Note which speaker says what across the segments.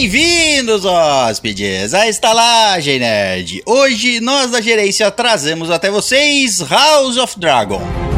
Speaker 1: Bem-vindos, hóspedes, à Estalagem Nerd. Hoje nós da gerência trazemos até vocês House of Dragon.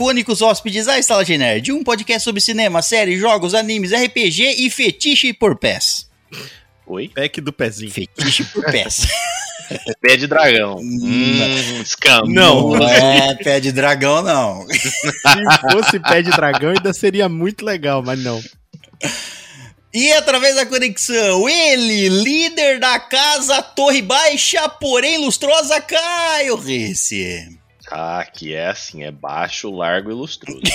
Speaker 1: Dracônicos hóspedes, à Estalagem Nerd, um podcast sobre cinema, séries, jogos, animes, RPG e fetiche por pés.
Speaker 2: Oi?
Speaker 3: Pack do pezinho.
Speaker 1: Fetiche por pés.
Speaker 2: Pé de dragão. Hum, escambo.
Speaker 3: Não.
Speaker 1: Não é pé de dragão, não.
Speaker 3: Se fosse pé de dragão, ainda seria muito legal, mas não.
Speaker 1: E através da conexão, ele, líder da casa Torre Baixa, porém lustrosa, Caio Risse.
Speaker 2: Ah, que é assim, é baixo, largo e lustroso.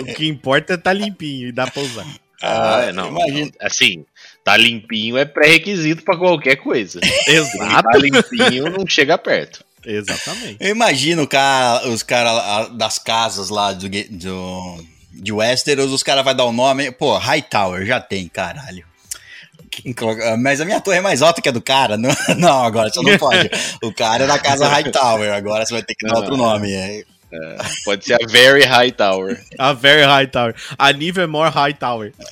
Speaker 3: O que importa é tá limpinho e dá pra usar.
Speaker 2: Ah, é, não,
Speaker 1: imagina.
Speaker 2: não. Assim, tá limpinho é pré-requisito pra qualquer coisa.
Speaker 3: Exato.
Speaker 2: Tá limpinho, não chega perto.
Speaker 3: Exatamente.
Speaker 1: Eu imagino cara- os caras das casas lá do, do, de Westeros, os caras vão dar o nome. Pô, Hightower, já tem, caralho. Coloca- Mas a minha torre é mais alta que a do cara. Não, não agora você não pode. O cara é da casa Hightower, agora você vai ter que dar
Speaker 2: Não,
Speaker 1: outro nome. é.
Speaker 2: Pode ser a Very High Tower.
Speaker 3: A Very High Tower. A nível more High Tower.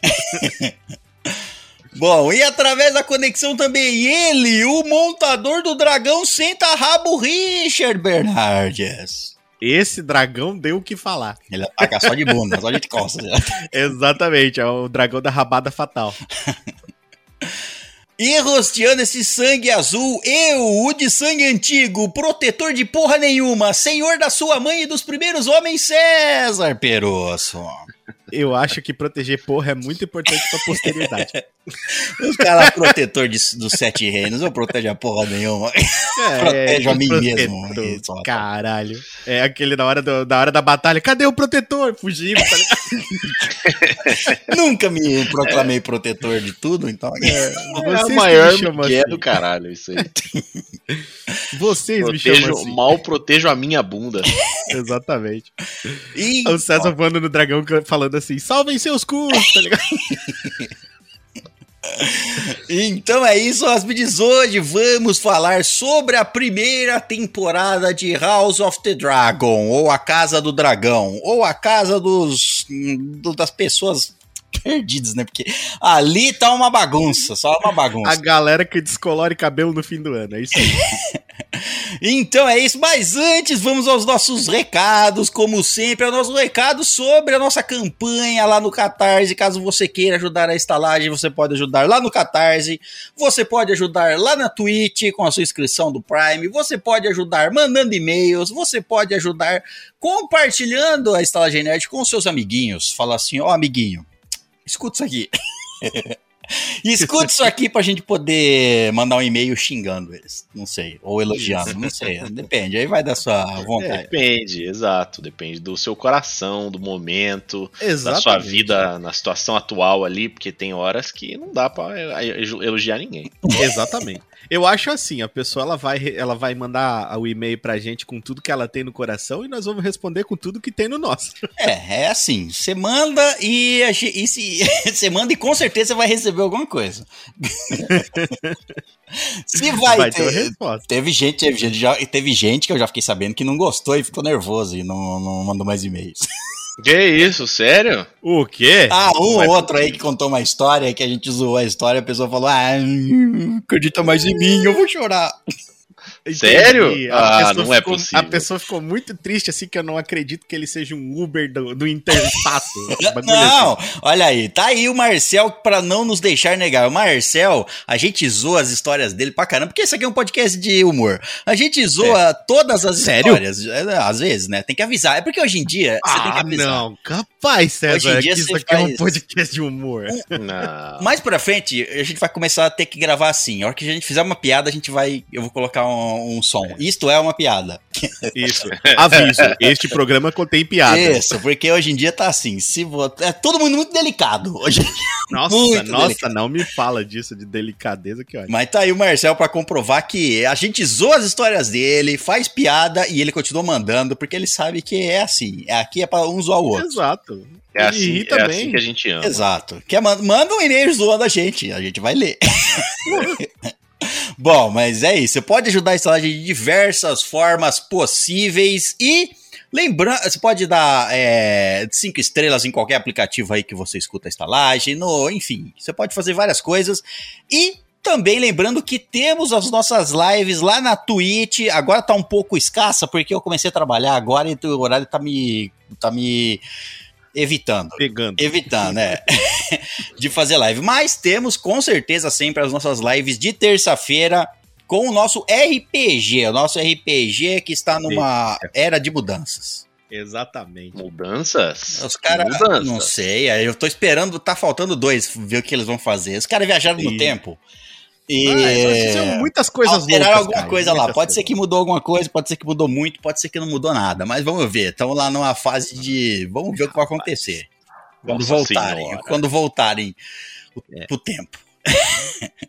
Speaker 1: Bom, e através da conexão também ele, o montador do dragão senta rabo Richard Bernardes.
Speaker 3: Esse dragão deu o que falar.
Speaker 1: Ele ataca só de bunda, só de costas.
Speaker 3: Exatamente, é o dragão da rabada fatal.
Speaker 1: E rosteando esse sangue azul, eu, o de sangue antigo, protetor de porra nenhuma, senhor da sua mãe e dos primeiros homens, César Perosso.
Speaker 3: Eu acho que proteger porra é muito importante pra posteridade.
Speaker 1: Os caras protetor de- dos sete reinos, eu protejo a porra nenhuma. Protege a mim mesmo.
Speaker 3: Caralho. É aquele da hora, do- da hora da batalha. Cadê o protetor? Fugindo, tá ligado?
Speaker 1: Nunca me proclamei protetor de tudo, então.
Speaker 2: É
Speaker 3: Vocês
Speaker 2: o
Speaker 3: que
Speaker 2: maior
Speaker 3: me chamam
Speaker 2: que é do caralho isso aí.
Speaker 3: Vocês me
Speaker 2: Protejo,
Speaker 3: chamam assim.
Speaker 2: mal protejo a minha bunda.
Speaker 3: Exatamente.
Speaker 1: E,
Speaker 3: O César voando no dragão falando assim: salvem seus cus, tá ligado?
Speaker 1: Então é isso, hóspedes. Hoje vamos falar sobre a primeira temporada de House of the Dragon, ou a Casa do Dragão, ou a Casa dos do- das pessoas perdidas, né? Porque ali tá uma bagunça, só uma
Speaker 3: A
Speaker 1: bagunça.
Speaker 3: galera que descolore cabelo no fim do ano. É isso aí.
Speaker 1: Então é isso, mas antes vamos aos nossos recados, como sempre, é o nosso recado sobre a nossa campanha lá no Catarse. Caso você queira ajudar a estalagem, você pode ajudar lá no Catarse, você pode ajudar lá na Twitch com a sua inscrição do Prime, você pode ajudar mandando e-mails, você pode ajudar compartilhando a Estalagem Nerd com seus amiguinhos. Fala assim, ó amiguinho, escuta isso aqui. Escuta isso aqui pra gente poder mandar um e-mail xingando eles. Não sei. Ou elogiando, não sei. Depende. Aí vai da sua vontade.
Speaker 2: Depende, exato. Depende do seu coração, do momento, da
Speaker 3: Exatamente.
Speaker 2: sua vida na situação atual ali, porque tem horas que não dá pra elogiar ninguém.
Speaker 3: Exatamente. Eu acho assim, a pessoa ela vai, ela vai mandar o e-mail pra gente com tudo que ela tem no coração e nós vamos responder com tudo que tem no nosso.
Speaker 1: É, é assim. Você manda e, e se, você manda e com certeza você vai receber alguma coisa. se vai,
Speaker 3: Vai ter uma
Speaker 1: ter,
Speaker 3: resposta.
Speaker 1: teve gente, teve gente, já, teve gente que eu já fiquei sabendo que não gostou e ficou nervoso e não, não mandou mais e-mails.
Speaker 2: Que isso, sério?
Speaker 3: O quê?
Speaker 1: Ah, um
Speaker 2: Vai
Speaker 1: outro aí que contou uma história que a gente zoou a história, a pessoa falou: Ah, não acredita mais em mim, eu vou chorar.
Speaker 3: Entendi.
Speaker 2: sério?
Speaker 3: A
Speaker 2: Ah, não é
Speaker 3: ficou-
Speaker 2: possível.
Speaker 3: A pessoa ficou muito triste, assim, que eu não acredito que ele seja um Uber do, do bagulho
Speaker 1: Não,
Speaker 3: assim.
Speaker 1: olha aí, tá aí o Marcel pra não nos deixar negar. O Marcel, a gente zoa as histórias dele pra caramba, porque esse aqui é um podcast de humor. A gente zoa todas as
Speaker 3: Sério?
Speaker 1: histórias. É, Às vezes, né? Tem que avisar. É porque hoje em dia você tem que
Speaker 3: Ah,
Speaker 1: avisar.
Speaker 3: não, capaz,
Speaker 1: Hoje em
Speaker 3: César,
Speaker 1: dia
Speaker 3: que isso aqui é um
Speaker 1: faz-
Speaker 3: podcast de humor.
Speaker 2: Não.
Speaker 1: Mais pra frente, a gente vai começar a ter que gravar assim. A hora que a gente fizer uma piada, a gente vai. Eu vou colocar um, um, som. Isto é uma piada.
Speaker 3: Isso. Aviso, este programa contém piadas.
Speaker 1: Isso, porque hoje em dia tá assim, se vo... é todo mundo muito delicado. Hoje...
Speaker 3: Nossa,
Speaker 1: Muito
Speaker 3: nossa,
Speaker 1: delicado.
Speaker 3: não me fala disso de delicadeza que olha.
Speaker 1: Mas tá aí o Marcel pra comprovar que a gente zoa as histórias dele, faz piada e ele continua mandando, porque ele sabe que é assim. Aqui é pra um zoar o outro.
Speaker 3: Exato.
Speaker 2: É assim,
Speaker 3: irrita
Speaker 2: é
Speaker 3: bem.
Speaker 2: assim que a gente ama.
Speaker 1: Exato. Quer, man- manda um e-mail zoando a gente, a gente vai ler. Bom, mas é isso. Você pode ajudar a estalagem de diversas formas possíveis e lembrando, você pode dar é, cinco estrelas em qualquer aplicativo aí que você escuta a estalagem, no, enfim, você pode fazer várias coisas e também lembrando que temos as nossas lives lá na Twitch. Agora tá um pouco escassa porque eu comecei a trabalhar agora e o horário tá me tá me evitando.
Speaker 3: Pegando.
Speaker 1: Evitando, né? de fazer live. Mas temos com certeza sempre as nossas lives de terça-feira com o nosso RPG. O nosso RPG que está numa era de mudanças.
Speaker 3: Exatamente.
Speaker 2: Mudanças?
Speaker 1: Os caras, não sei, eu tô esperando, tá faltando dois, ver o que eles vão fazer. Os caras viajaram no tempo. E
Speaker 3: Ah, eles fizeram muitas coisas
Speaker 1: alteraram
Speaker 3: loucas,
Speaker 1: alguma
Speaker 3: cara,
Speaker 1: coisa lá. Pode ser que mudou alguma coisa, pode ser que mudou muito, pode ser que não mudou nada. Mas vamos ver. Estamos lá numa fase de. Vamos ver o que vai acontecer. Quando
Speaker 2: Nossa
Speaker 1: voltarem.
Speaker 2: Senhora.
Speaker 1: Quando voltarem o,
Speaker 3: É.
Speaker 1: pro tempo.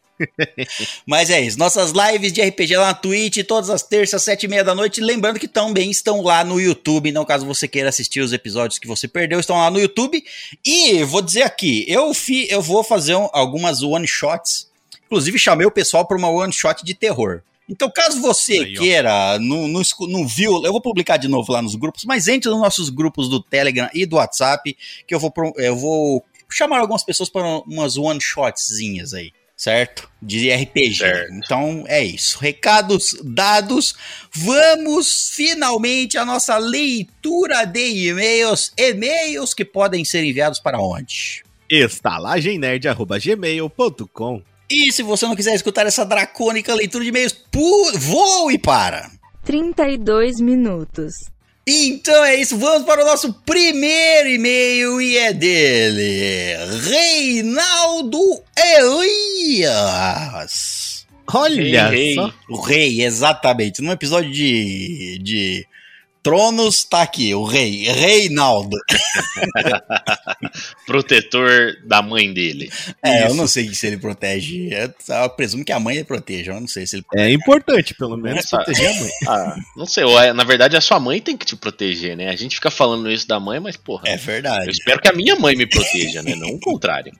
Speaker 1: Mas é isso. Nossas lives de RPG lá na Twitch, todas as terças, sete e meia da noite. Lembrando que também estão lá no YouTube. Então, caso você queira assistir os episódios que você perdeu, estão lá no YouTube. E vou dizer aqui, eu, fi, eu vou fazer um- algumas one-shots. Inclusive, chamei o pessoal para uma one-shot de terror. Então, caso você
Speaker 3: Aí,
Speaker 1: queira, não, não, não viu, eu vou publicar de novo lá nos grupos, mas entre nos nossos grupos do Telegram e do WhatsApp, que eu vou, eu vou chamar algumas pessoas para umas one-shotzinhas aí, certo? De RPG.
Speaker 2: Certo.
Speaker 1: Então, é isso. Recados dados, vamos finalmente à nossa leitura de e-mails. E-mails que podem ser enviados para onde?
Speaker 3: estalagemnerd.gmail.com
Speaker 1: E se você não quiser escutar essa dracônica leitura de e-mails, pu- voe para!
Speaker 4: 32 minutos.
Speaker 1: Então é isso, vamos para o nosso primeiro e-mail e é dele, Reinaldo Elias.
Speaker 3: Olha
Speaker 2: Rei, rei.
Speaker 3: só.
Speaker 1: O rei, exatamente. No episódio de, de Tronos, tá aqui, o rei, Reinaldo.
Speaker 2: Protetor da mãe dele.
Speaker 1: É, eu
Speaker 3: Isso.
Speaker 1: não sei se ele protege, eu, eu presumo que a mãe ele proteja, eu não sei se ele...
Speaker 3: É importante, pelo menos,
Speaker 2: Nossa.
Speaker 3: proteger a mãe.
Speaker 2: Ah, não sei, ou é- na verdade a sua mãe tem que te proteger, né? A gente fica falando isso da mãe, mas porra.
Speaker 1: É
Speaker 2: Eu
Speaker 1: verdade.
Speaker 2: espero que a minha mãe me proteja, né? Não o contrário.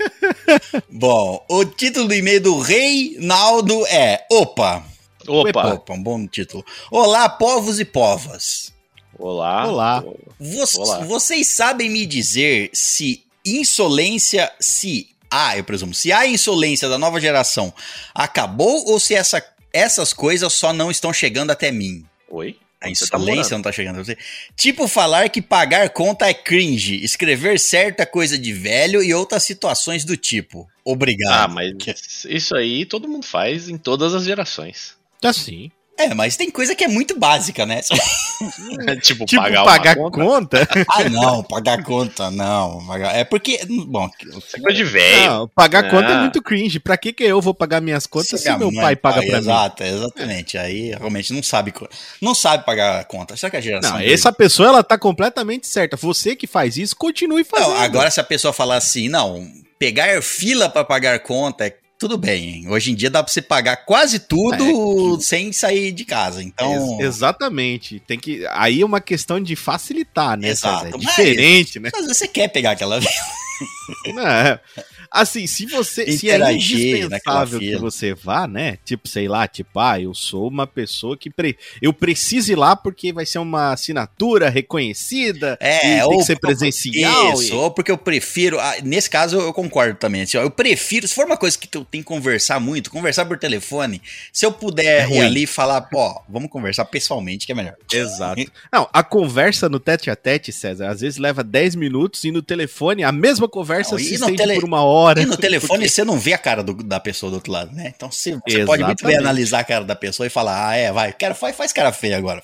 Speaker 1: Bom, o título do e-mail do Reinaldo é Opa!
Speaker 2: Opa,
Speaker 1: Opa, um bom título. Olá, povos e povas.
Speaker 2: olá.
Speaker 3: Olá.
Speaker 1: Vo-
Speaker 2: Olá.
Speaker 1: Vocês sabem me dizer se insolência, se há, eu presumo, se a insolência da nova geração acabou ou se essa- essas coisas só não estão chegando até mim?
Speaker 2: Oi?
Speaker 1: A
Speaker 2: tá
Speaker 1: insolência
Speaker 2: morando?
Speaker 1: não tá chegando até você. Tipo falar que pagar conta é cringe, escrever certa coisa de velho e outras situações do tipo.
Speaker 2: Ah,
Speaker 1: Obrigado.
Speaker 2: mas isso aí todo mundo faz em todas as gerações.
Speaker 3: Assim.
Speaker 1: É, mas tem coisa que é muito básica, né?
Speaker 2: tipo,
Speaker 3: Tipo,
Speaker 2: pagar,
Speaker 3: pagar,
Speaker 2: uma conta.
Speaker 3: conta?
Speaker 1: ah, não, pagar conta, não. pagar- É porque, bom,
Speaker 2: é coisa de velho.
Speaker 3: Não, pagar
Speaker 2: Ah.
Speaker 3: conta é muito cringe. Pra que, que eu vou pagar minhas contas se
Speaker 1: minha
Speaker 3: meu
Speaker 1: mãe
Speaker 3: pai paga
Speaker 1: paga,
Speaker 3: pra mim?
Speaker 1: Exato, exatamente. Aí realmente não sabe, não sabe pagar a conta. Será que a geração.
Speaker 3: Não,
Speaker 1: dele-
Speaker 3: essa pessoa ela tá completamente certa. Você que faz isso, continue fazendo.
Speaker 1: Não, agora se a pessoa falar assim, não, pegar fila pra pagar conta é tudo bem. Hoje em dia dá pra você pagar quase tudo sem sair de casa. Então.
Speaker 3: Ex- exatamente. Tem que. Aí é uma questão de facilitar, né?
Speaker 1: Exato,
Speaker 3: César? É
Speaker 1: mas-
Speaker 3: diferente, né?
Speaker 1: Às vezes você quer pegar aquela
Speaker 3: Não, é. Assim, se você. Se é indispensável que você vá, né? Tipo, sei lá, tipo, ah, eu sou uma pessoa que. Pre... Eu preciso ir lá porque vai ser uma assinatura reconhecida.
Speaker 1: É,
Speaker 3: tem que ser presencial.
Speaker 1: Isso,
Speaker 3: e-
Speaker 1: ou porque eu prefiro. ah, nesse caso, eu concordo também. Assim, ó, eu prefiro, se for uma coisa que eu tenho que conversar muito, conversar por telefone, se eu puder
Speaker 3: É
Speaker 1: ir ali e falar, ó, vamos conversar pessoalmente, que é melhor.
Speaker 3: Exato. Não, a conversa no tete a tete, César, às vezes leva 10 minutos e no telefone a mesma conversa
Speaker 1: Não,
Speaker 3: se estende
Speaker 1: tele-
Speaker 3: por uma hora.
Speaker 1: E no telefone você não vê a cara do- da pessoa do outro lado, né? Então você, você pode muito bem analisar a cara da pessoa e falar, ah, é, vai, quero, faz, faz cara feia agora.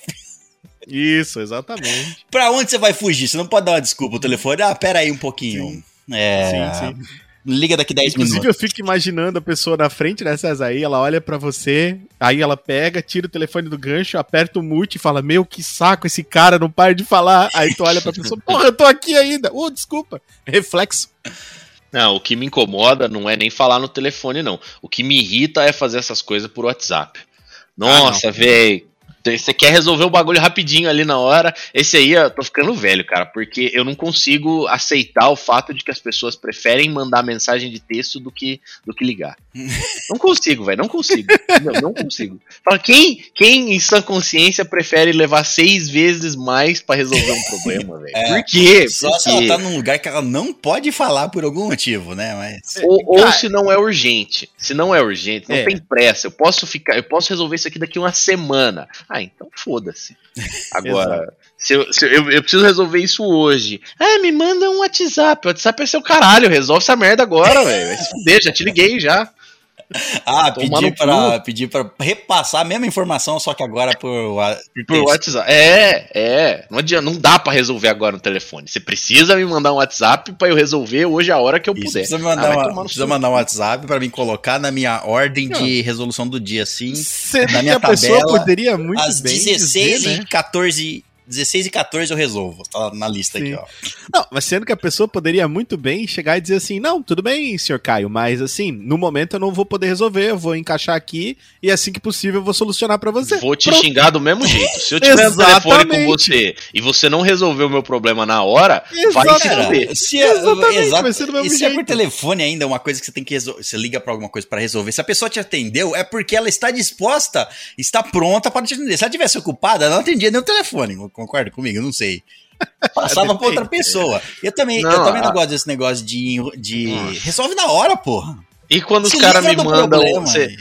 Speaker 3: Isso, exatamente.
Speaker 1: pra onde você vai fugir? Você não pode dar uma desculpa o telefone. Ah, pera aí um pouquinho. É,
Speaker 3: Sim, sim.
Speaker 1: liga daqui 10
Speaker 3: Inclusive,
Speaker 1: minutos.
Speaker 3: eu fico imaginando a pessoa na frente, né, César? Aí ela olha pra você, aí ela pega, tira o telefone do gancho, aperta o mute e fala: Meu, que saco, esse cara não para de falar. Aí tu olha pra pessoa: Porra, eu tô aqui ainda. Ô, desculpa. Reflexo.
Speaker 2: Não, o que me incomoda não é nem falar no telefone, não. O que me irrita é fazer essas coisas por WhatsApp. Nossa, velho. Você quer resolver o bagulho rapidinho ali na hora. Esse aí, eu tô ficando velho, cara, porque eu não consigo aceitar o fato de que as pessoas preferem mandar mensagem de texto do que, do que ligar. Não consigo, velho, não consigo. não, não consigo. Fala, quem, quem em sã consciência prefere levar seis vezes mais pra resolver um problema, velho?
Speaker 1: É,
Speaker 2: por quê?
Speaker 1: Só
Speaker 2: Por
Speaker 1: se ela tá num lugar que ela não pode falar por algum motivo, né? Mas.
Speaker 2: Ou, ou
Speaker 3: Cara-
Speaker 2: se não é urgente. Se não é urgente, não
Speaker 3: É.
Speaker 2: tem pressa. Eu posso ficar, eu posso resolver isso aqui daqui uma semana. Ah, então foda-se. Agora, se, eu, se eu, eu preciso resolver isso hoje. Ah, me manda um WhatsApp. O WhatsApp é seu caralho. Resolve essa merda agora, velho. Vai se fuder, já te liguei já.
Speaker 1: Ah, pedir pra repassar a mesma informação, só que agora por, por.
Speaker 2: WhatsApp. É, é. Não adianta, não dá pra resolver agora no telefone. Você precisa me mandar um WhatsApp pra eu resolver hoje a hora que eu
Speaker 1: Isso,
Speaker 2: puder.
Speaker 1: precisa me
Speaker 2: Ah,
Speaker 1: mandar,
Speaker 2: vai
Speaker 1: uma- precisa mandar um. WhatsApp pra me colocar na minha ordem de resolução do dia, assim. Na
Speaker 3: que
Speaker 1: minha
Speaker 3: a pessoa
Speaker 1: tabela,
Speaker 3: poderia muito
Speaker 1: Às
Speaker 3: bem
Speaker 1: 16
Speaker 3: dizer, né?
Speaker 1: e 14. 16 e 14 eu resolvo. Tá na lista
Speaker 3: Sim.
Speaker 1: aqui, ó.
Speaker 3: Não, mas sendo que a pessoa poderia muito bem chegar e dizer assim: não, tudo bem, senhor Caio, mas assim, no momento eu não vou poder resolver, eu vou encaixar aqui e assim que possível eu vou solucionar pra você.
Speaker 2: Vou te
Speaker 3: Pronto.
Speaker 2: xingar do mesmo jeito. Se eu tiver no telefone com
Speaker 3: Exatamente.
Speaker 2: você e você não resolver o meu problema na hora, vai se
Speaker 3: Exatamente.
Speaker 2: fuder.
Speaker 1: Se é,
Speaker 3: Exatamente,
Speaker 1: exato,
Speaker 3: vai ser do mesmo
Speaker 1: e se é por
Speaker 3: jeito.
Speaker 1: telefone ainda, uma coisa que você tem que resolver. Você liga pra alguma coisa pra resolver. Se a pessoa te atendeu, é porque ela está disposta, está pronta para te atender. Se ela tivesse ocupada, ela não atendia nem o telefone. Concorda comigo? Eu Não sei. Passava pra outra pessoa. Eu também, eu
Speaker 2: Não,
Speaker 1: também não
Speaker 2: a-
Speaker 1: gosto desse negócio de. de
Speaker 2: Nossa.
Speaker 1: resolve na hora, porra.
Speaker 2: E quando os
Speaker 1: Se
Speaker 2: caras me mandam, você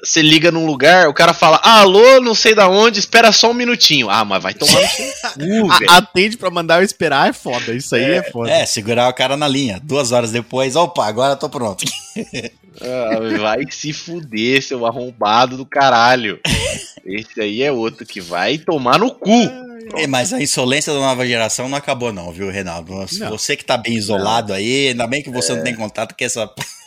Speaker 2: você liga num lugar, o cara fala, alô, não sei da onde, espera só um minutinho. Ah, mas vai tomar no seu cu,
Speaker 3: atende pra mandar eu esperar é foda, isso aí é, foda.
Speaker 1: É, segurar o cara na linha. Duas horas depois, opa, agora eu tô pronto.
Speaker 2: Ah, vai se fuder, seu arrombado do caralho. Esse aí é outro que vai tomar no cu.
Speaker 1: É, mas a insolência da nova geração não acabou, não, viu, Reinaldo?
Speaker 3: Não.
Speaker 1: Você que tá bem isolado aí, ainda bem que você não tem contato com essa.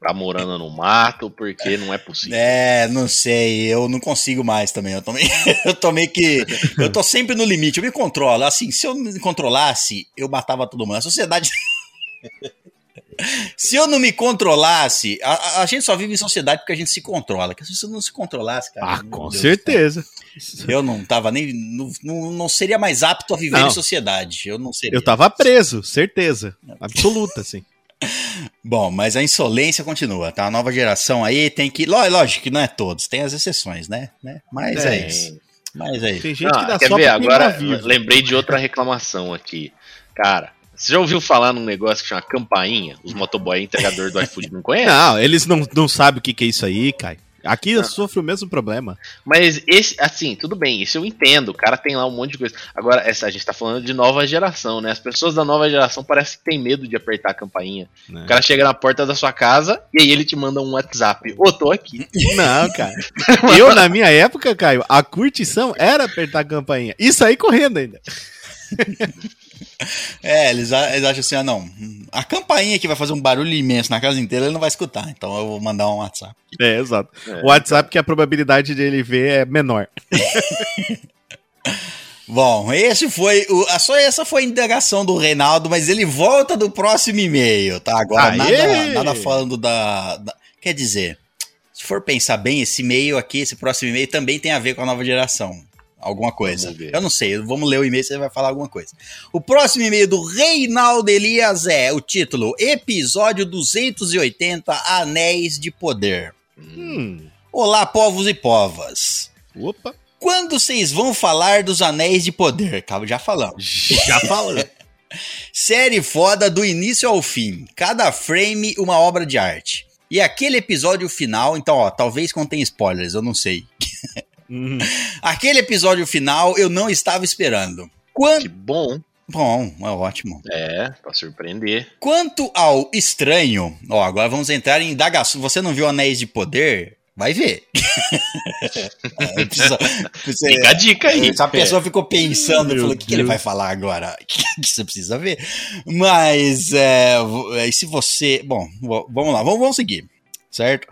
Speaker 2: Tá morando no mato, porque não é possível.
Speaker 1: É, não sei, eu não consigo mais também. Eu meio, eu tô meio que. Eu tô sempre no limite, eu me controlo. Assim, se eu me controlasse, eu matava todo mundo. A sociedade. Se eu não me controlasse, a, a- gente só vive em sociedade porque a gente se controla. Porque se você não se controlasse, cara.
Speaker 3: Ah, com
Speaker 1: Deus
Speaker 3: certeza.
Speaker 1: Eu não tava nem. Não, não, não seria mais apto a viver
Speaker 3: Não.
Speaker 1: em sociedade. Eu não seria.
Speaker 3: Eu tava preso, certeza. Absoluta, assim.
Speaker 1: Bom, mas a insolência continua, tá? A nova geração aí tem que. ló- Lógico que não é todos, tem as exceções, né? né? Mas é,
Speaker 3: Tem.
Speaker 1: isso. Mas é isso.
Speaker 3: Tem gente que
Speaker 2: Ah,
Speaker 3: dá
Speaker 2: quer
Speaker 3: só
Speaker 2: ver?
Speaker 3: pra
Speaker 2: Agora
Speaker 3: vivo.
Speaker 2: lembrei de outra reclamação aqui. Cara, você já ouviu falar num negócio que chama campainha? Os motoboy entregador do iFood não conhecem?
Speaker 3: Não, eles não, não sabem o que, que é isso aí, Kai. Aqui eu sofro o mesmo problema.
Speaker 2: Mas esse, assim, tudo bem, isso eu entendo. O cara tem lá um monte de coisa. Agora, essa, a gente tá falando de nova geração, né? As pessoas da nova geração parece que tem medo de apertar a campainha.
Speaker 3: né?
Speaker 2: O cara chega na porta da sua casa e aí ele te manda um WhatsApp. Ô, tô aqui.
Speaker 3: Não, cara. Eu, na minha época, Caio, a curtição era apertar a campainha e sair correndo ainda.
Speaker 1: É, eles, eles acham assim, ah, não. A campainha que vai fazer um barulho imenso na casa inteira, ele não vai escutar. Então eu vou mandar um WhatsApp.
Speaker 3: É, exato.
Speaker 2: É.
Speaker 3: O WhatsApp que a probabilidade de ele ver é menor.
Speaker 1: Bom, esse foi o, a, só essa foi a indagação do Reinaldo, mas ele volta do próximo e-mail, tá? Agora
Speaker 3: Aê!
Speaker 1: nada, nada falando da, da- Quer dizer, se for pensar bem, esse e-mail aqui, esse próximo e-mail também tem a ver com a nova geração. Alguma coisa. Eu não sei, vamos ler o e-mail, você vai falar alguma coisa. O próximo e-mail do Reinaldo Elias é o título: Episódio 280 Anéis de Poder.
Speaker 3: Hum.
Speaker 1: Olá, povos e povas.
Speaker 3: Opa.
Speaker 1: Quando vocês vão falar dos Anéis de Poder? Já falamos.
Speaker 3: Já falando.
Speaker 1: Série foda do início ao fim. Cada frame uma obra de arte. E aquele episódio final, então, ó, talvez contém spoilers, eu não sei.
Speaker 3: Hum.
Speaker 1: Aquele episódio final eu não estava esperando. Quanto.
Speaker 2: Que bom.
Speaker 1: Bom, é ótimo.
Speaker 2: É, pra surpreender.
Speaker 1: Quanto ao estranho, ó, agora vamos entrar em indagação. Você não viu Anéis de Poder? vai ver. É, precisa- precisa-
Speaker 2: Fica a dica aí.
Speaker 1: essa pessoa ficou pensando
Speaker 3: Meu
Speaker 1: falou: o que, que ele vai falar agora? que você precisa ver. Mas, é, é, e se você. Bom, vamos lá, vamos, vamos seguir, certo?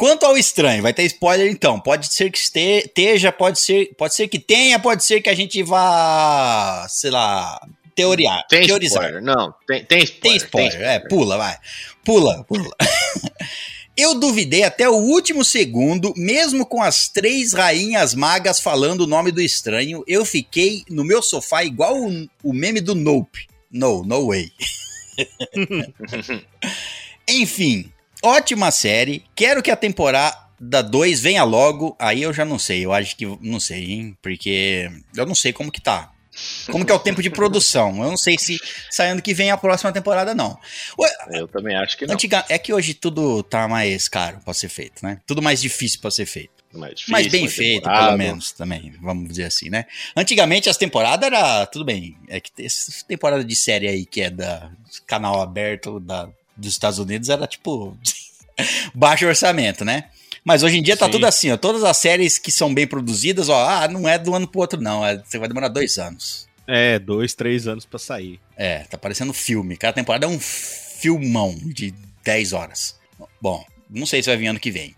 Speaker 1: Quanto ao estranho, vai ter spoiler então. Pode ser que este- esteja, pode ser, pode ser que tenha, pode ser que a gente vá, sei lá, teoriar.
Speaker 2: Tem
Speaker 1: teorizar.
Speaker 2: spoiler. Não, tem, tem
Speaker 1: Tem
Speaker 2: spoiler.
Speaker 1: spoiler, é, pula, vai. Pula, pula. Eu duvidei até o último segundo, mesmo com as três rainhas magas falando o nome do estranho, eu fiquei no meu sofá igual o, o meme do Nope. No, no way. Enfim, ótima série. Quero que a temporada 2 venha logo. Aí eu já não sei, eu acho que não sei, hein? Porque eu não sei como que tá. Como que é o tempo de produção? Eu não sei se saindo que vem a próxima temporada, não.
Speaker 2: Eu também acho que não.
Speaker 1: Antiga, é que hoje tudo tá mais caro pra ser feito, né? Tudo mais difícil pra ser feito.
Speaker 2: Mais difícil,
Speaker 1: Mas bem
Speaker 2: mais
Speaker 1: feito, pelo menos, também, vamos dizer assim, né? Antigamente as temporadas era tudo bem. É que essa temporada de série aí que é da canal aberto da, dos Estados Unidos era tipo baixo orçamento, né? Mas hoje em dia tá
Speaker 3: Sim.
Speaker 1: tudo assim, ó. Todas as séries que são bem produzidas, ó, ah, não é do ano pro outro, não. É, você vai demorar dois anos.
Speaker 3: É, dois, três anos pra sair.
Speaker 1: É, tá parecendo filme. Cada temporada é um filmão de 10 horas. Bom, não sei se vai vir ano que vem.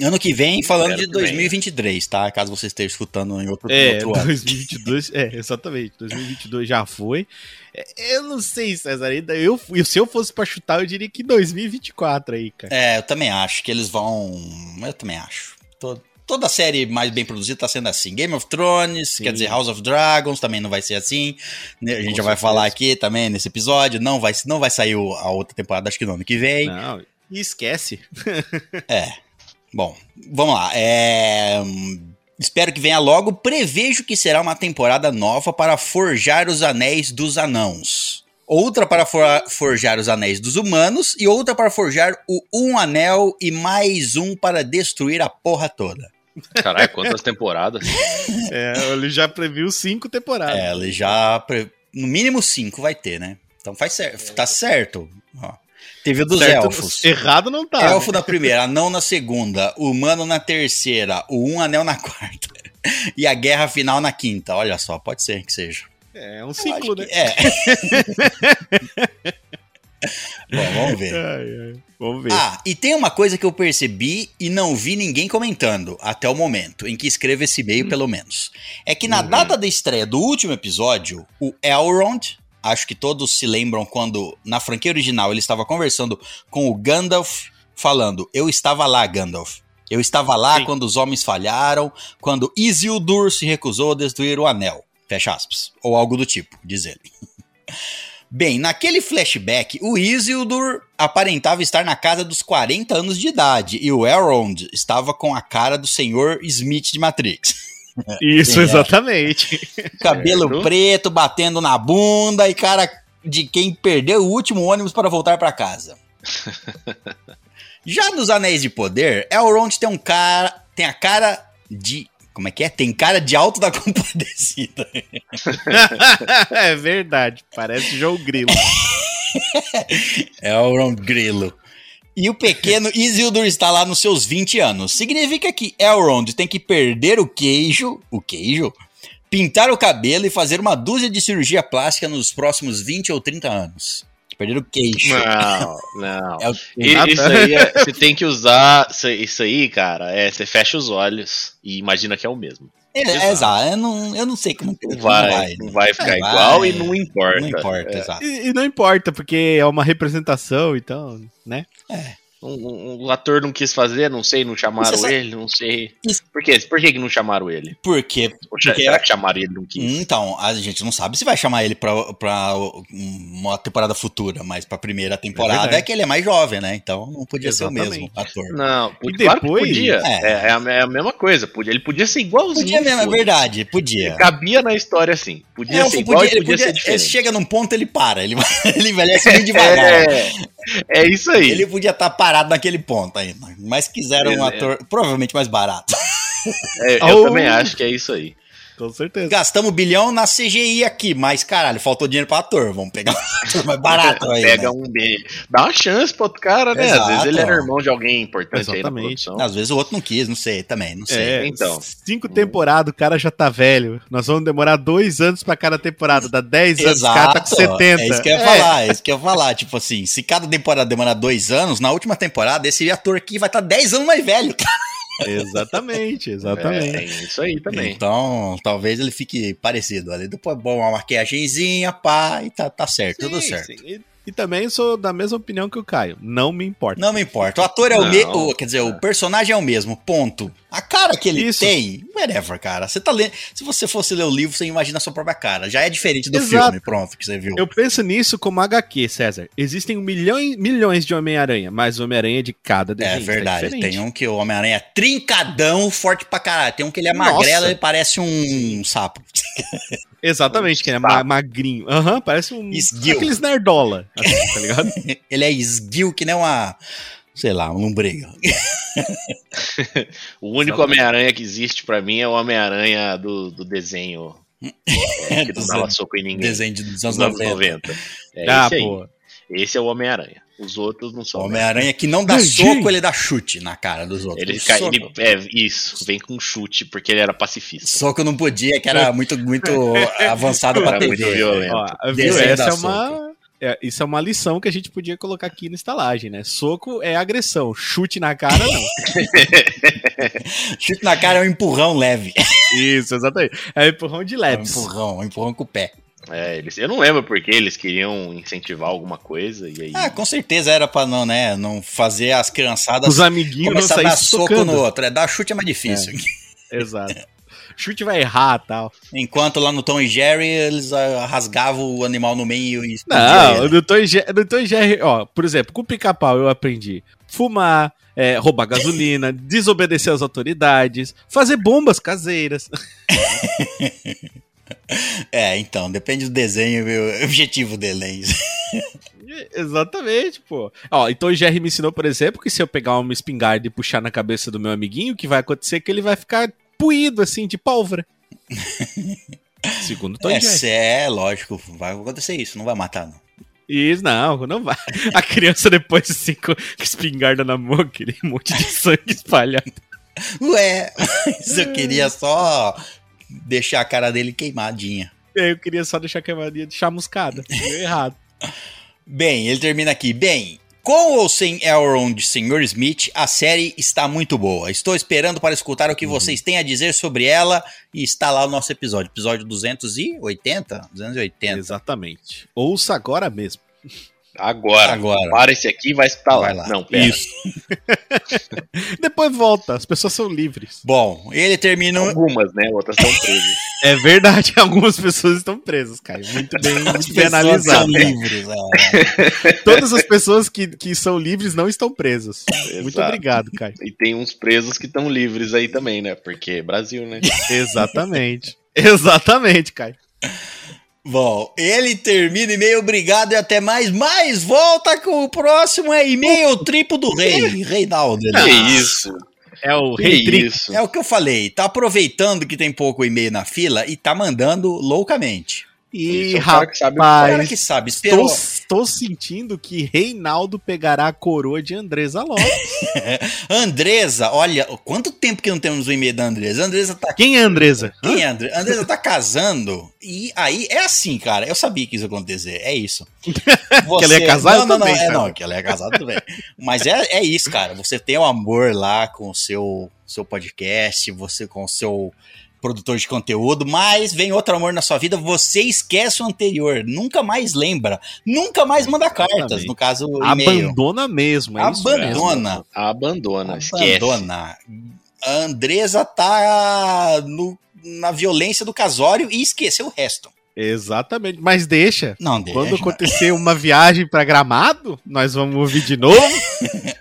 Speaker 1: Ano que vem, falando de
Speaker 2: que venha.
Speaker 1: 2023, tá? Caso você esteja escutando em outro,
Speaker 3: É,
Speaker 1: outro ano.
Speaker 3: 2022, é, exatamente. 2022 já foi. É, Eu não sei, César, ainda eu, se eu fosse pra chutar, eu diria que 2024 aí, cara.
Speaker 1: É, eu também acho que eles vão. Eu também acho. To- Toda série mais bem produzida tá sendo assim. Game of Thrones,
Speaker 3: Sim.
Speaker 1: quer dizer, House of Dragons também não vai ser assim. né? A gente
Speaker 3: Com
Speaker 1: já vai
Speaker 3: certeza.
Speaker 1: falar aqui também nesse episódio. Não vai, não vai sair a outra temporada, acho que no ano que vem.
Speaker 3: Não, e esquece.
Speaker 1: É. Bom, vamos lá. É, Espero que venha logo. Prevejo que será uma temporada nova para forjar os anéis dos anãos. Outra para for- forjar os anéis dos humanos e outra para forjar o um anel e mais um para destruir a porra toda.
Speaker 2: Caralho, quantas temporadas?
Speaker 3: É, ele já previu cinco temporadas.
Speaker 1: É, ele já. pre- No mínimo cinco vai ter, né? Então faz certo. Tá certo. Ó. Teve o dos
Speaker 3: Certo,
Speaker 1: elfos.
Speaker 3: Errado não tá.
Speaker 1: Elfo na primeira, anão na segunda, humano na terceira, o um anel na quarta. E a guerra final na quinta. Olha só, pode ser que seja.
Speaker 3: É, é um ciclo, né?
Speaker 1: É. Bom, vamos ver.
Speaker 3: Ai, ai. Vamos ver.
Speaker 1: Ah, e tem uma coisa que eu percebi e não vi ninguém comentando até o momento em que escrevo esse e-mail, pelo menos. É que na data da estreia do último episódio, o Elrond, acho que todos se lembram quando na franquia original ele estava conversando com o Gandalf, falando: Eu estava lá, Gandalf. Eu estava lá
Speaker 3: Sim.
Speaker 1: quando os homens falharam, quando Isildur se recusou a destruir o anel. Fecha aspas. Ou algo do tipo, diz ele. Bem, naquele flashback, o Isildur aparentava estar na casa dos 40 anos de idade e o Elrond estava com a cara do senhor Smith de Matrix.
Speaker 3: Isso,
Speaker 1: é.
Speaker 3: exatamente.
Speaker 1: Cabelo
Speaker 2: Certo.
Speaker 1: preto, batendo na bunda e cara de quem perdeu o último ônibus para voltar para casa. Já nos Anéis de Poder, Elrond tem um cara, tem a cara de, como é que é? Tem cara de alto da compadecida.
Speaker 3: é verdade. Parece João Grilo.
Speaker 1: Elrond Grilo. E o pequeno Isildur está lá nos seus 20 anos. Significa que Elrond tem que perder o queijo, o queijo, pintar o cabelo e fazer uma dúzia de cirurgia plástica nos próximos 20 ou 30 anos. Perder o queijo.
Speaker 2: Não, não.
Speaker 1: É o-
Speaker 2: isso aí, é- você tem que usar. Isso, isso aí, cara, é, você fecha os olhos e imagina que é o mesmo.
Speaker 1: É, é, exato. Eu não, eu não sei como que
Speaker 2: Não vai, não vai ficar igual e não importa.
Speaker 1: Não importa,
Speaker 2: É,
Speaker 1: exato.
Speaker 3: E, e não importa, porque é uma representação, então, né?
Speaker 2: Um, um- um ator não quis fazer, não sei, não chamaram
Speaker 1: sabe-
Speaker 2: ele, não sei.
Speaker 1: Isso-
Speaker 2: Por quê? Por que, que não chamaram ele?
Speaker 1: Porque,
Speaker 2: Ou será
Speaker 1: porque
Speaker 2: que chamaram ele não quis?
Speaker 1: Então, a gente não sabe se vai chamar ele pra, pra uma temporada futura, mas pra primeira temporada é,
Speaker 3: verdade.
Speaker 1: que ele é mais jovem, né? Então não podia ser o
Speaker 3: Exatamente.
Speaker 1: mesmo ator.
Speaker 2: Não,
Speaker 3: E
Speaker 2: claro
Speaker 3: depois-
Speaker 2: podia.
Speaker 1: É.
Speaker 2: É, é a, é a mesma coisa. Podia, ele podia ser igualzinho.
Speaker 1: Podia mesmo, é
Speaker 2: foda-se.
Speaker 1: verdade, podia.
Speaker 2: Cabia na história assim. Podia
Speaker 1: É,
Speaker 2: ser igual
Speaker 1: podia-
Speaker 2: e
Speaker 1: ele
Speaker 2: podia,
Speaker 1: podia-
Speaker 2: ser
Speaker 1: ele chega num ponto, ele para, ele, ele envelhece muito devagar.
Speaker 2: É, é isso aí.
Speaker 1: Ele podia estar parado naquele ponto ainda. Mas quiseram um ator provavelmente mais barato.
Speaker 2: É, eu
Speaker 3: Ou-
Speaker 2: também acho que é isso aí.
Speaker 3: Com certeza.
Speaker 1: Gastamos bilhão na CGI aqui, mas caralho, faltou dinheiro pra ator. Vamos pegar um ator mais barato aí.
Speaker 2: Pega
Speaker 1: né?
Speaker 2: um B. Dá uma chance pro outro cara, né?
Speaker 1: Exato.
Speaker 2: Às vezes ele era irmão de alguém importante aí na
Speaker 3: Exatamente.
Speaker 2: produção.
Speaker 1: Às vezes o outro não quis, não sei também, não sei.
Speaker 3: É,
Speaker 2: então.
Speaker 3: Cinco temporadas, o cara já tá velho. Nós vamos demorar dois anos pra cada temporada. Dá 10 anos, o cara tá com 70.
Speaker 1: É isso que eu ia falar, é isso que eu ia falar. Tipo assim, se cada temporada demorar dois anos, na última temporada, esse ator aqui vai estar 10 anos mais velho.
Speaker 3: Exatamente,
Speaker 2: É,
Speaker 3: exatamente.
Speaker 2: tem isso aí também.
Speaker 1: Então, talvez ele fique parecido ali. Depois, bom, uma maquiagemzinha, pá, e tá, tá certo, tudo
Speaker 3: Sim,
Speaker 1: certo.
Speaker 3: sim. E, também sou da mesma opinião que o Caio. Não me importa.
Speaker 1: Não me importa. O ator é o
Speaker 2: Não.
Speaker 1: mesmo. Quer dizer, o personagem é o mesmo. Ponto. A cara que ele
Speaker 3: Isso.
Speaker 1: tem, whatever, cara. Você tá lendo. Se você fosse ler o livro, você imagina a sua própria cara. Já é diferente do
Speaker 3: Exato.
Speaker 1: filme, pronto, que você viu.
Speaker 3: Eu penso nisso como HQ, César. Existem um milhão, milhões de Homem-Aranha, mas o Homem-Aranha é de cada
Speaker 1: É
Speaker 3: desenho.
Speaker 1: verdade. Tem um que o Homem-Aranha é trincadão, forte pra caralho. Tem um que ele é
Speaker 3: Nossa.
Speaker 1: magrelo e parece um sapo.
Speaker 3: Exatamente, que é
Speaker 2: Tá.
Speaker 3: ma- magrinho. Aham, parece um.
Speaker 1: Esguio.
Speaker 3: Aqueles nerdola, assim, tá ligado?
Speaker 1: Ele é esguio que nem uma. Sei lá, um lombriga.
Speaker 2: O único Homem-Aranha que existe pra mim é o Homem-Aranha do, do desenho. É, que não dava soco em ninguém.
Speaker 1: Desenho de- dos anos
Speaker 2: anos
Speaker 1: 90.
Speaker 2: 90. É
Speaker 3: ah,
Speaker 2: esse
Speaker 3: pô.
Speaker 2: Esse é o Homem-Aranha. Os outros não
Speaker 1: O
Speaker 2: são.
Speaker 1: Homem-Aranha que não dá
Speaker 3: Ai,
Speaker 1: soco,
Speaker 3: gente.
Speaker 1: ele dá chute na cara dos outros.
Speaker 2: Ele, cai, ele é isso, vem com chute porque ele era pacifista.
Speaker 1: soco não podia, que era muito, muito avançado pra
Speaker 2: Era muito
Speaker 1: TV.
Speaker 2: violento.
Speaker 3: Ó, viu? Essa é uma. é, isso é uma lição que a gente podia colocar aqui na estalagem, né? Soco é agressão, chute na cara não.
Speaker 1: Chute na cara é um empurrão leve.
Speaker 3: Isso, exatamente. É empurrão de
Speaker 1: É um empurrão, um empurrão com o pé.
Speaker 2: É, eles, eu não lembro porque eles queriam incentivar alguma coisa e aí.
Speaker 1: Ah, com certeza era pra não, né, não fazer as criançadas
Speaker 3: Os amiguinhos não
Speaker 1: começar a dar soco
Speaker 3: socando.
Speaker 1: no outro. É, dar chute é mais difícil.
Speaker 3: Exato. Chute vai errar tal.
Speaker 1: Enquanto lá no Tom e Jerry, eles ah, rasgavam o animal no meio e
Speaker 3: Não,
Speaker 1: explodia
Speaker 3: no Tom e Jerry, no Tom e Jerry, ó, por exemplo, com o pica-pau eu aprendi fumar, é, roubar gasolina, desobedecer às autoridades, fazer bombas caseiras.
Speaker 1: É, então, depende do desenho e o objetivo dele? Isso.
Speaker 3: Exatamente, pô. Ó, então o Jerry me ensinou, por exemplo, que se eu pegar uma espingarda e puxar na cabeça do meu amiguinho, o que vai acontecer é que ele vai ficar puído, assim, de pólvora. Segundo o Tom
Speaker 1: É,
Speaker 3: Jerry.
Speaker 1: é, lógico, vai acontecer isso, não vai matar, não.
Speaker 3: Isso, não, não vai. A criança depois, assim, com espingarda na mão, aquele monte de sangue espalhado.
Speaker 1: Ué, mas eu queria só deixar a cara dele queimadinha.
Speaker 3: Eu queria só deixar a queimadinha de chamuscada. Deu errado.
Speaker 1: Bem, ele termina aqui. Bem, com ou sem Elrond Sr. Smith, a série está muito boa. Estou esperando para escutar o que vocês têm a dizer sobre ela e está lá o nosso episódio. Episódio 280? 280.
Speaker 3: Exatamente. Ouça agora mesmo.
Speaker 2: Agora,
Speaker 1: Agora.
Speaker 2: para esse aqui e vai estar lá.
Speaker 1: Vai lá.
Speaker 2: Não, pera.
Speaker 3: Isso. Depois volta, as pessoas são livres.
Speaker 1: Bom, ele termina.
Speaker 2: Algumas, né? Outras estão presas.
Speaker 3: É verdade, algumas pessoas estão presas, Caio. Muito bem, muito analisado.
Speaker 1: são livres. é.
Speaker 3: Todas as pessoas que, que são livres não estão presas. Muito obrigado, Caio.
Speaker 2: E tem uns presos que estão livres aí também, né? Porque Brasil, né?
Speaker 3: Exatamente. Exatamente, Caio.
Speaker 1: Bom, ele termina e-mail, obrigado e até mais. Mas volta com o próximo é e-mail triplo do rei, Reinaldo.
Speaker 2: Que isso?
Speaker 3: É o Rei
Speaker 2: isso?
Speaker 1: É o que eu falei, tá aproveitando que tem pouco e-mail na fila e tá mandando loucamente.
Speaker 3: E
Speaker 2: é o cara
Speaker 1: cara
Speaker 3: rapaz,
Speaker 1: que sabe,
Speaker 3: estou, sentindo que Reinaldo pegará a coroa de Andresa Lopes.
Speaker 1: Andresa, olha, quanto tempo que não temos o e-mail da Andresa? Andresa tá
Speaker 3: Quem é Andresa?
Speaker 1: Quem é Andresa? Andresa tá casando e aí é assim, cara. Eu sabia que isso ia acontecer. É isso.
Speaker 3: Que ela ia casar,
Speaker 1: Não, não, não.
Speaker 3: também,
Speaker 1: É,
Speaker 3: cara.
Speaker 1: não, que ela ia casar também. Mas é, é isso, cara. Você tem o amor lá com o seu, seu podcast, você com o seu produtor de conteúdo, mas vem outro amor na sua vida, você esquece o anterior, nunca mais lembra, nunca mais manda cartas, no caso.
Speaker 3: Abandona mesmo, é isso mesmo.
Speaker 1: Abandona.
Speaker 2: Abandona, esquece.
Speaker 1: Abandona. A Andresa tá no- na violência do casório e esqueceu o resto.
Speaker 3: Exatamente, mas deixa.
Speaker 1: Não, deixa.
Speaker 3: Quando acontecer uma viagem pra Gramado, nós vamos ouvir de novo.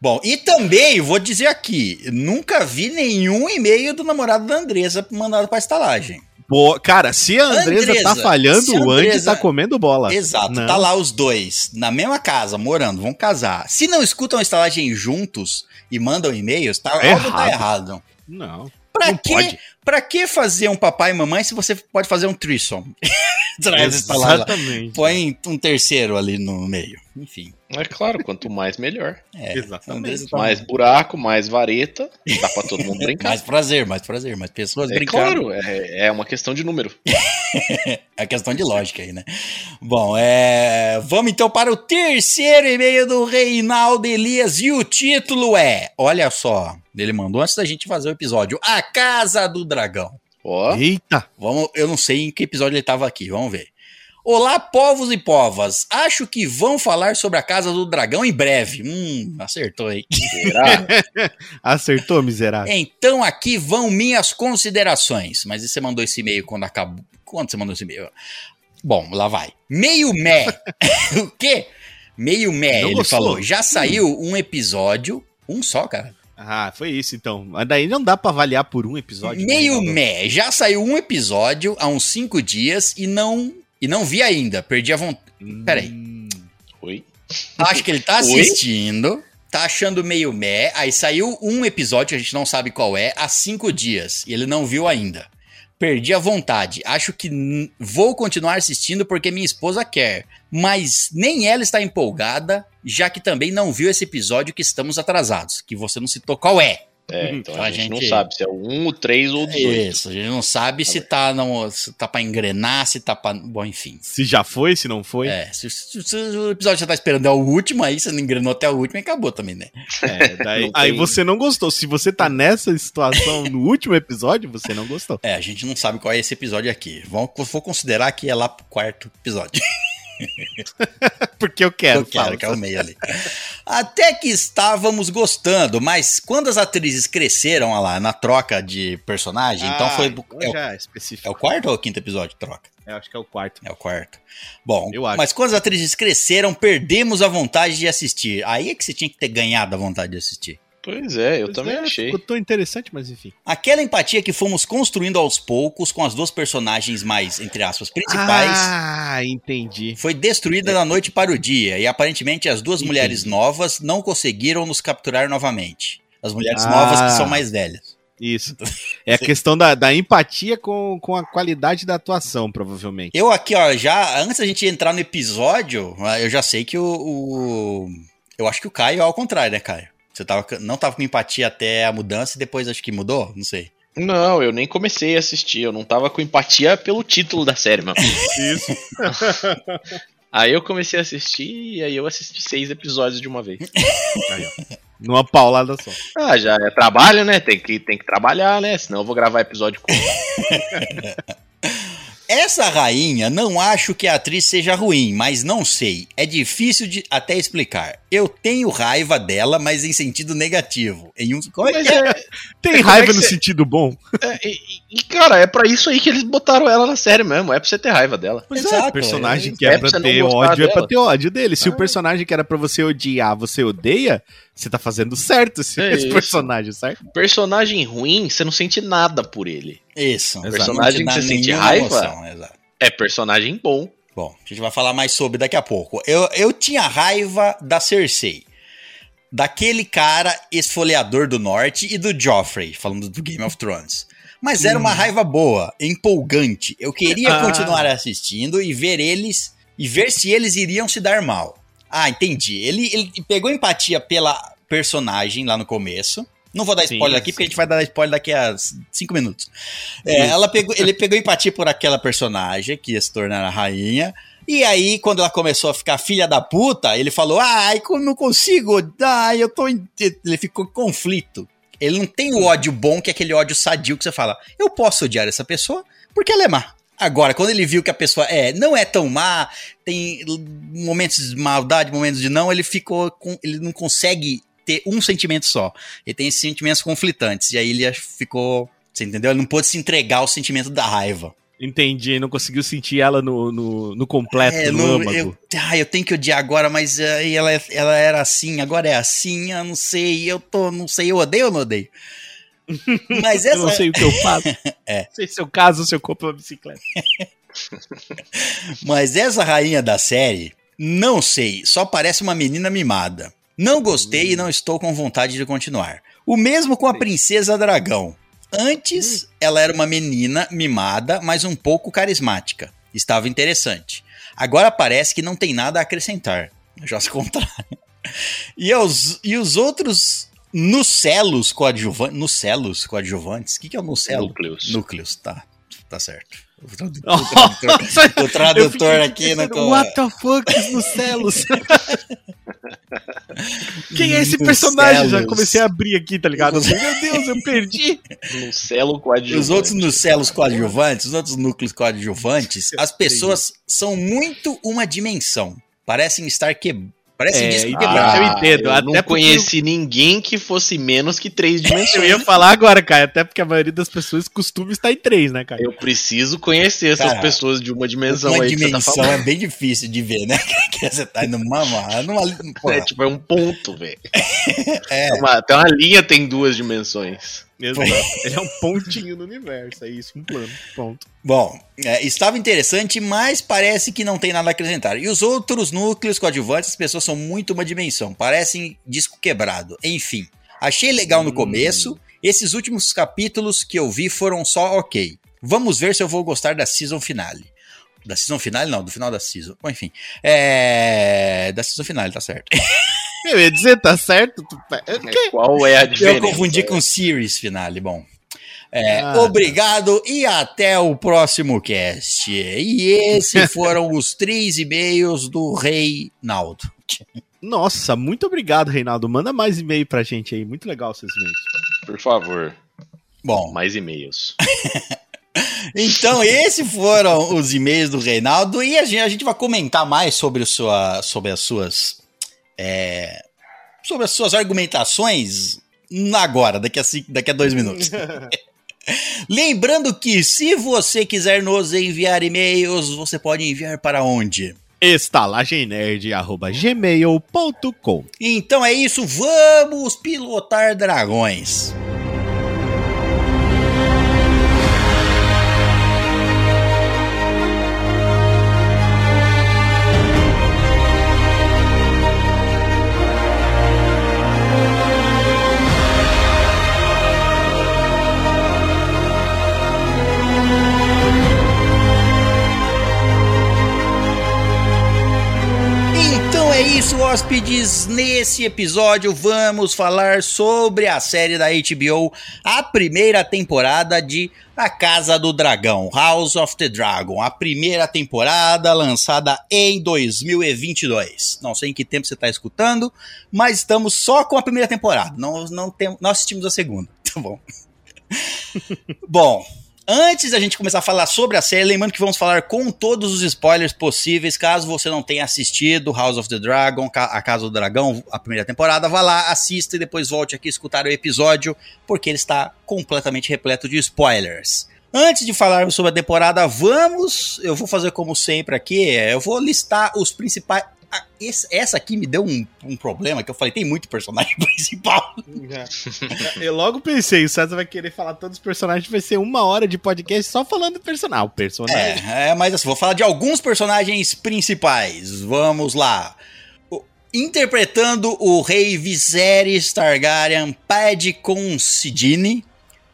Speaker 1: Bom, e também, vou dizer aqui, nunca vi nenhum e-mail do namorado da Andresa mandado pra estalagem.
Speaker 3: Pô, cara, se a Andresa,
Speaker 1: Andresa,
Speaker 3: tá falhando,
Speaker 1: se a
Speaker 3: o Andy
Speaker 1: Andresa-
Speaker 3: tá comendo bola.
Speaker 1: Exato,
Speaker 3: Não.
Speaker 1: tá lá os dois, na mesma casa, morando, vão casar. Se não escutam a estalagem juntos e mandam e-mails, tá,
Speaker 3: É
Speaker 1: algo tá
Speaker 3: errado.
Speaker 1: errado.
Speaker 3: Não.
Speaker 1: Pra
Speaker 3: Não
Speaker 1: que,
Speaker 3: pode.
Speaker 1: pra que fazer um papai e mamãe se você pode fazer um threesome? Traz.
Speaker 3: Exatamente.
Speaker 1: Põe um terceiro ali no meio. Enfim.
Speaker 2: É claro, quanto mais melhor.
Speaker 1: É,
Speaker 3: Exatamente.
Speaker 1: Tá-
Speaker 2: Mais buraco, mais vareta, dá pra todo mundo brincar.
Speaker 1: mais prazer, mais prazer, mais pessoas
Speaker 2: É
Speaker 1: brincando.
Speaker 2: claro, é, é uma questão de número.
Speaker 1: É questão de lógica aí, né? Bom, é... vamos então para o terceiro e-mail do Reinaldo Elias e o título é, olha só, ele mandou antes da gente fazer o episódio, A Casa do Dragão.
Speaker 2: Ó,
Speaker 3: Eita!
Speaker 1: Vamos, eu não sei em que episódio ele estava aqui, vamos ver. Olá, povos e povas. Acho que vão falar sobre a Casa do Dragão em breve. Hum, acertou aí.
Speaker 2: será?
Speaker 3: Acertou, miserável.
Speaker 1: Então aqui vão minhas considerações. Mas você mandou esse e-mail quando acabou. Quando você mandou esse e-mail? Bom, lá vai. Meio mé. o quê? Meio mé, ele
Speaker 3: gostou?
Speaker 1: falou. Já saiu um episódio. Um só, cara.
Speaker 3: Ah, foi isso então. Mas daí não dá pra avaliar por um episódio. né,
Speaker 1: Meio
Speaker 3: Reinaldo?
Speaker 1: mé. Já saiu um episódio há uns cinco dias e não. E não vi ainda. Perdi a vontade. Peraí.
Speaker 3: Hum,
Speaker 2: Oi.
Speaker 1: Acho que ele tá
Speaker 2: Oi?
Speaker 1: assistindo, tá achando meio meh. Aí saiu um episódio, que a gente não sabe qual é, há cinco dias. E ele não viu ainda. Perdi a vontade. Acho que vou continuar assistindo porque minha esposa quer. Mas nem ela está empolgada, já que também não viu esse episódio que estamos atrasados. Que você não citou qual é.
Speaker 2: É, então
Speaker 1: Pra
Speaker 2: a gente,
Speaker 1: gente-
Speaker 2: não sabe se é o 1, o 3 ou o 18.
Speaker 1: Isso, a gente não sabe se tá, não, se tá pra engrenar, se tá pra. Bom, enfim.
Speaker 3: Se já foi, se não foi.
Speaker 1: É, se, se- se o episódio você tá esperando é o último, aí você não engrenou até o último e acabou também, né?
Speaker 3: É, daí-
Speaker 2: Não
Speaker 3: aí
Speaker 2: tem-
Speaker 3: você não gostou. Se você tá nessa situação no último episódio, você não gostou.
Speaker 1: É, a gente não sabe qual é esse episódio aqui. Vamos, vou considerar que é lá pro quarto episódio.
Speaker 3: Porque eu quero.
Speaker 1: eu quero,
Speaker 3: fala.
Speaker 1: que é o meio ali. Até que estávamos gostando, mas quando as atrizes cresceram olha lá na troca de personagem, então
Speaker 3: Ah,
Speaker 1: foi. É o,
Speaker 3: já é específico.
Speaker 1: é o quarto ou é o quinto episódio de troca?
Speaker 3: Eu acho que é o quarto.
Speaker 1: É o quarto. Bom, mas quando as atrizes cresceram, perdemos a vontade de assistir. Aí é que você tinha que ter ganhado a vontade de assistir.
Speaker 2: Pois é, eu
Speaker 3: Pois
Speaker 2: também
Speaker 3: é,
Speaker 2: achei.
Speaker 3: Ficou tão interessante, mas enfim.
Speaker 1: Aquela empatia que fomos construindo aos poucos com as duas personagens mais, entre aspas, principais.
Speaker 3: Ah, entendi.
Speaker 1: foi destruída da noite para o dia e aparentemente as duas
Speaker 3: Entendi.
Speaker 1: mulheres novas não conseguiram nos capturar novamente. As mulheres
Speaker 3: Ah.
Speaker 1: novas que são mais velhas.
Speaker 3: Isso. É a questão da, da empatia com, com a qualidade da atuação, provavelmente.
Speaker 1: Eu aqui, ó, já antes da gente entrar no episódio, eu já sei que o, o- eu acho que o Caio é ao contrário, né, Caio? Você tava, não tava com empatia até a mudança e depois acho que mudou, não sei.
Speaker 2: Não, eu nem comecei a assistir. Eu não tava com empatia pelo título da série, mano.
Speaker 3: Isso.
Speaker 2: Aí eu comecei a assistir e aí eu assisti seis episódios de uma vez.
Speaker 3: Numa paulada só.
Speaker 2: Ah, já é trabalho, né? Tem que, tem que trabalhar, né? Senão eu vou gravar episódio com.
Speaker 1: Essa rainha, não acho que a atriz seja ruim, mas não sei. É difícil de até explicar. Eu tenho raiva dela, mas em sentido negativo. Em um... Como é que é?
Speaker 2: é,
Speaker 3: Tem raiva
Speaker 2: é que
Speaker 3: no
Speaker 2: cê-
Speaker 3: sentido bom?
Speaker 2: é, e, e, cara, é pra isso aí que eles botaram ela na série mesmo. É pra você ter raiva dela.
Speaker 3: Pois
Speaker 1: Exato,
Speaker 3: é, o personagem
Speaker 1: é.
Speaker 3: que
Speaker 2: É
Speaker 3: é
Speaker 2: pra
Speaker 3: ter ódio, é
Speaker 2: dela.
Speaker 3: pra ter ódio dele. Se
Speaker 2: Ah.
Speaker 3: o personagem que era pra você odiar, você odeia, você tá fazendo certo esse,
Speaker 2: É
Speaker 3: esse personagem, certo?
Speaker 2: Personagem ruim, você não sente nada por ele.
Speaker 1: Isso.
Speaker 3: Exato.
Speaker 2: Personagem que você sente raiva?
Speaker 1: exato.
Speaker 2: É personagem bom.
Speaker 1: Bom, a gente vai falar mais sobre daqui a pouco. Eu, eu tinha raiva da Cersei. Daquele cara esfoliador do norte e do Joffrey, falando do Game of Thrones. Mas era uma raiva boa, empolgante. Eu queria
Speaker 3: Ah.
Speaker 1: continuar assistindo e ver eles e ver se eles iriam se dar mal. Ah, entendi. Ele, ele pegou empatia pela personagem lá no começo. Não vou dar
Speaker 3: Sim,
Speaker 1: spoiler aqui,
Speaker 3: sim.
Speaker 1: porque a gente vai dar spoiler daqui a cinco minutos. É, ela pegou, ele pegou empatia por aquela personagem que ia se tornar a rainha. E aí, quando ela começou a ficar filha da puta, ele falou: Ai, como não consigo, ai, eu tô. em-" Ele ficou em conflito. Ele não tem o ódio bom, que é aquele ódio sadio que você fala: Eu posso odiar essa pessoa porque ela é má. Agora, quando ele viu que a pessoa é, não é tão má, tem momentos de maldade, momentos de não, ele ficou com. Ele não consegue ter um sentimento só. Ele tem sentimentos conflitantes. E aí ele ficou. Você entendeu? Ele não pôde se entregar ao sentimento da raiva.
Speaker 3: Entendi, não conseguiu sentir ela no, no, no completo,
Speaker 1: É,
Speaker 3: no âmago.
Speaker 1: eu, ah, eu tenho que odiar agora, mas aí ela, ela era assim, agora é assim, eu não sei, eu tô, não sei, eu odeio ou não odeio? Mas
Speaker 3: Eu não
Speaker 1: essa,
Speaker 3: sei o que eu faço.
Speaker 1: É.
Speaker 3: Não sei se eu caso ou se eu compro uma bicicleta.
Speaker 1: mas essa rainha da série, não sei, só parece uma menina mimada. Não gostei e não estou com vontade de continuar. O mesmo com a Princesa Dragão. Antes, ela era uma menina mimada, mas um pouco carismática. Estava interessante. Agora parece que não tem nada a acrescentar. Já se contrário. E os, e os outros nucelos coadjuvantes. Nucelos coadjuvantes? O que, que é o nucelo?
Speaker 2: Núcleos.
Speaker 1: Núcleos, tá. Tá certo. O tradutor, aqui
Speaker 3: pensando, What the fuck nos celos? Quem é esse personagem? Já comecei a abrir aqui, tá ligado? Meu Deus, eu perdi.
Speaker 2: Um celo coadjuvante.
Speaker 1: Os outros nucelos coadjuvantes, os outros núcleos coadjuvantes, as pessoas são muito uma dimensão. Parecem estar que... Parecem
Speaker 3: É,
Speaker 1: disco
Speaker 3: e
Speaker 1: quebrado.
Speaker 3: eu entendo,
Speaker 2: eu
Speaker 3: até
Speaker 2: não conheci ninguém que fosse menos que três dimensões.
Speaker 3: Eu ia falar agora, cara, até porque a maioria das pessoas costuma estar em três, né, cara?
Speaker 2: Eu preciso conhecer essas
Speaker 1: Cara,
Speaker 2: pessoas de uma dimensão
Speaker 1: Uma
Speaker 2: aí que você tá
Speaker 1: dimensão
Speaker 2: falando.
Speaker 1: é bem difícil de ver, né? Que você tá numa... numa porra,
Speaker 2: É, tipo, é um ponto, velho.
Speaker 1: é.
Speaker 2: Uma- Até uma linha tem duas dimensões.
Speaker 3: Exato. Ele é um pontinho no universo, é isso, um plano. Ponto.
Speaker 1: Bom, é, estava interessante, mas parece que não tem nada a acrescentar. E os outros núcleos coadjuvantes, as pessoas são muito uma dimensão, parecem disco quebrado. Enfim, achei legal no começo. Esses últimos capítulos que eu vi foram só ok. Vamos ver se eu vou gostar da season finale. Da season finale, não, do final da season. Bom, enfim. É. Da season finale, tá certo.
Speaker 3: Eu ia dizer, tá certo? Tu- é, que-
Speaker 2: Qual é a diferença?
Speaker 1: Eu confundi com series finale. Bom. É,
Speaker 3: Ah,
Speaker 1: obrigado e até o próximo cast. E esses foram os três e-mails do Reinaldo.
Speaker 3: Nossa, muito obrigado, Reinaldo. Manda mais e-mail pra gente aí. Muito legal seus e-mails.
Speaker 2: Por favor,
Speaker 1: Bom,
Speaker 2: mais e-mails.
Speaker 1: então esses foram os e-mails do Reinaldo e a gente, a gente vai comentar mais sobre, sua, sobre as suas é, sobre as suas argumentações agora, daqui a, cinco, daqui a dois minutos. Lembrando que se você quiser nos enviar e-mails, você pode enviar para onde?
Speaker 3: estalagemnerd.gmail.com
Speaker 1: Então é isso, vamos pilotar dragões. É isso, hóspedes. Nesse episódio vamos falar sobre a série da HBO, a primeira temporada de A Casa do Dragão, House of the Dragon, a primeira temporada lançada em 2022. Não sei em que tempo você está escutando, mas estamos só com a primeira temporada. Não, não tem, nós assistimos a segunda, tá bom? bom, Antes da gente começar a falar sobre a série, lembrando que vamos falar com todos os spoilers possíveis. Caso você não tenha assistido House of the Dragon, A Casa do Dragão, a primeira temporada, vá lá, assista e depois volte aqui escutar o episódio, porque ele está completamente repleto de spoilers. Antes de falarmos sobre a temporada, vamos. Eu vou fazer como sempre aqui. é, Eu vou listar os principais. Ah, esse- essa aqui me deu um, um problema que eu falei, tem muito personagem principal.
Speaker 3: Eu logo pensei, o César vai querer falar todos os personagens, vai ser uma hora de podcast só falando do personagem. Personagem.
Speaker 1: É, é, mas assim, vou falar de alguns personagens principais. Vamos lá. O- interpretando o rei Viserys Targaryen, Paddy Considine.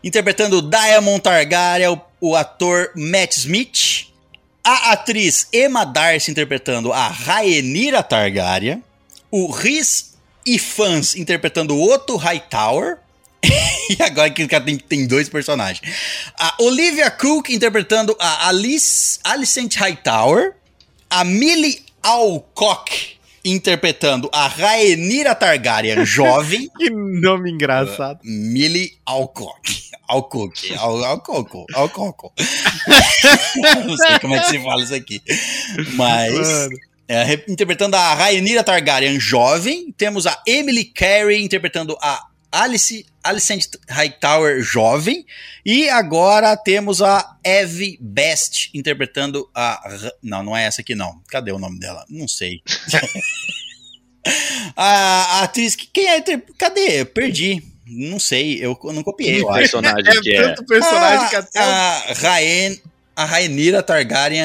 Speaker 1: Interpretando Diamond Targaryen, o, o ator Matt Smith. A atriz Emma Darcy interpretando a Rhaenyra Targaryen. O Rhys Ifans interpretando o Otto Hightower. E agora que tem, tem dois personagens. A Olivia Cook interpretando a Alice, Alicent Hightower. A Millie Alcock interpretando a Rhaenyra Targaryen jovem.
Speaker 3: Que nome engraçado.
Speaker 1: Millie Alcock. Alcock. Al- Alcoco. Alcoco. Não sei como é que se fala isso aqui. Mas... É, re- interpretando a Rhaenyra Targaryen jovem. Temos a Emily Carey interpretando a Alice, Alicent Hightower jovem. E agora temos a Evie Best interpretando a... Não, não é essa aqui não. Cadê o nome dela? Não sei. a, a atriz... que- Quem é? Cadê? Perdi. Não sei. Eu não copiei, eu acho.
Speaker 2: personagem que é?
Speaker 3: tanto personagem
Speaker 1: a,
Speaker 3: que até.
Speaker 1: a, Rhaen, a Rhaenyra Targaryen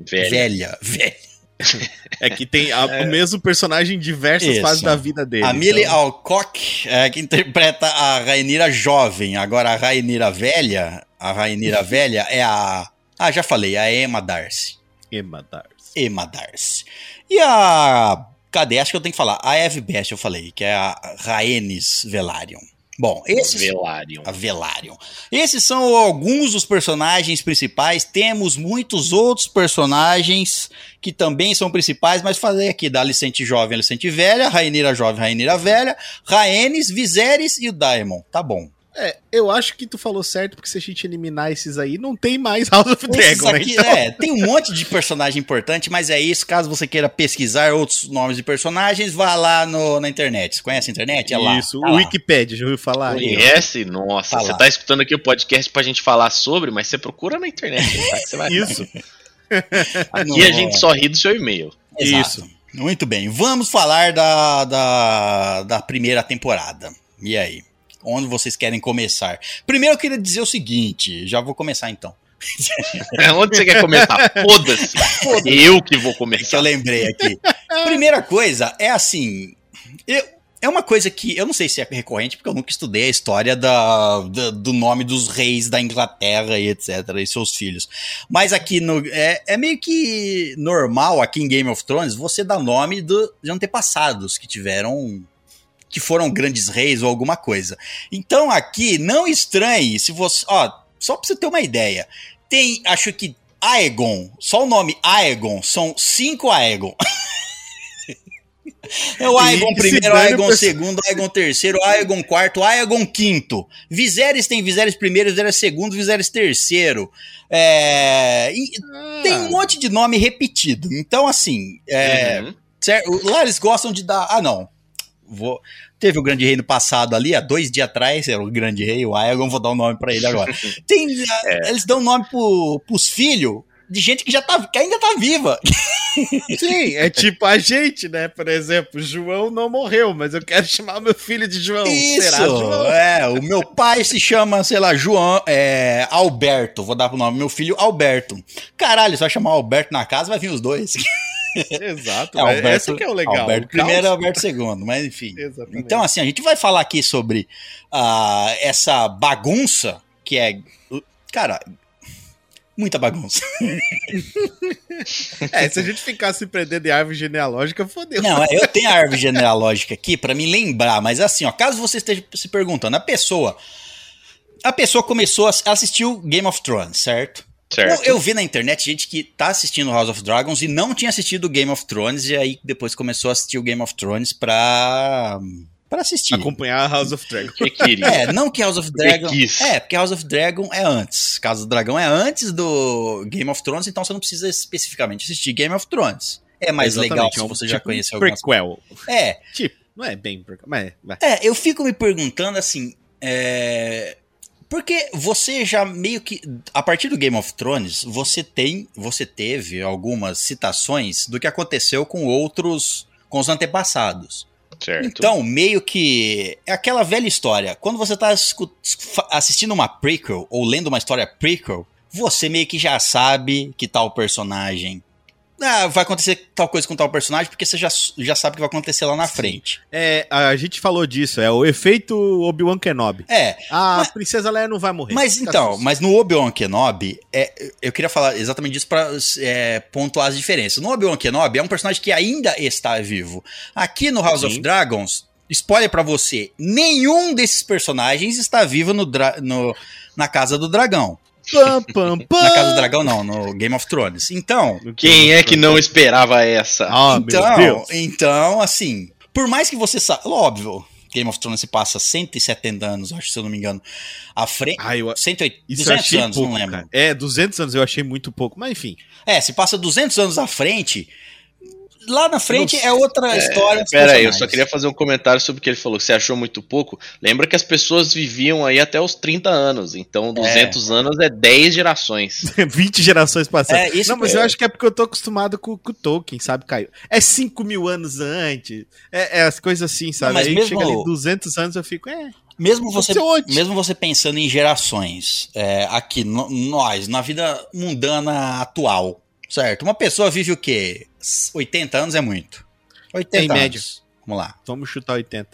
Speaker 2: Velho.
Speaker 1: velha. Velha.
Speaker 3: É que tem a- o mesmo personagem em diversas
Speaker 1: Isso.
Speaker 3: fases da vida dele.
Speaker 1: A Millie
Speaker 3: então-
Speaker 1: Alcock é que interpreta a Rainira jovem. Agora a Rainira velha, a Rainira velha é a. Ah, já falei, a Emma Darcy.
Speaker 3: Emma Darcy.
Speaker 1: Emma Darcy. E a. Cadê? Acho que eu tenho que falar. A Eve Best, eu falei, que é a Rhaenys Velaryon. Bom, esses.
Speaker 2: Velaryon.
Speaker 1: A Velaryon. Esses são alguns dos personagens principais. Temos muitos outros personagens que também são principais, mas falei aqui da Alicente Jovem, Alicente Velha, Rainira Jovem, Rainira Velha, Rhaenys, Viserys e o Daemon. Tá bom.
Speaker 3: É, eu acho que tu falou certo, porque se a gente eliminar esses aí, não tem mais House of Dragon, né?
Speaker 1: aqui,
Speaker 3: Então,
Speaker 1: é, tem um monte de personagem importante, mas é isso. Caso você queira pesquisar outros nomes de personagens, vá lá no- na internet. Você conhece a internet? É lá.
Speaker 3: Isso,
Speaker 1: tá
Speaker 3: o. Wikipedia, já ouviu falar?
Speaker 2: Conhece? Nossa,
Speaker 1: Tá
Speaker 2: você
Speaker 1: lá.
Speaker 2: tá escutando aqui o podcast pra gente falar sobre, mas você procura na internet, tá? Que você vai
Speaker 3: Isso.
Speaker 2: Aqui a gente só ri do seu e-mail.
Speaker 1: Exato.
Speaker 3: Isso.
Speaker 1: Muito bem. Vamos falar da, da, da primeira temporada. E aí? Onde vocês querem começar? Primeiro eu queria dizer o seguinte, já vou começar então.
Speaker 2: É, Onde você quer começar? Foda-se. Eu que vou
Speaker 1: que eu
Speaker 2: começar.
Speaker 1: lembrei aqui. Primeira coisa é assim. eu- é uma coisa que eu não sei se é recorrente, porque eu nunca estudei a história da, da- do nome dos reis da Inglaterra e etc. e seus filhos. Mas aqui no. É, é meio que normal aqui em Game of Thrones você dar nome do, de antepassados que tiveram. Que foram grandes reis ou alguma coisa. Então aqui, não estranhe se você. Ó, só pra você ter uma ideia. Tem, acho que Aegon, só o nome Aegon, são cinco Aegon. É o Aegon primeiro, Aegon
Speaker 3: o pessoal-
Speaker 1: segundo, Aegon terceiro, Aegon quarto, Aegon quinto. Viserys tem Viserys primeiro, Viserys segundo, Viserys terceiro. É, e tem um monte de nome repetido. Então, assim, é,
Speaker 2: Uhum.
Speaker 1: certo? lá eles gostam de dar. Ah, não. Vou, teve o Grande Rei no passado ali, há dois dias atrás, era o Grande Rei, o Aegon, vou dar o nome pra ele agora. Tem, ah, Eles dão nome pro, pros filhos de gente que já tá, que ainda tá viva.
Speaker 3: Sim, é tipo a gente, né? Por exemplo, João não morreu, mas eu quero chamar meu filho de João.
Speaker 1: Isso,
Speaker 3: Será João?
Speaker 1: é, o meu pai se chama, sei lá, João, é, Alberto, vou dar pro nome, meu filho Alberto. Caralho, você vai chamar Alberto na casa, vai vir os dois.
Speaker 3: Exato,
Speaker 1: É,
Speaker 3: mas
Speaker 1: Alberto-
Speaker 3: essa que é o legal.
Speaker 1: Alberto
Speaker 3: o
Speaker 1: primeiro e Alberto segundo, mas enfim.
Speaker 3: Exatamente.
Speaker 1: Então, assim, a gente vai falar aqui sobre ah, essa bagunça que é. Cara, muita bagunça.
Speaker 3: É, se a gente ficar se prendendo em árvore genealógica, fodeu.
Speaker 1: Não, é, eu tenho a árvore genealógica aqui pra me lembrar, mas assim, ó, caso você esteja se perguntando, a pessoa. A pessoa começou a assistir o Game of Thrones, certo?
Speaker 2: Certo.
Speaker 1: Eu, eu vi na internet gente que tá assistindo House of Dragons e não tinha assistido o Game of Thrones, e aí depois começou a assistir o Game of Thrones pra. pra assistir.
Speaker 3: Acompanhar a House of Dragon.
Speaker 2: Que queria.
Speaker 1: É, não que House of Dragon. É, porque House of Dragon é antes. Casa do Dragão é antes do Game of Thrones, então você não precisa especificamente assistir Game of Thrones. É mais
Speaker 3: Exatamente,
Speaker 1: legal
Speaker 3: é
Speaker 1: se
Speaker 3: um
Speaker 1: você já
Speaker 3: tipo
Speaker 1: conhece
Speaker 3: um
Speaker 1: algumas
Speaker 3: prequel.
Speaker 1: É,
Speaker 3: Tipo, não é bem prequel, mas é.
Speaker 1: é, eu fico me perguntando assim. É... Porque você já meio que. A partir do Game of Thrones, você tem. Você teve algumas citações do que aconteceu com outros. com os antepassados.
Speaker 2: Certo.
Speaker 1: Então, meio que. É aquela velha história. Quando você tá fa- assistindo uma prequel ou lendo uma história prequel, você meio que já sabe que tal personagem. Ah, vai acontecer tal coisa com tal personagem, porque você já, já sabe o que vai acontecer lá na frente.
Speaker 3: É, a gente falou disso, é o efeito Obi-Wan Kenobi.
Speaker 1: É,
Speaker 3: A
Speaker 1: Mas-
Speaker 3: princesa Leia não vai morrer.
Speaker 1: Mas então, mas no Obi-Wan Kenobi, é, eu queria falar exatamente disso pra é, pontuar as diferenças. No Obi-Wan Kenobi é um personagem que ainda está vivo. Aqui no House
Speaker 3: Sim.
Speaker 1: of Dragons, spoiler pra você, nenhum desses personagens está vivo no, no- na Casa do Dragão.
Speaker 3: Pam, pam, pam.
Speaker 1: Na Casa do Dragão não, no Game of Thrones. Então,
Speaker 2: Quem é que não esperava essa?
Speaker 3: Ah, meu
Speaker 1: então,
Speaker 3: Deus.
Speaker 1: então, assim, por mais que você saiba, óbvio, Game of Thrones se passa 170 anos, acho, se eu não me engano, à frente,
Speaker 3: Ah, eu,
Speaker 1: 180,
Speaker 3: isso eu
Speaker 1: 200
Speaker 3: achei
Speaker 1: anos,
Speaker 3: pouco,
Speaker 1: não lembro.
Speaker 3: cara. É, 200 anos eu achei muito pouco, mas enfim.
Speaker 1: É, se passa 200 anos à frente, lá na frente
Speaker 3: Nossa.
Speaker 1: é outra história. dos
Speaker 2: Pera aí, eu só queria fazer um comentário sobre o que ele falou, que você achou muito pouco. Lembra que as pessoas viviam aí até os 30 anos, então 200 anos é 10 gerações.
Speaker 3: 20 gerações passadas.
Speaker 1: É, isso
Speaker 3: não, mas
Speaker 1: é-
Speaker 3: eu acho que é porque eu tô acostumado com, com o Tolkien, sabe, Caio? É 5 mil anos antes. É, é as coisas assim, sabe?
Speaker 1: mas
Speaker 3: Aí
Speaker 1: mesmo-
Speaker 3: chega ali 200 anos eu fico, é.
Speaker 1: Mesmo você, mesmo você pensando em gerações, é, aqui, no- nós, na vida mundana atual, Certo. Uma pessoa vive o quê? 80 anos é muito. 80
Speaker 3: Em
Speaker 1: anos.
Speaker 3: média.
Speaker 1: Vamos lá.
Speaker 3: Vamos chutar 80.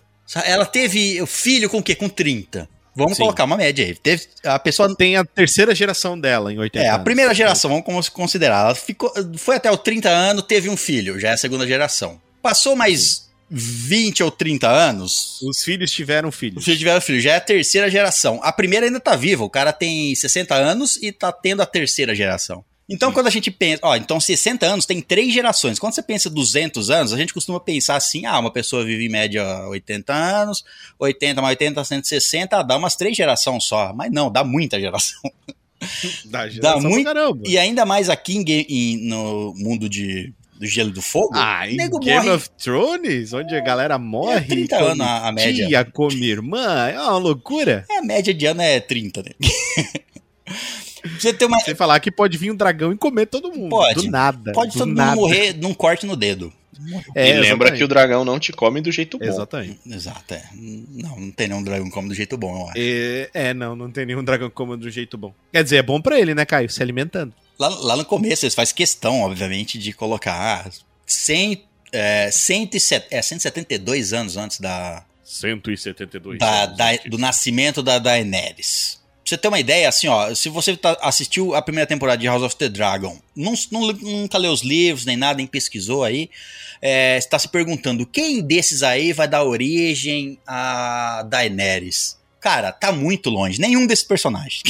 Speaker 1: Ela teve o filho com o quê? Com 30. Vamos
Speaker 3: Sim.
Speaker 1: colocar uma média aí. Teve, a pessoa.
Speaker 3: Tem a terceira geração dela em 80
Speaker 1: É, a
Speaker 3: anos.
Speaker 1: primeira geração, vamos considerar. Ela ficou, foi até os 30 anos, teve um filho, já é a segunda geração. Passou mais 20 ou 30 anos,
Speaker 3: Os filhos tiveram
Speaker 1: o
Speaker 3: filhos.
Speaker 1: filho tiver filho, já é a terceira geração. A primeira ainda tá viva, o cara tem 60 anos e tá tendo a terceira geração. Então, quando a gente pensa, ó, então 60 anos tem três gerações. Quando você pensa 200 anos, a gente costuma pensar assim: ah, uma pessoa vive em média 80 anos, 80 mais 80, 160, ah, dá umas três gerações só. Mas não, dá muita geração.
Speaker 3: Dá, geração pra
Speaker 1: muito-
Speaker 3: caramba.
Speaker 1: E ainda mais aqui em, em- no mundo de, do gelo do fogo.
Speaker 3: Ah, em Game
Speaker 1: morre.
Speaker 3: of Thrones, onde a galera morre.
Speaker 1: É 30
Speaker 3: come
Speaker 1: anos a- a média.
Speaker 3: Tia, come irmã, é uma loucura.
Speaker 1: É, a média de ano é 30, né? Você ter uma.
Speaker 3: Você falar que pode vir um dragão e comer todo mundo.
Speaker 1: Pode.
Speaker 3: Do nada.
Speaker 1: Pode
Speaker 3: do
Speaker 1: todo mundo
Speaker 3: nada.
Speaker 1: morrer num corte no dedo.
Speaker 3: É,
Speaker 2: e lembra que o dragão não te come do jeito bom.
Speaker 3: Exatamente.
Speaker 1: Exato, é. Não, não tem nenhum dragão como do jeito bom, eu acho.
Speaker 3: É, é, não, não tem nenhum dragão que coma do jeito bom. Quer dizer, é bom pra ele, né, Caio? Se alimentando.
Speaker 1: Lá, lá no começo eles fazem questão, obviamente, de colocar ah, 100, é, 107, é, 172 anos antes da,
Speaker 3: 172.
Speaker 1: da- da- do nascimento da Daenerys. Você ter uma ideia, assim, ó, se você tá- assistiu a primeira temporada de House of the Dragon, não, não- nunca leu os livros nem nada, nem pesquisou aí, é, está se perguntando quem desses aí vai dar origem a Daenerys? Cara, tá muito longe. Nenhum desses personagens.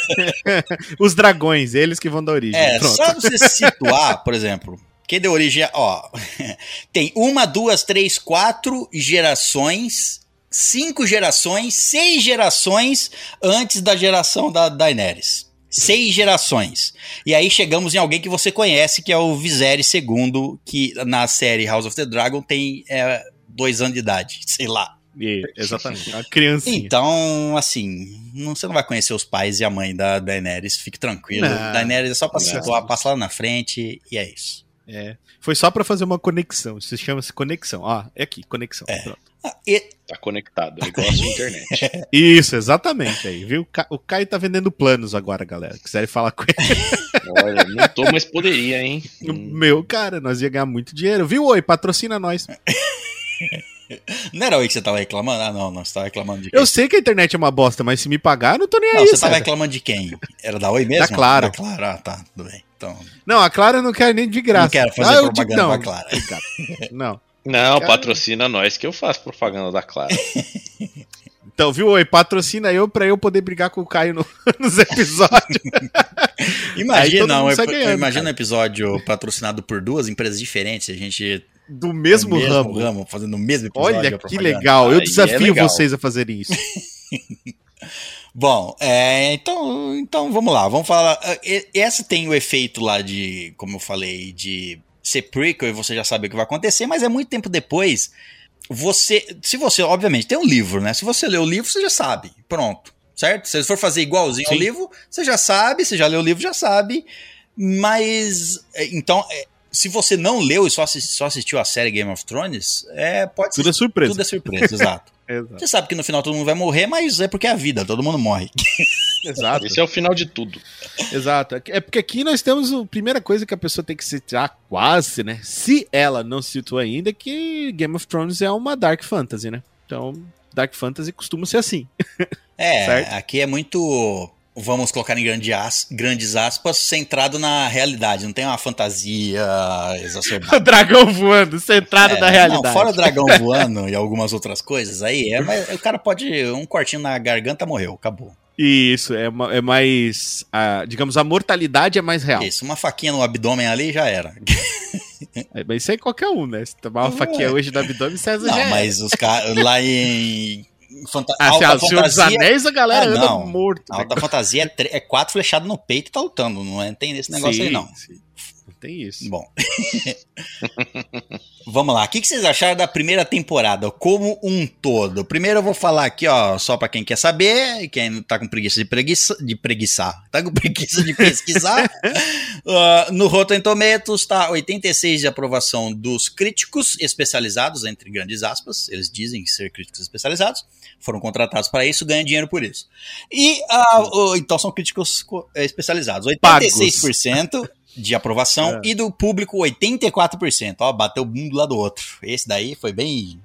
Speaker 3: Os dragões, eles que vão dar origem.
Speaker 1: É,
Speaker 3: Pronto.
Speaker 1: só você situar, por exemplo, quem deu origem a. Ó, tem uma, duas, três, quatro gerações, cinco gerações, seis gerações antes da geração da Daenerys. Seis gerações. E aí chegamos em alguém que você conhece, que é o Viserys II, que na série House of the Dragon tem é, dois anos de idade, sei lá.
Speaker 3: É, exatamente. A criancinha.
Speaker 1: Então, assim, não, você não vai conhecer os pais e a mãe da Daenerys, fique tranquilo.
Speaker 3: Não.
Speaker 1: Daenerys é só pra situar, passa lá na frente e é isso.
Speaker 3: É. Foi só pra fazer uma conexão. Isso chama-se conexão. Ó, é aqui, conexão.
Speaker 1: É. Ah, e-
Speaker 2: Tá conectado, igual a sua internet.
Speaker 3: Isso, exatamente aí, viu? O Ca- O Caio tá vendendo planos agora, galera. Quiserem falar com ele.
Speaker 2: Olha, não tô, mas poderia, hein?
Speaker 3: Meu, cara, nós ia ganhar muito dinheiro. Viu? Oi, patrocina nós.
Speaker 1: não era aí que você tava reclamando? Ah, não, não, você tava reclamando de quem?
Speaker 3: Eu sei que a internet é uma bosta, mas se me pagar, eu não tô nem
Speaker 1: Não,
Speaker 3: aí.
Speaker 1: você tava reclamando de quem? Era da Oi mesmo?
Speaker 3: Da Claro.
Speaker 1: Da Claro, ah, tá, tudo bem. Então,
Speaker 3: Não, a Clara não quer nem de graça.
Speaker 1: Não quero fazer
Speaker 3: ah,
Speaker 1: propaganda
Speaker 3: digo, não.
Speaker 1: pra Clara.
Speaker 3: Não.
Speaker 2: Não,
Speaker 3: Cara.
Speaker 2: patrocina nós que eu faço propaganda da Clara.
Speaker 3: Então, viu? Oi, patrocina eu pra eu poder brigar com o Caio no- nos episódios.
Speaker 1: Imagina, um,
Speaker 3: ganhando,
Speaker 1: imagina um episódio patrocinado por duas empresas diferentes, a gente
Speaker 3: Do mesmo,
Speaker 1: no
Speaker 3: ramo.
Speaker 1: fazendo o mesmo episódio.
Speaker 3: Olha que legal. Eu
Speaker 2: é
Speaker 3: desafio
Speaker 2: legal.
Speaker 3: vocês a fazerem isso.
Speaker 1: Bom, é, então, então vamos lá, vamos falar. ah, Essa tem o efeito lá de, como eu falei, de ser prequel e você já sabe o que vai acontecer, mas é muito tempo depois. Você, se você, obviamente, tem um livro, né? Se você lê o livro, você já sabe. Pronto, certo? Se você for fazer igualzinho ao
Speaker 3: Sim.
Speaker 1: livro, você já sabe. Você já leu o livro, já sabe. Mas, é, então, é, se você não leu e só, só assistiu a série Game of Thrones, é, pode ser.
Speaker 3: Tudo é surpresa.
Speaker 1: Tudo é surpresa, exato.
Speaker 3: Exato.
Speaker 1: Você sabe que no final todo mundo vai morrer, mas é porque é a vida, todo mundo morre.
Speaker 3: Exato.
Speaker 2: Esse é o final de tudo.
Speaker 3: Exato. É porque aqui nós temos a primeira coisa que a pessoa tem que se situar quase, né? Se ela não se situou ainda, é que Game of Thrones é uma Dark Fantasy, né? Então, Dark Fantasy costuma ser assim.
Speaker 1: É,
Speaker 3: Certo.
Speaker 1: aqui é muito, vamos colocar em grande as- grandes aspas, centrado na realidade. Não tem uma fantasia exacerbada.
Speaker 3: o dragão voando, centrado
Speaker 1: É,
Speaker 3: na realidade.
Speaker 1: Não, fora o dragão voando e algumas outras coisas aí, é, mas o cara pode, um cortinho na garganta morreu, acabou.
Speaker 3: Isso, é, é mais. a- digamos, a mortalidade é mais real.
Speaker 1: Isso, uma faquinha no abdômen ali já era.
Speaker 3: É, mas isso aí qualquer um, né? Se tomar uma
Speaker 1: É.
Speaker 3: faquinha hoje no abdômen, César
Speaker 1: Não,
Speaker 3: já é.
Speaker 1: mas os caras lá em fanta
Speaker 3: Ah,
Speaker 1: alta
Speaker 3: Senhor dos
Speaker 1: fantasia,
Speaker 3: Anéis, a galera anda
Speaker 1: não.
Speaker 3: morto. né?
Speaker 1: alta fantasia é, tre- é quatro flechados no peito e tá lutando, não é, tem esse negócio aí
Speaker 3: Sim,
Speaker 1: não.
Speaker 3: sim. Tem isso.
Speaker 1: Bom. Vamos lá. O que vocês acharam da primeira temporada como um todo? Primeiro eu vou falar aqui, ó, só pra quem quer saber, e quem tá com preguiça de, preguiça, de preguiçar, tá com preguiça de pesquisar. Ah, no Rotten Tomatoes tá 86 de aprovação dos críticos especializados, entre grandes aspas, eles dizem ser críticos especializados, foram contratados para isso, ganham dinheiro por isso. E, o- então são críticos co- eh, especializados. 86% de aprovação
Speaker 3: É.
Speaker 1: e do público 84%. Ó, bateu um do lado do outro. Esse daí foi bem.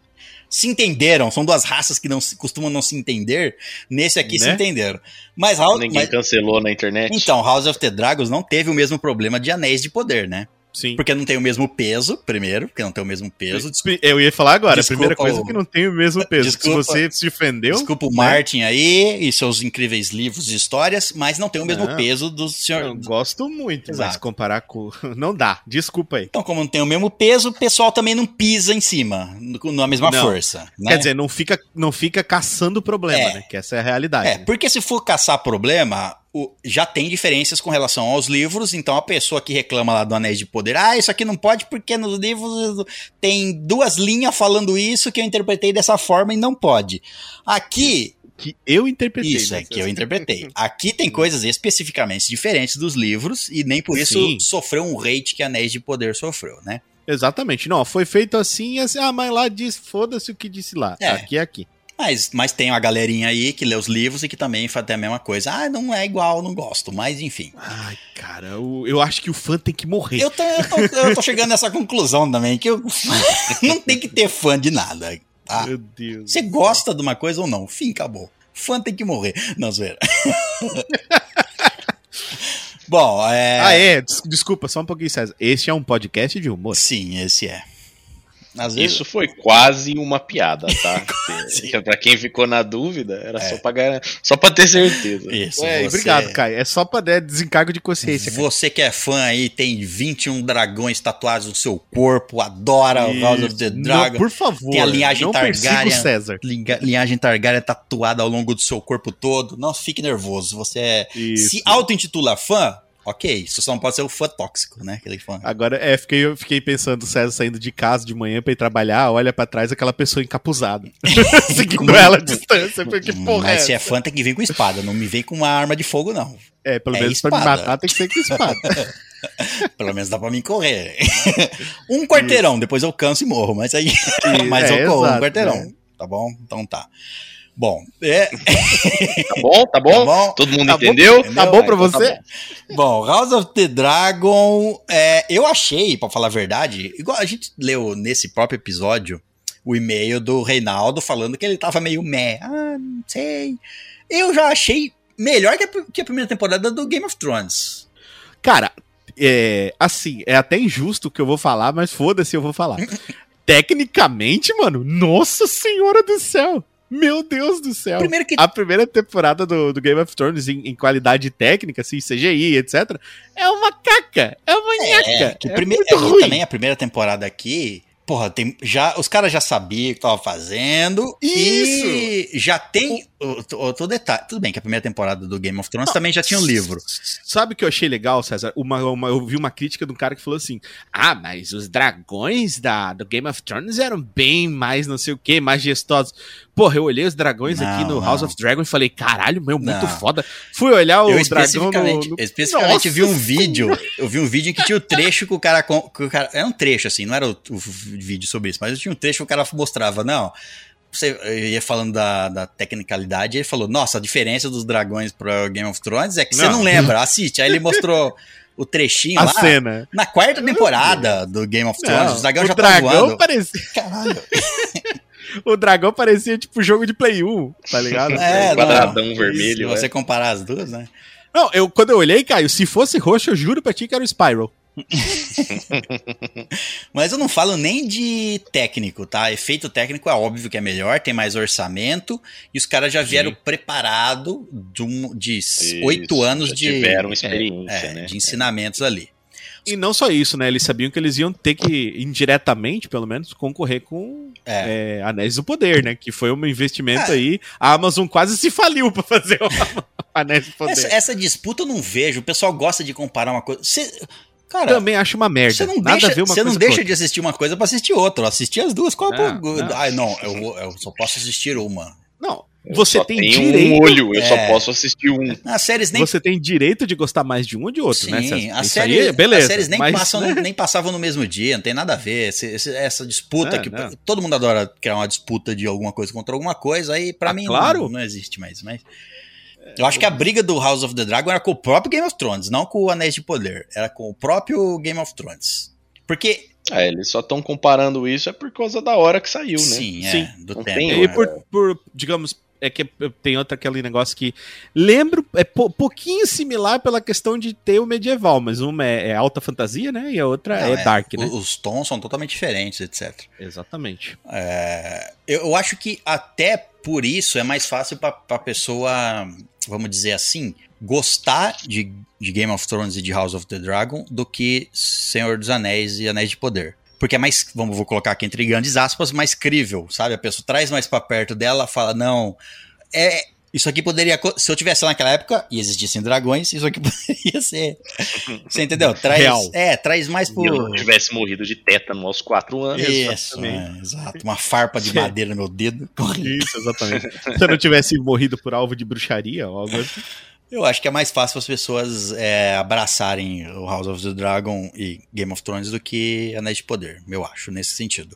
Speaker 1: Se entenderam, são duas raças que não se- costumam não se entender. Nesse aqui se
Speaker 3: Né?
Speaker 1: entenderam. Mas, House,
Speaker 2: Ninguém
Speaker 1: mas-
Speaker 2: cancelou na internet.
Speaker 1: então, House of the Dragons não teve o mesmo problema de Anéis de Poder, né?
Speaker 3: Sim.
Speaker 1: Porque não tem o mesmo peso, primeiro, porque não tem o mesmo peso.
Speaker 3: Eu ia falar agora,
Speaker 1: Desculpa
Speaker 3: a primeira coisa é que não tem o mesmo peso.
Speaker 1: Desculpa.
Speaker 3: Se você se ofendeu,
Speaker 1: Desculpa o
Speaker 3: né?
Speaker 1: Martin aí e seus incríveis livros e histórias, mas não tem o mesmo
Speaker 3: Não.
Speaker 1: peso do senhor.
Speaker 3: eu gosto muito, mas
Speaker 1: Exato.
Speaker 3: comparar com. Não dá, desculpa aí.
Speaker 1: Então, como não tem o mesmo peso, o pessoal também não pisa em cima, na mesma
Speaker 3: Não.
Speaker 1: força. né?
Speaker 3: Quer dizer, não fica, não fica caçando problema,
Speaker 1: É.
Speaker 3: né? Que essa é a realidade.
Speaker 1: É, porque se for caçar problema, o- já tem diferenças com relação aos livros, então a pessoa que reclama lá do Anéis de Poder, ah, isso aqui não pode porque nos livros tem duas linhas falando isso que eu interpretei dessa forma e não pode. Aqui,
Speaker 3: Que eu interpretei.
Speaker 1: isso é que eu interpretei. Aqui tem coisas especificamente diferentes dos livros e nem por isso
Speaker 3: Sim.
Speaker 1: sofreu um hate que Anéis de Poder sofreu, né?
Speaker 3: Exatamente. Não, foi feito assim, assim, ah, mas lá diz, foda-se o que disse lá.
Speaker 1: É.
Speaker 3: Aqui é aqui.
Speaker 1: Mas, mas tem uma galerinha aí que lê os livros e que também faz a mesma coisa. Ah, não é igual, não gosto, mas enfim.
Speaker 3: Ai, cara, eu, eu acho que o fã tem que morrer.
Speaker 1: Eu tô, eu tô, eu tô chegando nessa conclusão também, que eu, não tem que ter fã de nada. Tá?
Speaker 3: Meu Deus.
Speaker 1: Você gosta de uma coisa ou não? Fim, acabou. Fã tem que morrer. Não, zoeira. Bom, é.
Speaker 3: Ah, é? Des- Desculpa, só um pouquinho, César. Este é um podcast de humor.
Speaker 1: Sim, esse é. Às vezes,
Speaker 2: Isso foi quase uma piada, tá? Pra quem ficou na dúvida, era
Speaker 1: É.
Speaker 2: só, pra, gar- só pra ter certeza.
Speaker 1: Isso,
Speaker 3: É,
Speaker 1: você-
Speaker 3: obrigado, Caio. É só pra dar desencargo de consciência. cara.
Speaker 1: Você que é fã aí, tem 21 dragões tatuados no seu corpo, adora o House of the
Speaker 3: Não,
Speaker 1: Dragon.
Speaker 3: por favor.
Speaker 1: Tem a linhagem
Speaker 3: não
Speaker 1: Targaryen.
Speaker 3: César.
Speaker 1: Linha- Linhagem Targaryen tatuada ao longo do seu corpo todo. Não fique nervoso. Você é
Speaker 3: Isso.
Speaker 1: Se auto-intitula fã, ok. Você só não pode ser o fã tóxico, né? Aquele fã.
Speaker 3: Agora, é, fiquei, eu fiquei pensando, o César saindo de casa de manhã pra ir trabalhar, olha pra trás aquela pessoa encapuzada. Seguindo ela à distância, porque porra
Speaker 1: Mas
Speaker 3: é
Speaker 1: se é fã, tem que vir com espada. Não me vem com uma arma de fogo, não.
Speaker 3: É, pelo
Speaker 1: é
Speaker 3: menos pra me
Speaker 1: espada.
Speaker 3: matar tem que ser com espada.
Speaker 1: Pelo menos dá pra mim correr. um quarteirão, depois eu canso e morro. Mas aí. mas
Speaker 3: é,
Speaker 1: eu corro um quarteirão.
Speaker 3: né?
Speaker 1: Tá bom? Então tá. Bom, é,
Speaker 2: Tá bom? Tá bom?
Speaker 1: Tá bom?
Speaker 2: Todo mundo
Speaker 3: Tá bom?
Speaker 2: entendeu?
Speaker 3: Tá bom pra
Speaker 2: então tá
Speaker 3: você?
Speaker 2: bom.
Speaker 1: Bom, House of the Dragon, é, eu achei, pra falar a verdade, igual a gente leu nesse próprio episódio o e-mail do Reinaldo falando que ele tava meio meh. Ah, não sei. Eu já achei melhor que a, que a primeira temporada do Game of Thrones.
Speaker 3: Cara, é, assim, é até injusto o que eu vou falar, mas foda-se, eu vou falar. Tecnicamente, mano, nossa senhora do céu. Meu Deus do céu.
Speaker 1: Que
Speaker 3: A primeira temporada do, do Game of Thrones em, em qualidade técnica, assim, CGI, etc., é uma caca. É uma nhaca.
Speaker 1: que
Speaker 3: É,
Speaker 1: primeiro,
Speaker 3: muito
Speaker 1: é,
Speaker 3: ruim.
Speaker 1: também a primeira temporada aqui, porra, tem, já, os caras já sabiam o que tava fazendo. E já tem outro detalhe. Tudo bem que a primeira temporada do Game of Thrones também já tinha um livro.
Speaker 3: Sabe o que eu achei legal, César? Uma, uma- eu vi uma crítica de um cara que falou assim: Ah, mas os dragões da, do Game of Thrones eram bem mais não sei o que, majestosos. Porra, eu olhei os dragões
Speaker 1: Não,
Speaker 3: aqui no
Speaker 1: não.
Speaker 3: House of Dragon e falei: Caralho, meu, muito
Speaker 1: Não.
Speaker 3: foda. Fui olhar o
Speaker 1: eu
Speaker 3: dragão
Speaker 1: especificamente,
Speaker 3: no. no...
Speaker 1: eu especificamente
Speaker 3: Nossa
Speaker 1: vi um vídeo. Eu vi um vídeo em que tinha o trecho que o cara. que o cara era um trecho, assim, não era o, o vídeo sobre isso, mas tinha um trecho que o cara mostrava, não. Você ia falando da, da tecnicalidade, ele falou: Nossa, a diferença dos dragões para Game of Thrones é que você
Speaker 3: Não.
Speaker 1: lembra, assiste. Aí ele mostrou o trechinho
Speaker 3: A
Speaker 1: lá.
Speaker 3: cena.
Speaker 1: Na quarta temporada do Game of Thrones,
Speaker 3: Não,
Speaker 1: os dragões
Speaker 3: o
Speaker 1: já
Speaker 3: dragão
Speaker 1: voando.
Speaker 3: parecia,
Speaker 1: Caralho.
Speaker 3: o dragão parecia tipo jogo de Play 1, tá ligado?
Speaker 1: É, não.
Speaker 2: Quadradão vermelho,
Speaker 1: Se você
Speaker 2: é.
Speaker 1: comparar as duas, né?
Speaker 3: Não, eu, quando eu olhei, Caio, se fosse roxo, eu juro pra ti que era o Spyro.
Speaker 1: Mas eu não falo nem de técnico, tá? Efeito técnico é óbvio que é melhor, tem mais orçamento, e os caras já vieram
Speaker 2: Sim.
Speaker 1: preparado de, um, oito anos
Speaker 2: já
Speaker 1: de,
Speaker 2: tiveram
Speaker 1: é,
Speaker 2: experiência,
Speaker 1: é,
Speaker 2: né?
Speaker 1: de ensinamentos ali.
Speaker 3: E não só isso, né? Eles sabiam que eles iam ter que, indiretamente, pelo menos, concorrer com
Speaker 1: É.
Speaker 3: é, Anéis do Poder, né? Que foi um investimento
Speaker 1: É.
Speaker 3: aí. A Amazon quase se faliu pra fazer o Anéis do Poder.
Speaker 1: Essa, essa disputa eu não vejo, o pessoal gosta de comparar uma coisa. Cê, cara,
Speaker 3: Também acho uma merda.
Speaker 1: você não
Speaker 3: Nada
Speaker 1: deixa,
Speaker 3: a
Speaker 1: você não deixa de assistir uma coisa pra assistir outra. Eu assisti as duas. Qual é
Speaker 3: Não, não.
Speaker 1: Ai, não, eu, eu só posso assistir uma.
Speaker 3: Não,
Speaker 2: Eu
Speaker 3: você tem
Speaker 2: tenho
Speaker 3: direito.
Speaker 2: um olho, eu
Speaker 1: É.
Speaker 2: só posso assistir um.
Speaker 1: As séries nem
Speaker 3: Você tem direito de gostar mais de um ou de outro,
Speaker 1: Sim,
Speaker 3: né? César?
Speaker 1: as
Speaker 3: aí, beleza.
Speaker 1: as séries nem,
Speaker 3: mas,
Speaker 1: passam,
Speaker 3: né?
Speaker 1: nem passavam no mesmo dia, não tem nada a ver. Esse- esse- essa disputa
Speaker 3: Não,
Speaker 1: que
Speaker 3: não.
Speaker 1: todo mundo adora criar uma disputa de alguma coisa contra alguma coisa, aí pra
Speaker 3: Ah,
Speaker 1: mim
Speaker 3: claro.
Speaker 1: não, não existe mais. Mas Eu acho que a briga do House of the Dragon era com o próprio Game of Thrones, não com o Anéis de Poder. Era com o próprio Game of Thrones. Porque.
Speaker 2: É, eles só estão comparando isso é por causa da hora que saiu, né?
Speaker 1: Sim, é,
Speaker 3: Sim.
Speaker 1: do
Speaker 2: Não
Speaker 1: tempo.
Speaker 2: tem
Speaker 3: E
Speaker 2: né?
Speaker 3: por, por, digamos, é que tem outro aquele negócio que lembro, é po- pouquinho similar pela questão de ter o medieval, mas uma é, é alta fantasia, né? E a outra
Speaker 1: Não,
Speaker 3: é, dark, né?
Speaker 1: Os tons são totalmente diferentes, etc.
Speaker 3: Exatamente.
Speaker 1: É, eu, acho que até por isso é mais fácil pra, pra pessoa, vamos dizer assim, gostar de, de Game of Thrones e de House of the Dragon do que Senhor dos Anéis e Anéis de Poder. Porque é mais, vamos vou colocar aqui entre grandes aspas, mais crível, sabe? A pessoa traz mais pra perto dela, fala, não, é, isso aqui poderia, se eu tivesse lá naquela época e existissem dragões, isso aqui poderia ser, você entendeu? Traz,
Speaker 3: Real.
Speaker 1: É, traz mais
Speaker 2: Se
Speaker 1: pro...
Speaker 2: eu não tivesse morrido de tétano aos 4 anos.
Speaker 1: Isso, é, exato. Uma farpa de
Speaker 3: Sim.
Speaker 1: madeira no meu dedo.
Speaker 3: Isso, exatamente. Se eu não tivesse morrido por alvo de bruxaria algo assim.
Speaker 1: Eu acho que é mais fácil as pessoas é, abraçarem o House of the Dragon e Game of Thrones do que Anéis de Poder, eu acho, nesse sentido.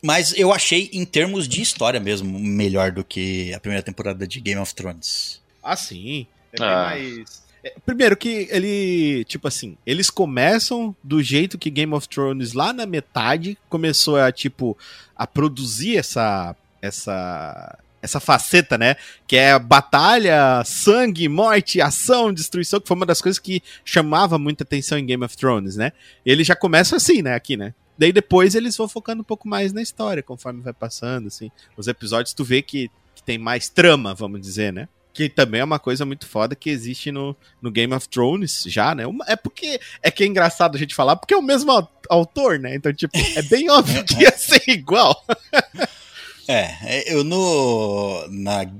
Speaker 1: Mas eu achei, em termos de história mesmo, melhor do que a primeira temporada de Game of Thrones.
Speaker 3: Ah, sim. É bem
Speaker 2: Ah.
Speaker 3: mais. é, Primeiro que ele, tipo assim, eles começam do jeito que Game of Thrones lá na metade começou a tipo a produzir essa essa essa faceta, né? Que é batalha, sangue, morte, ação, destruição, que foi uma das coisas que chamava muita atenção em Game of Thrones, né? Ele já começa assim, né, aqui, né? Daí depois eles vão focando um pouco mais na história, conforme vai passando, assim. Os episódios tu vê que, que tem mais trama, vamos dizer, né? Que também é uma coisa muito foda que existe no, no Game of Thrones já, né? Uma- É porque. É que é engraçado a gente falar, porque é o mesmo au- autor, né? Então, tipo, é bem óbvio que ia ser igual.
Speaker 1: É, é, eu no. Na,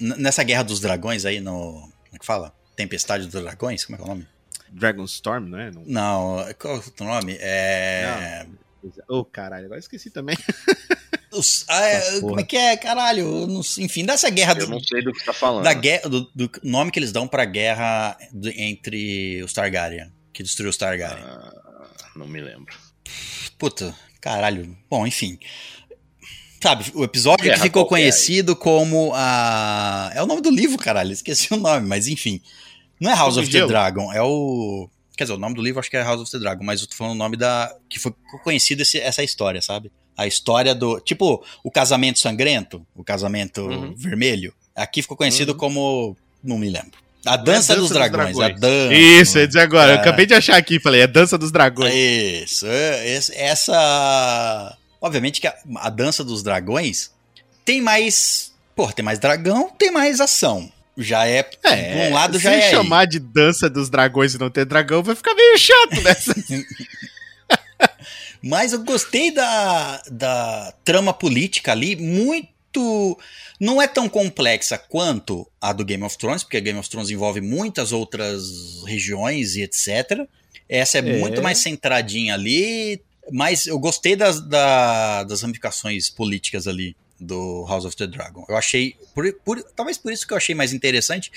Speaker 1: nessa Guerra dos Dragões aí, no. Como é que fala? Tempestade dos Dragões? Como é que é o nome?
Speaker 3: Dragonstone, não é? Não...
Speaker 1: Não, qual é o nome? É.
Speaker 3: Ô, caralho, agora esqueci também.
Speaker 1: os- ah, é, como é que é, caralho? Não enfim, dessa guerra
Speaker 2: Eu
Speaker 1: do-
Speaker 2: não sei do que você tá falando.
Speaker 1: da guerra, do, do nome que eles dão pra guerra do- entre os Targaryen, que destruiu os Targaryen.
Speaker 2: Ah, não me lembro.
Speaker 1: Puta, caralho. Bom, enfim. Sabe, o episódio
Speaker 2: Guerra
Speaker 1: que ficou conhecido como a. É o nome do livro, caralho. Esqueci o nome, mas enfim. Não é House of the? Dragon, é o. Quer dizer, o nome do livro acho que é House of the Dragon, mas eu tô falando o nome da. Que foi conhecido esse- essa história, sabe? A história do. Tipo, o casamento sangrento, o casamento
Speaker 2: Uhum.
Speaker 1: vermelho. Aqui ficou conhecido
Speaker 3: Uhum.
Speaker 1: como. Não me lembro. A
Speaker 3: é
Speaker 1: dança,
Speaker 3: Dança
Speaker 1: dos,
Speaker 3: dos
Speaker 1: dragões,
Speaker 3: Dragões.
Speaker 1: A dança.
Speaker 3: Isso, eu ia dizer agora. Eu
Speaker 1: É.
Speaker 3: acabei de achar aqui, falei, é Dança dos Dragões.
Speaker 1: Isso, é, essa. Obviamente que a, a dança dos dragões tem mais. Pô, tem mais dragão, tem mais ação. Já é. por um lado
Speaker 3: se
Speaker 1: já é. aí.
Speaker 3: chamar de Dança dos Dragões e não ter dragão, vai ficar meio chato nessa.
Speaker 1: Mas eu gostei da, da trama política ali, muito. Não é tão complexa quanto a do Game of Thrones, porque Game of Thrones envolve muitas outras regiões e etc. Essa é,
Speaker 3: É.
Speaker 1: muito mais centradinha ali, mas eu gostei das, da- das ramificações políticas ali do House of the Dragon. Eu achei, por- por- talvez por isso que eu achei mais interessante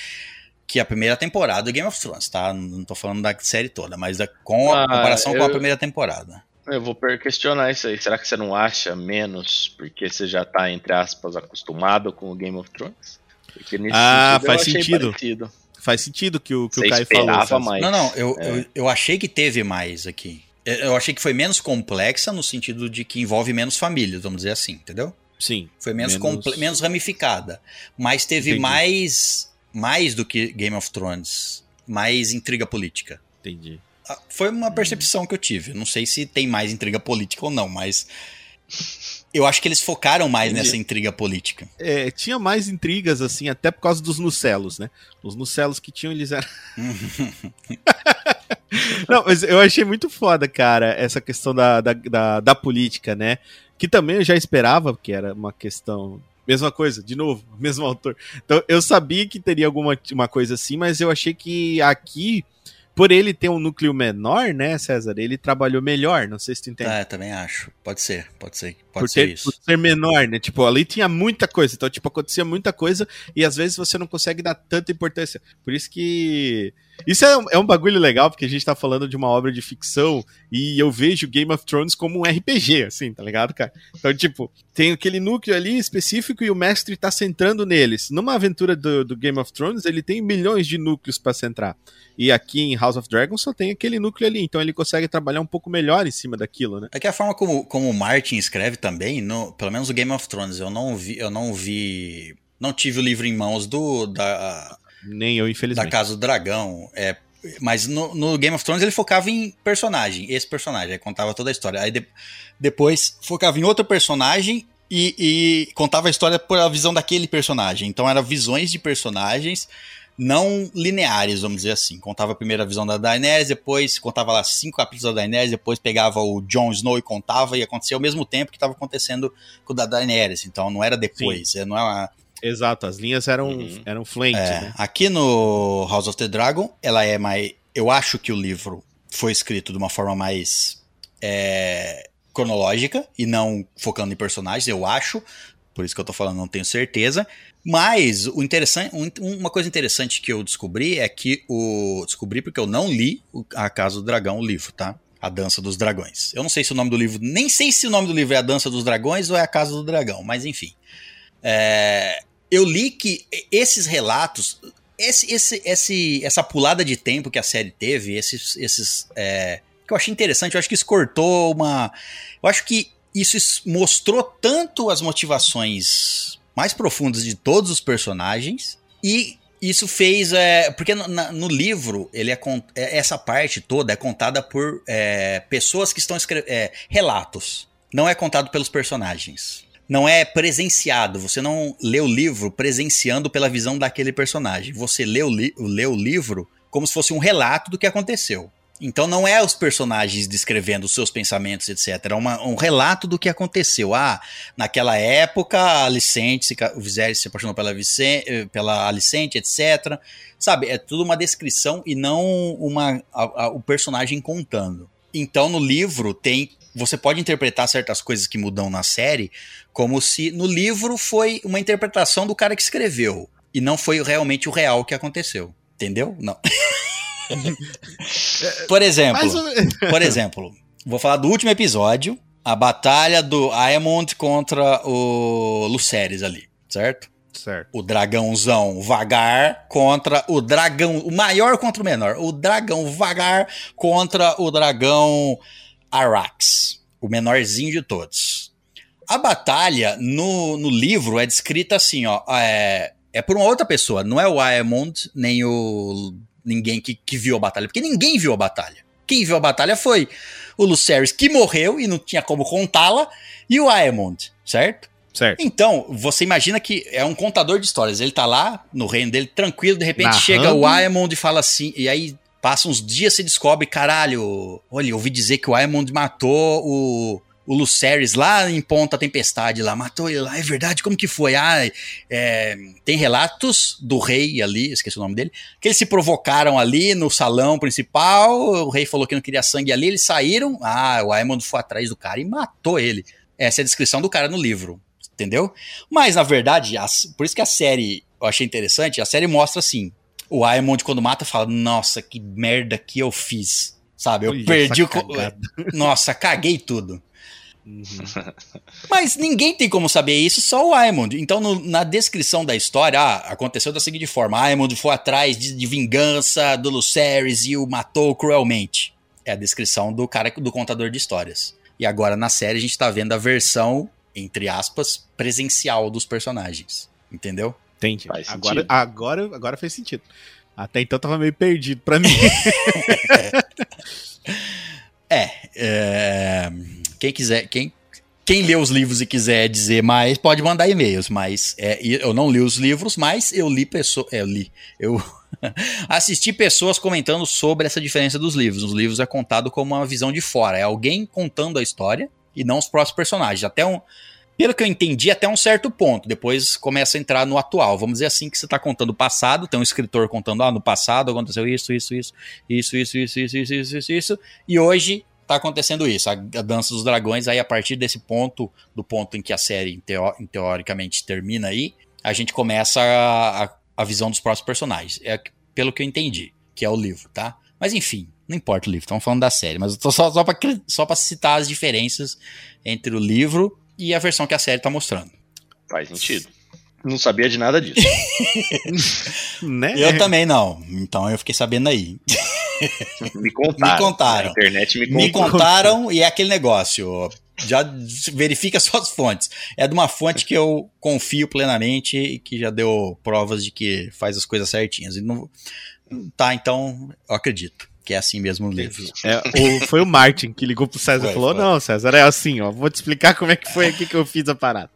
Speaker 1: que a primeira temporada do Game of Thrones, tá? Não tô falando da série toda, mas da, com a
Speaker 2: Ah,
Speaker 1: comparação com a
Speaker 2: eu-
Speaker 1: primeira temporada.
Speaker 2: Eu vou questionar isso aí. Será que você não acha menos porque você já tá, entre aspas, acostumado com o Game of Thrones? Porque nesse
Speaker 3: Ah,
Speaker 2: sentido, eu
Speaker 3: faz
Speaker 2: achei
Speaker 3: sentido.
Speaker 2: parecido.
Speaker 3: Faz sentido que o que
Speaker 2: Você
Speaker 3: o Caio falou.
Speaker 2: mais.
Speaker 1: Não, não, eu,
Speaker 2: É.
Speaker 1: eu, eu achei que teve mais aqui. Eu- Eu achei que foi menos complexa no sentido de que envolve menos famílias, vamos dizer assim, entendeu?
Speaker 3: Sim.
Speaker 1: Foi menos,
Speaker 3: Menos-
Speaker 1: menos ramificada. Mas teve
Speaker 3: Entendi.
Speaker 1: mais, mais do que Game of Thrones. Mais intriga política.
Speaker 3: Entendi.
Speaker 1: Ah, Foi uma percepção que eu tive. Não sei se tem mais intriga política ou não, mas. Eu acho que eles focaram mais
Speaker 3: Entendi.
Speaker 1: nessa intriga política.
Speaker 3: É, tinha mais intrigas, assim, até por causa dos nucelos, né? Os nucelos que tinham, eles eram. Não, mas eu achei muito foda, cara, essa questão da, da, da, da política, né? Que também eu já esperava, porque era uma questão. Mesma coisa, de novo, mesmo autor. Então eu sabia que teria alguma uma coisa assim, mas eu achei que aqui, por ele ter um núcleo menor, né, César, ele trabalhou melhor. Não sei se tu entende.
Speaker 1: É, também acho. Pode ser, pode ser. Pode
Speaker 3: por,
Speaker 1: ser
Speaker 3: ter,
Speaker 1: isso.
Speaker 3: por ser menor, né? Tipo, ali tinha muita coisa. Então, tipo, acontecia muita coisa e às vezes você não consegue dar tanta importância. Por isso que Isso é, um- é um bagulho legal, porque a gente tá falando de uma obra de ficção e eu vejo Game of Thrones como um RPG, assim, tá ligado, cara? Então, tipo, tem aquele núcleo ali específico e o mestre tá centrando neles. Numa aventura do, do Game of Thrones, ele tem milhões de núcleos pra centrar. E aqui em House of Dragons só tem aquele núcleo ali, então ele consegue trabalhar um pouco melhor em cima daquilo, né?
Speaker 1: É que a forma como, como o Martin escreve também, no, pelo menos o Game of Thrones, eu não vi, eu não vi, não tive o livro em mãos do da,
Speaker 3: Nem eu,
Speaker 1: da
Speaker 3: infelizmente.
Speaker 1: Casa do Dragão, é, mas no, no Game of Thrones ele focava em personagem, esse personagem, aí contava toda a história. Aí de- depois focava em outro personagem e, e contava a história por a visão daquele personagem. Então eram visões de personagens não lineares, vamos dizer assim. Contava primeiro a visão da Daenerys, depois contava lá cinco capítulos da Daenerys, depois pegava o Jon Snow e contava, e acontecia ao mesmo tempo que estava acontecendo com o da Daenerys. Então não era depois, é, não é uma,
Speaker 3: Exato, as linhas eram,
Speaker 2: Uhum.
Speaker 3: eram flank,
Speaker 1: é,
Speaker 3: né?
Speaker 1: Aqui no House of the Dragon, ela é mais. Eu acho que o livro foi escrito de uma forma mais é, cronológica e não focando em personagens, eu acho. Por isso que eu tô falando, não tenho certeza. Mas o interessante, um- uma coisa interessante que eu descobri é que o. Descobri porque eu não li o- A Casa do Dragão, o livro, tá? A Dança dos Dragões. Eu não sei se o nome do livro. Nem sei se o nome do livro é A Dança dos Dragões ou é A Casa do Dragão, mas enfim. É, eu li que esses relatos, esse, esse, esse, essa pulada de tempo que a série teve, esses, esses é, que eu achei interessante, eu acho que isso cortou uma, eu acho que isso mostrou tanto as motivações mais profundas de todos os personagens e isso fez, é, porque no, no livro ele é, é- essa parte toda é contada por é, pessoas que estão escrevendo relatos, não é contado pelos personagens não é presenciado. Você não lê o livro presenciando pela visão daquele personagem. Você lê o, li lê o livro como se fosse um relato do que aconteceu. Então não é os personagens descrevendo os seus pensamentos, etc. É uma- um relato do que aconteceu. Ah, naquela época a Alicente, o Viserys se apaixonou pela, Vicen- eh, pela Alicente, etc. Sabe, é tudo uma descrição e não uma, a- a- o personagem contando. Então no livro tem. Você pode interpretar certas coisas que mudam na série como se no livro foi uma interpretação do cara que escreveu e não foi realmente o real que aconteceu. Entendeu? Não. Por exemplo,
Speaker 3: menos.
Speaker 1: por exemplo, vou falar do último episódio, a batalha do Aemond contra o Lucerys ali, certo?
Speaker 3: Certo.
Speaker 1: O dragãozão vagar contra o dragão, o maior contra o menor, o dragão vagar contra o dragão Arax, o menorzinho de todos. A batalha no, no livro é descrita assim, ó, é, é por uma outra pessoa, não é o Aemond nem o ninguém que, que viu a batalha, porque ninguém viu a batalha. Quem viu a batalha foi o Lucerys que morreu e não tinha como contá-la e o Aemond, certo?
Speaker 3: Certo.
Speaker 1: Então, você imagina que é um contador de histórias. Ele tá lá no reino dele, tranquilo, de repente
Speaker 3: Narrando.
Speaker 1: chega o Aemond e fala assim, e aí passa uns dias se descobre, caralho, olha, ouvi dizer que o Aemond matou o, o Lucerys lá em Ponta Tempestade, lá, matou ele lá, é verdade, como que foi? Ah, é, tem relatos do rei ali, esqueci o nome dele, que eles se provocaram ali no salão principal, o rei falou que não queria sangue ali, eles saíram, ah, o Aemond foi atrás do cara e matou ele. Essa é a descrição do cara no livro entendeu? Mas, na verdade, as- por isso que a série eu achei interessante, a série mostra assim: o Aemond, quando mata, fala: Nossa, que merda que eu fiz. Sabe? Eu
Speaker 3: Olha
Speaker 1: perdi o.
Speaker 3: cagada.
Speaker 1: Nossa, caguei tudo.
Speaker 3: Uhum.
Speaker 1: Mas ninguém tem como saber isso, só o Aemond. Então, no- na descrição da história, ah, aconteceu da seguinte forma: Aemond foi atrás de, de vingança do Lucerys e o matou cruelmente. É a descrição do cara do contador de histórias. E agora na série a gente tá vendo a versão, entre aspas, presencial dos personagens. Entendeu?
Speaker 3: Entendi.
Speaker 2: Faz
Speaker 3: Agora,
Speaker 2: sentido.
Speaker 3: agora, agora fez sentido. Até então tava meio perdido pra mim.
Speaker 1: É, é, quem quiser, quem, quem lê os livros e quiser dizer mais, pode mandar e-mails, mas é, eu não li os livros, mas eu li pessoas, eu li, eu assisti pessoas comentando sobre essa diferença dos livros. Os livros é contado como uma visão de fora, é alguém contando a história e não os próprios personagens. Até um, pelo que eu entendi, até um certo ponto. Depois começa a entrar no atual. Vamos dizer assim que você está contando o passado, tem um escritor contando, ah, no passado aconteceu isso, isso, isso, isso, isso, isso, isso, isso, isso, isso, isso, e hoje tá acontecendo isso. A, a Dança dos Dragões, aí a partir desse ponto, do ponto em que a série teo- teoricamente termina aí, a gente começa a, a- a visão dos próximos personagens. É pelo que eu entendi. que é o livro, tá? Mas enfim, não importa o livro, estamos falando da série, mas eu tô só, só, pra citar as diferenças entre o livro e a versão que a série tá mostrando.
Speaker 2: Faz sentido. Não sabia de nada disso.
Speaker 3: Né?
Speaker 1: Eu também não, então eu fiquei sabendo aí.
Speaker 2: Me contaram.
Speaker 1: Me contaram.
Speaker 2: Na internet me
Speaker 1: Me
Speaker 2: contaram.
Speaker 1: contaram e é aquele negócio. Já verifica suas fontes. É de uma fonte que eu confio plenamente e que já deu provas de que faz as coisas certinhas. E não- Tá, então eu acredito que é assim mesmo no livro.
Speaker 3: É, o- foi o Martin que ligou pro César
Speaker 1: Foi,
Speaker 3: e falou:
Speaker 1: foi.
Speaker 3: Não, César, é assim, ó. Vou te explicar como é que foi aqui que eu fiz a parada.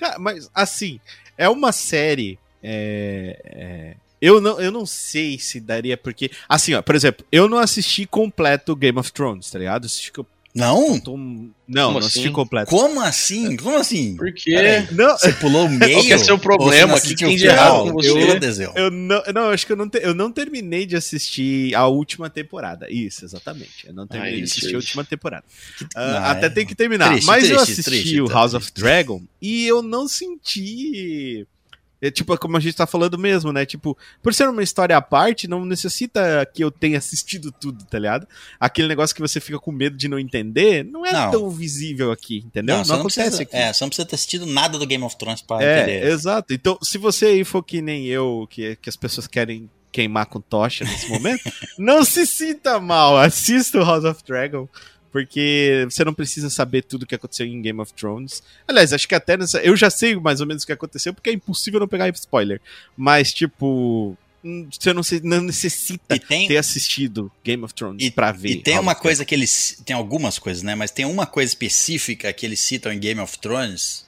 Speaker 3: Cara, mas assim, é uma série. é, é, eu, não, eu não sei se daria, porque. Assim, ó, por exemplo, eu não assisti completo Game of Thrones, tá ligado? Assisti, que eu
Speaker 1: Não?
Speaker 3: tô- não,
Speaker 2: Como
Speaker 3: não assisti
Speaker 2: assim?
Speaker 3: completo.
Speaker 1: Como assim? Como assim?
Speaker 2: Por quê?
Speaker 1: Peraí,
Speaker 3: Não,
Speaker 1: Você pulou meio?
Speaker 2: Qual que é seu problema? O que
Speaker 1: assistiu
Speaker 2: tem de
Speaker 1: o final?
Speaker 2: errado com você?
Speaker 1: Eu.
Speaker 3: Eu não, não, acho que eu não, te- eu não terminei de assistir a última temporada. Isso, exatamente. Eu não terminei
Speaker 2: Ai,
Speaker 3: de assistir a última temporada. Ah,
Speaker 1: Ah,
Speaker 3: até
Speaker 1: é.
Speaker 3: tem que terminar.
Speaker 1: Triste,
Speaker 3: Mas eu
Speaker 1: triste,
Speaker 3: assisti
Speaker 1: triste,
Speaker 3: o House
Speaker 1: triste.
Speaker 3: of Dragon e eu não senti. É, tipo, como a gente tá falando mesmo, né? Tipo, por ser uma história à parte, não necessita que eu tenha assistido tudo, tá ligado? Aquele negócio que você fica com medo de não entender, não é
Speaker 1: Não.
Speaker 3: tão visível aqui, entendeu? Não,
Speaker 1: você não
Speaker 3: acontece
Speaker 1: precisa,
Speaker 3: aqui.
Speaker 1: é, você não precisa ter assistido nada do Game of Thrones pra
Speaker 3: É,
Speaker 1: entender.
Speaker 3: exato. Então, se você aí for que nem eu, que, que as pessoas querem queimar com tocha nesse momento, não se sinta mal. Assista o House of Dragon. Porque você não precisa saber tudo o que aconteceu em Game of Thrones. Aliás, acho que até nessa. Eu já sei mais ou menos o que aconteceu, porque é impossível não pegar spoiler. Mas, tipo. hum, Você não, se- não necessita
Speaker 1: tem,
Speaker 3: ter assistido Game of Thrones
Speaker 1: E-
Speaker 3: pra ver.
Speaker 1: E tem uma coisa que eles. Tem algumas coisas, né? Mas tem uma coisa específica que eles citam em Game of Thrones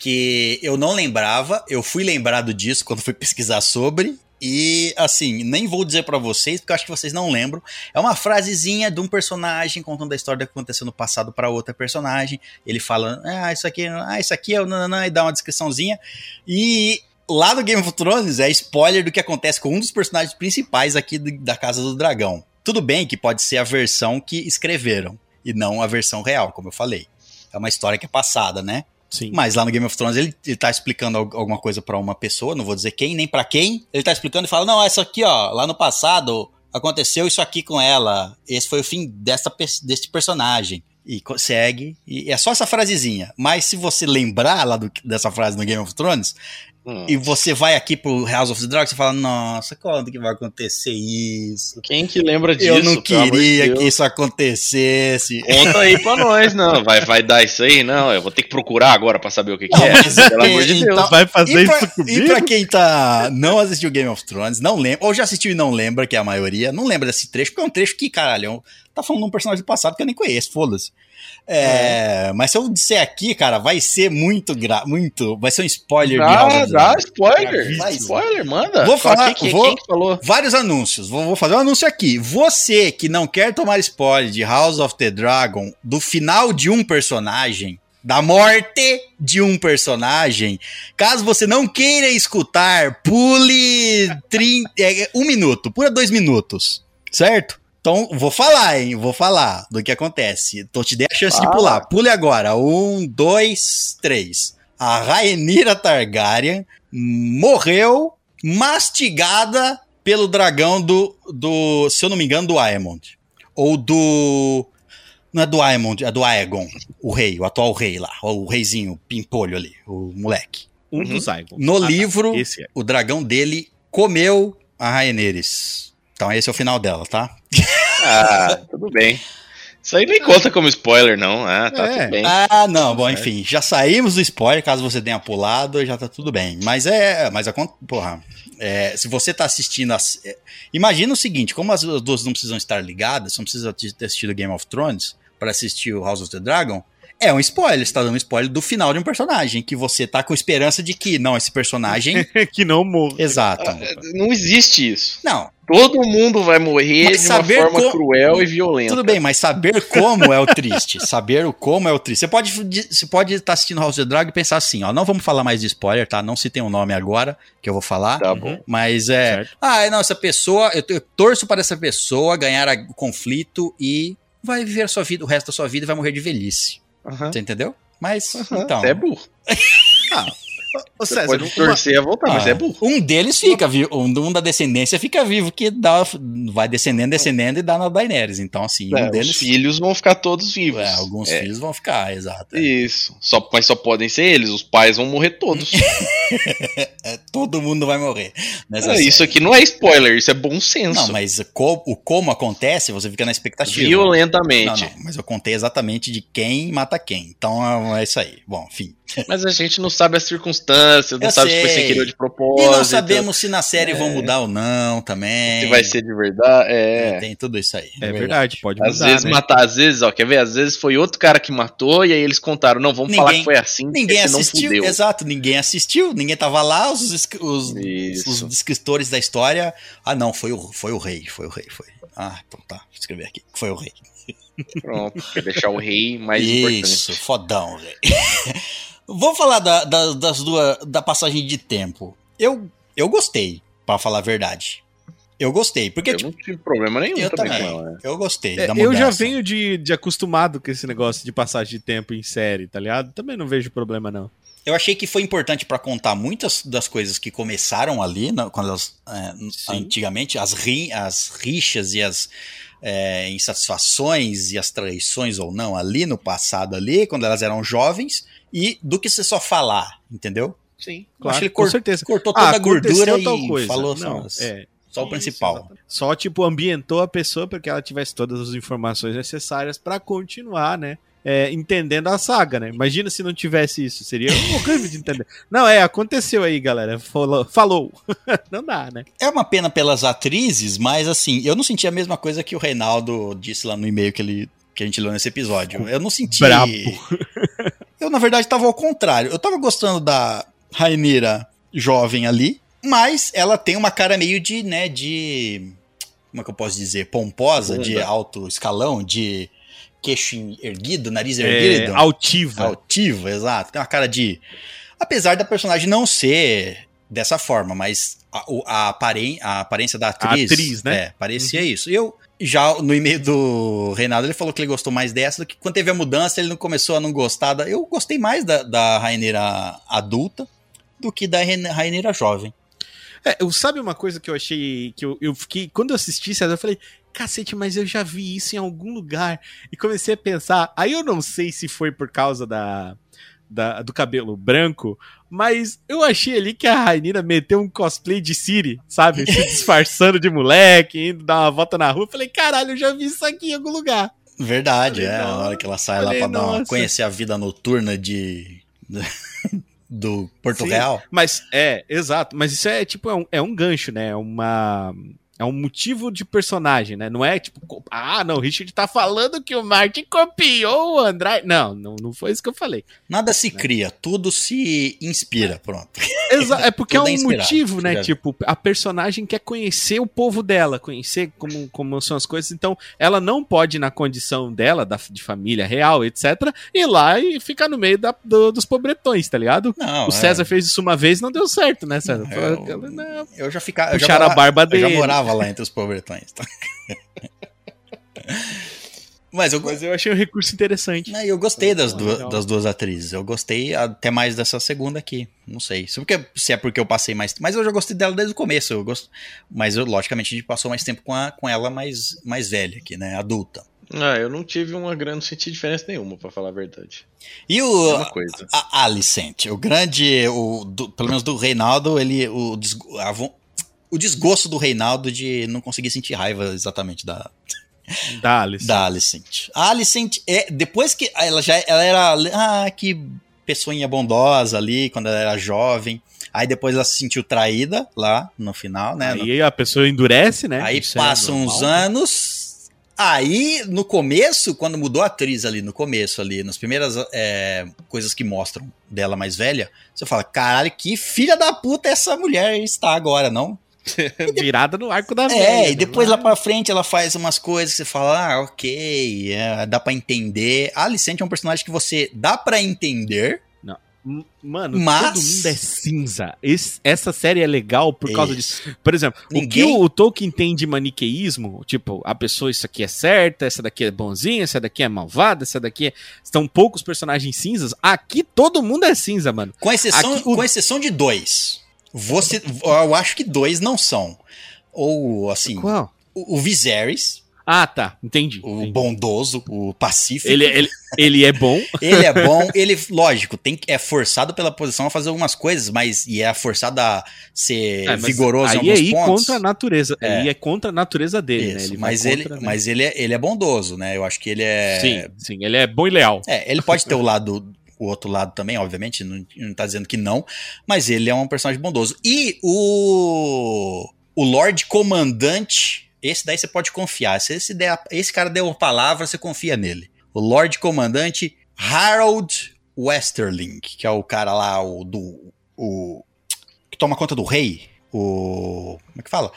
Speaker 1: que eu não lembrava. Eu fui lembrado disso quando fui pesquisar sobre. E assim, nem vou dizer pra vocês, porque eu acho que vocês não lembram. É uma frasezinha de um personagem contando a história que aconteceu no passado pra outra personagem. Ele fala, ah, isso aqui, ah, isso aqui é o nananã, e dá uma descriçãozinha. E lá no Game of Thrones é spoiler do que acontece com um dos personagens principais aqui da Casa do Dragão. Tudo bem que pode ser a versão que escreveram e não a versão real, como eu falei. É uma história que é passada, né?
Speaker 3: Sim.
Speaker 1: Mas lá no Game of Thrones ele, ele tá explicando al- alguma coisa pra uma pessoa, não vou dizer quem, nem pra quem. Ele tá explicando e fala: "Não, essa aqui, ó, lá no passado aconteceu isso aqui com ela. Esse foi o fim dessa, desse personagem." E co- segue, e é só essa frasezinha. Mas se você lembrar lá do- dessa frase no Game of Thrones,
Speaker 2: Hum.
Speaker 1: e você vai aqui pro House of the Dragon, você fala, nossa, quando que vai acontecer isso?
Speaker 2: Quem que lembra disso?
Speaker 1: Eu não queria
Speaker 2: Deus?
Speaker 1: que isso acontecesse.
Speaker 2: Conta aí pra nós, não. Vai, vai dar isso aí? Não, eu vou ter que procurar agora pra saber o que, que é.
Speaker 1: mas
Speaker 2: Pelo amor de
Speaker 1: então-
Speaker 2: Deus.
Speaker 3: Vai fazer
Speaker 1: E pra,
Speaker 3: isso
Speaker 1: e
Speaker 3: comigo?
Speaker 1: pra quem tá, não assistiu Game of Thrones, não lembra, ou já assistiu e não lembra, que é a maioria, não lembra desse trecho, porque é um trecho que, caralho, tá falando de um personagem do passado que eu nem conheço, foda-se. É, Mas se eu disser aqui, cara, vai ser muito, gra muito, vai ser um spoiler de House
Speaker 2: Dá,
Speaker 1: of
Speaker 2: dá spoiler. Spoiler, manda.
Speaker 1: Vou
Speaker 2: Fala,
Speaker 1: falar-
Speaker 2: que-
Speaker 1: vou-
Speaker 2: quem que falou?
Speaker 1: Vários anúncios. Vou, vou fazer um anúncio aqui. Você que não quer tomar spoiler de House of the Dragon, do final de um personagem, da morte de um personagem, caso você não queira escutar, pule 30, é, um minuto, pula dois minutos, certo? Então, vou falar, hein? Vou falar do que acontece. Tô te dei a chance de
Speaker 2: Fala.
Speaker 1: pular. Pule agora. Um, dois, três. A Rhaenyra Targaryen morreu mastigada pelo dragão do, do, se eu não me engano, do Aemond. Ou do... Não é do Aemond, é do Aegon, o rei, o atual rei lá, o reizinho, pimpolho ali, o moleque.
Speaker 3: Um
Speaker 2: Uhum.
Speaker 3: dos Aegon.
Speaker 1: No
Speaker 3: Ah, tá.
Speaker 1: livro,
Speaker 3: é.
Speaker 1: o dragão dele comeu a Rhaenerys. Então esse é o final dela, tá?
Speaker 2: Ah, tudo bem. Isso aí nem conta como spoiler, não. Ah, tá
Speaker 3: É.
Speaker 2: tudo bem.
Speaker 1: Ah, não, bom, enfim, já saímos do spoiler, caso você tenha pulado, já tá tudo bem. Mas é, mas a conta, porra, é, se você tá assistindo, as- é, imagina o seguinte, como as duas não precisam estar ligadas, você não precisa ter assistido Game of Thrones para assistir o House of the Dragon, é um spoiler, você tá dando um spoiler do final de um personagem, que você tá com esperança de que, não, esse personagem,
Speaker 3: que não morre.
Speaker 1: exato.
Speaker 2: Não existe isso.
Speaker 1: Não,
Speaker 2: Todo mundo vai morrer
Speaker 1: Mas
Speaker 2: de uma
Speaker 1: saber
Speaker 2: forma cruel e violenta.
Speaker 1: Tudo bem, mas saber como é o triste. saber o como é o triste. Você pode você pode estar assistindo House of the Dragon e pensar assim, ó, não vamos falar mais de spoiler, tá? Não se tem um nome agora que eu vou falar.
Speaker 2: Tá bom.
Speaker 1: Mas é,
Speaker 3: Certo.
Speaker 1: ah, não, essa pessoa, eu, eu torço para essa pessoa ganhar a- o conflito e vai viver a sua vida, o resto da sua vida e vai morrer de velhice.
Speaker 2: Aham.
Speaker 1: Você entendeu? Mas
Speaker 2: Aham,
Speaker 1: então,
Speaker 2: Você é burro.
Speaker 3: Ô,
Speaker 2: Você
Speaker 3: César,
Speaker 2: pode
Speaker 3: uma-
Speaker 2: torcer a voltar, mas
Speaker 1: Ah,
Speaker 2: é burro.
Speaker 1: Um deles fica vivo, um, um da descendência fica vivo, que dá, vai descendendo, descendendo e dá na Daenerys. Então, assim,
Speaker 2: É,
Speaker 1: um deles.
Speaker 2: Os filhos vão ficar todos vivos.
Speaker 1: É, alguns
Speaker 2: É,
Speaker 1: filhos vão ficar, exato.
Speaker 2: Isso. Só, mas só podem ser eles, os pais vão morrer todos.
Speaker 1: É, todo mundo vai morrer. nessa
Speaker 2: É,
Speaker 1: série.
Speaker 2: isso aqui não é spoiler, isso é bom senso.
Speaker 1: Não, mas co- o como acontece, você fica na expectativa. Não,
Speaker 2: Violentamente.
Speaker 1: não, mas eu contei exatamente de quem mata quem. Então é isso aí. Bom, enfim.
Speaker 2: Mas a gente não sabe as circunstâncias, não
Speaker 1: Eu
Speaker 2: sabe se foi
Speaker 1: sei.
Speaker 2: sem querer de
Speaker 1: E
Speaker 2: propósito.
Speaker 1: não sabemos se na série
Speaker 2: É.
Speaker 1: vão mudar ou não também.
Speaker 2: se vai ser de verdade. É.
Speaker 1: Tem tudo isso aí.
Speaker 3: É verdade, pode
Speaker 2: Às
Speaker 3: mudar,
Speaker 2: vezes
Speaker 3: né?
Speaker 2: matar, às vezes, ó, quer ver? Às vezes foi outro cara que matou e aí eles contaram, não, vamos falar
Speaker 1: Ninguém-
Speaker 2: que foi assim,
Speaker 1: Ninguém assistiu,
Speaker 2: fudeu.
Speaker 1: exato, ninguém assistiu, ninguém tava lá, os, os,
Speaker 2: Isso.
Speaker 1: os escritores da história. Ah, não, foi o, foi o rei, foi o rei, foi. Ah, então tá, vou escrever aqui. Foi o rei.
Speaker 2: Pronto, quer deixar o rei mais importante.
Speaker 1: Isso, fodão, rei. Vamos falar da, da- das duas, da passagem de tempo. Eu, eu gostei, pra falar a verdade. Eu gostei, porque
Speaker 2: Eu
Speaker 1: tipo,
Speaker 2: não tive problema nenhum
Speaker 1: eu
Speaker 2: também,
Speaker 1: também,
Speaker 2: com ela. né?
Speaker 1: eu gostei
Speaker 3: É,
Speaker 1: da
Speaker 3: eu já venho de, de acostumado com esse negócio de passagem de tempo em série, tá ligado? Também não vejo problema, não.
Speaker 1: Eu achei que foi importante pra contar muitas das coisas que começaram ali, na- quando elas, é, antigamente, as, ri, as rixas e as é, insatisfações e as traições ou não ali no passado ali, quando elas eram jovens, e do que você só falar, entendeu?
Speaker 2: Sim.
Speaker 1: Eu acho que ele
Speaker 3: com
Speaker 1: cor-
Speaker 3: certeza.
Speaker 1: cortou toda
Speaker 3: Ah,
Speaker 1: a gordura e
Speaker 3: tal coisa.
Speaker 1: falou
Speaker 3: não,
Speaker 1: só,
Speaker 3: é,
Speaker 1: só o principal.
Speaker 3: exatamente. Só, tipo, ambientou a pessoa para que ela tivesse todas as informações necessárias pra continuar, né? é, entendendo a saga, né? Imagina se não tivesse isso. Seria horrível de entender. Não, é, aconteceu aí, galera. Falou. falou. não dá, né?
Speaker 1: É uma pena pelas atrizes, mas assim, eu não senti a mesma coisa que o Reinaldo disse lá no e-mail que, ele, que a gente leu nesse episódio. Eu não senti.
Speaker 3: Brabo.
Speaker 1: Eu, na verdade, tava ao contrário. Eu tava gostando da Rainira jovem ali, mas ela tem uma cara meio de, né, de. Como é que eu posso dizer? Pomposa, de
Speaker 2: Bunda.
Speaker 1: alto escalão, de queixo erguido, nariz
Speaker 3: É,
Speaker 1: erguido.
Speaker 3: altiva.
Speaker 1: Altiva, exato. Tem uma cara de. Apesar da personagem não ser dessa forma, mas a, a, aparen- a aparência da atriz.
Speaker 3: atriz, né?
Speaker 1: É, parecia isso. E eu. Já no e-mail do Reinaldo, ele falou que ele gostou mais dessa do que quando teve a mudança, ele não começou a não gostar. Da, eu gostei mais da, da Raineira adulta do que da Raine- Raineira jovem.
Speaker 3: É, eu, sabe uma coisa que eu achei. que eu, eu fiquei. Quando eu assisti, eu falei. Cacete, mas eu já vi isso em algum lugar. E comecei a pensar. Aí eu não sei se foi por causa da, da- do cabelo branco, mas eu achei ali que a Rainira meteu um cosplay de Siri, sabe? Se disfarçando de moleque, indo dar uma volta na rua. Falei, caralho, eu já vi isso aqui em algum lugar.
Speaker 1: Verdade,
Speaker 3: Falei,
Speaker 1: é.
Speaker 3: nossa.
Speaker 1: Na hora que ela sai lá
Speaker 3: Falei,
Speaker 1: pra dar uma, conhecer a vida noturna de. do Porto
Speaker 3: Sim.
Speaker 1: Real.
Speaker 3: Mas é, exato. Mas isso é tipo, é um, é um gancho, né? É uma. É um motivo de personagem, né? Não é tipo, ah, não, o Richard tá falando que o Martin copiou o Andrade. Não, não, não foi isso que eu falei.
Speaker 1: Nada se cria, tudo se inspira, pronto.
Speaker 3: Exa é porque é
Speaker 1: Tudo
Speaker 3: um
Speaker 1: é inspirado,
Speaker 3: motivo, né? Tipo, a personagem quer conhecer o povo dela, conhecer como, como são as coisas. Então, ela não pode, na condição dela, da, de família real, etc., ir lá e ficar no meio da- do- dos pobretões, tá ligado?
Speaker 1: Não,
Speaker 3: o César fez isso uma vez não deu certo, né, César?
Speaker 1: Eu-
Speaker 3: Falou, não,
Speaker 1: Eu já ficava. Eu já,
Speaker 3: Puxaram a barba
Speaker 1: eu já
Speaker 3: dele.
Speaker 1: Morava lá entre os pobretões. tá? Mas eu,
Speaker 3: Mas eu achei um recurso interessante.
Speaker 1: né, eu gostei das,
Speaker 3: legal.
Speaker 1: das duas atrizes. Eu gostei até mais dessa segunda aqui. Não sei. Se, porque, se é porque eu passei mais. Mas eu já gostei dela desde o começo. Eu gosto, mas eu, logicamente a gente passou mais tempo com, a, com ela mais, mais velha aqui, né? Adulta.
Speaker 2: Ah, eu não tive uma grande, não senti diferença nenhuma, pra falar a verdade.
Speaker 1: E
Speaker 2: É
Speaker 1: o.
Speaker 2: uma coisa.
Speaker 1: A Alicent, o grande, o, do- pelo menos do Reinaldo, ele, o, a o desgosto do Reinaldo de não conseguir sentir raiva exatamente da,
Speaker 3: Da Alice.
Speaker 1: da Alicent. A Alicent é, depois que ela já ela era, ah, que pessoinha bondosa ali, quando ela era jovem, aí depois ela se sentiu traída lá no final, né?
Speaker 3: Aí a pessoa endurece, né?
Speaker 1: Aí
Speaker 3: Isso é
Speaker 1: passam
Speaker 3: normal.
Speaker 1: uns anos. Aí, no começo, quando mudou a atriz ali, no começo ali, nas primeiras é, coisas que mostram dela mais velha, você fala, caralho, que filha da puta essa mulher está agora, não?
Speaker 3: Virada no arco da
Speaker 1: É,
Speaker 3: velha,
Speaker 1: e depois
Speaker 3: né?
Speaker 1: lá pra frente ela faz umas coisas que você fala, ah, ok, é, dá pra entender. A Alicente é um personagem que você dá pra entender,
Speaker 3: Não. Mano,
Speaker 1: Mas-
Speaker 3: todo mundo é cinza. Esse- essa série é legal por causa
Speaker 1: Isso.
Speaker 3: disso. Por exemplo, o que
Speaker 1: Ninguém-
Speaker 3: o, o Tolkien tem de maniqueísmo, tipo, a pessoa, isso aqui é certa, essa daqui é bonzinha, essa daqui é malvada, essa daqui é... São poucos personagens cinzas. Aqui todo mundo é cinza, mano.
Speaker 1: Com exceção,
Speaker 3: Aqui, o-
Speaker 1: com exceção de dois. Você, eu acho que dois não são. Ou, assim,
Speaker 3: Qual?
Speaker 1: o, o Viserys,
Speaker 3: Ah, tá. Entendi.
Speaker 1: o
Speaker 3: entendi.
Speaker 1: bondoso, o pacífico.
Speaker 3: Ele, ele, ele é bom.
Speaker 1: Ele é bom, ele, lógico, tem, que- é forçado pela posição a fazer algumas coisas, mas e é forçado a ser
Speaker 3: É,
Speaker 1: vigoroso em
Speaker 3: aí
Speaker 1: alguns
Speaker 3: é ir
Speaker 1: pontos.
Speaker 3: contra a natureza.
Speaker 1: É.
Speaker 3: Aí é contra a natureza dele, né?
Speaker 1: Isso,
Speaker 3: Ele vai
Speaker 1: mas ele,
Speaker 3: contra, né?
Speaker 1: mas ele, é, ele é bondoso, né? Eu acho que ele é.
Speaker 3: Sim, sim, ele é bom e leal.
Speaker 1: É, ele pode ter o lado, o outro lado também, obviamente, não, não tá dizendo que não, mas ele é um personagem bondoso. E o. O Lorde Comandante, esse daí você pode confiar. Se esse, der, esse cara deu a palavra, você confia nele. O Lorde Comandante Harold Westerling, que é o cara lá, o do. O, que toma conta do rei. O. Como é que fala?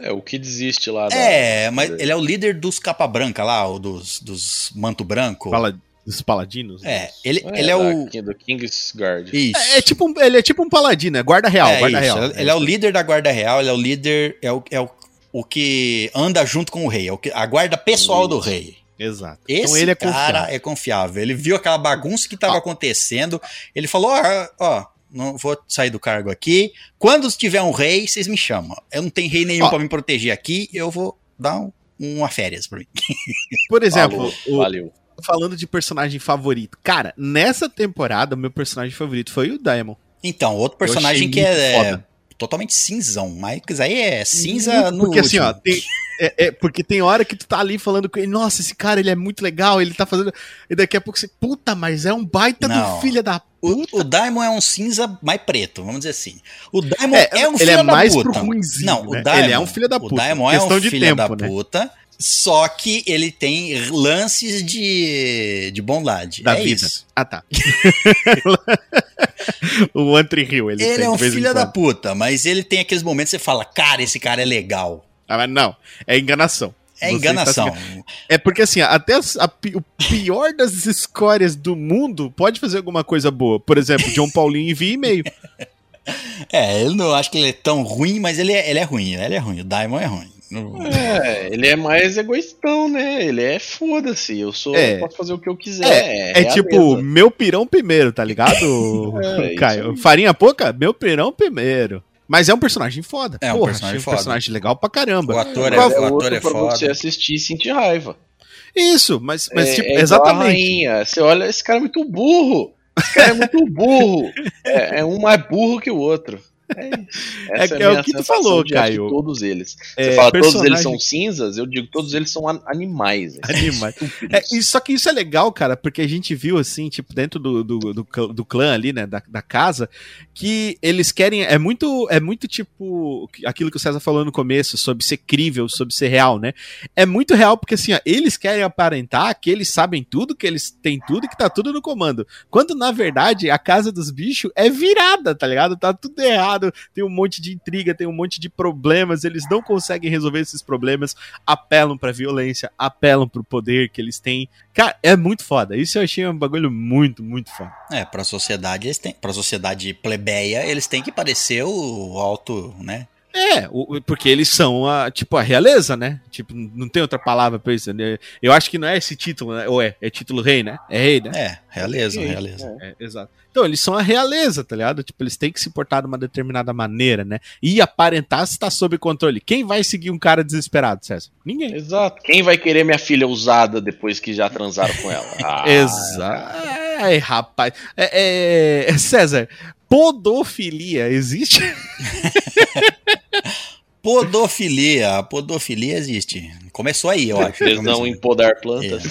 Speaker 2: É, o que desiste lá da.
Speaker 1: É, mas ele é o líder dos capa branca lá, o dos, dos manto branco.
Speaker 3: Fala dos paladinos.
Speaker 1: É,
Speaker 3: dos-
Speaker 1: ele,
Speaker 2: É,
Speaker 1: ele é o.
Speaker 2: Do Kingsguard.
Speaker 1: Isso.
Speaker 3: É, é tipo um, ele é tipo um paladino, é guarda real,
Speaker 1: É
Speaker 3: guarda
Speaker 1: isso,
Speaker 3: real.
Speaker 1: Ele é o líder da guarda real, ele é o líder, é o, é o, o que anda junto com o rei, é o que, a guarda pessoal do rei.
Speaker 3: Exato.
Speaker 1: Esse
Speaker 3: então ele é
Speaker 1: cara
Speaker 3: confiável.
Speaker 1: é confiável. Ele viu aquela bagunça que estava
Speaker 3: Ó.
Speaker 1: acontecendo, ele falou, ó, ó, não vou sair do cargo aqui, quando tiver um rei, vocês me chamam. Eu não tenho rei nenhum
Speaker 3: Ó.
Speaker 1: pra me proteger aqui, eu vou dar um, uma férias pra mim.
Speaker 3: Por exemplo,
Speaker 2: Falou,
Speaker 3: o-
Speaker 2: Valeu.
Speaker 3: Falando de personagem favorito. Cara, nessa temporada, o meu personagem favorito foi o Daemon.
Speaker 1: Então, outro personagem que é,
Speaker 3: foda.
Speaker 1: totalmente cinzão, mas aí é cinza no
Speaker 3: Porque assim, ó,
Speaker 1: último.
Speaker 3: tem, é, é, porque tem hora que tu tá ali falando com ele, nossa, esse cara ele é muito legal, ele tá fazendo. E daqui a pouco você, puta, mas é um baita
Speaker 1: Não.
Speaker 3: do filho da puta.
Speaker 1: O, o Daimon é um cinza mais preto, vamos dizer assim. O Daimon
Speaker 3: É,
Speaker 1: é, um
Speaker 3: ele
Speaker 1: filho
Speaker 3: é
Speaker 1: da
Speaker 3: mais
Speaker 1: puta.
Speaker 3: pro ruinzinho,
Speaker 1: Não, o
Speaker 3: né?
Speaker 1: Daimon,
Speaker 3: Ele é um filho da puta.
Speaker 1: O Daimon é um filho da
Speaker 3: tempo, né?
Speaker 1: puta, só que ele tem lances de, de bondade.
Speaker 3: Da
Speaker 1: é
Speaker 3: vida.
Speaker 1: isso.
Speaker 3: Ah, tá. o Tree Hill, ele,
Speaker 1: Ele
Speaker 3: tem
Speaker 1: é um filho da puta, mas ele tem aqueles momentos que você fala, cara, esse cara é legal.
Speaker 3: Ah, mas não, é enganação.
Speaker 1: É
Speaker 3: Você
Speaker 1: enganação.
Speaker 3: está se- É porque assim, até a o pior das escórias do mundo pode fazer alguma coisa boa. Por exemplo, John Paulinho envia e-mail.
Speaker 1: É, eu não acho que ele é tão ruim, mas ele é, ele é ruim, ele é ruim. O Daimon é ruim.
Speaker 2: É, ele é mais egoístão, né? Ele é foda-se. Eu sou.
Speaker 3: É.
Speaker 2: Posso fazer o que eu quiser.
Speaker 3: É,
Speaker 2: realeza.
Speaker 3: tipo, meu pirão primeiro, tá ligado,
Speaker 2: É,
Speaker 3: Caio? Farinha pouca? Meu pirão primeiro. Mas é um personagem foda.
Speaker 1: É um
Speaker 3: Porra,
Speaker 1: personagem
Speaker 3: um
Speaker 1: foda.
Speaker 3: personagem legal pra caramba.
Speaker 1: O ator é,
Speaker 3: Qual-
Speaker 1: o
Speaker 2: é
Speaker 1: ator é
Speaker 2: pra você
Speaker 1: foda.
Speaker 2: assistir e sentir raiva.
Speaker 3: Isso, mas, mas
Speaker 2: é,
Speaker 3: tipo,
Speaker 2: é
Speaker 3: exatamente.
Speaker 2: rainha. Você olha, esse cara é muito burro. Esse cara é muito burro. É, é um mais burro que o outro. É.
Speaker 3: É- é o que tu falou, Caio.
Speaker 2: todos eles.
Speaker 3: É,
Speaker 2: Você fala, todos eles
Speaker 3: personagem-
Speaker 2: são cinzas, eu digo, todos eles são an- animais. velho.
Speaker 3: Animais. É, e só que isso é legal, cara, porque a gente viu, assim, tipo, dentro do, do, do, clã- do clã ali, né, da, da casa, que eles querem. É muito, é muito tipo aquilo que o César falou no começo, sobre ser crível, sobre ser real, né? É muito real porque, assim, ó, eles querem aparentar que eles sabem tudo, que eles têm tudo e que tá tudo no comando. Quando, na verdade, a casa dos bichos é virada, tá ligado? Tá tudo errado, tem um monte de intriga, tem um monte de problemas, eles não conseguem resolver esses problemas, apelam pra violência, apelam pro poder que eles têm. Cara, é muito foda. Isso eu achei um bagulho muito, muito foda.
Speaker 1: É, pra sociedade, eles têm, pra sociedade plebeia, eles têm que parecer o alto, né?
Speaker 3: É, o- porque eles são a, tipo, a realeza, né? Tipo, não tem outra palavra pra isso. né? Eu acho que não é esse título, né? Ou é? É título rei, né? É rei, né?
Speaker 1: É, realeza,
Speaker 2: Ok,
Speaker 1: realeza.
Speaker 3: É, exato. Então, eles são a realeza, tá ligado? Tipo, eles têm que se portar de uma determinada maneira, né? E aparentar se tá sob controle. Quem vai seguir um cara desesperado, César? Ninguém.
Speaker 2: Exato. Quem vai querer minha filha usada depois que já transaram com ela? Ah,
Speaker 3: Exato. Ai, rapaz. É, é, César, podofilia existe?
Speaker 1: Podofilia, a podofilia existe. Começou aí, eu acho.
Speaker 2: Tesão
Speaker 1: Começou.
Speaker 2: em podar plantas.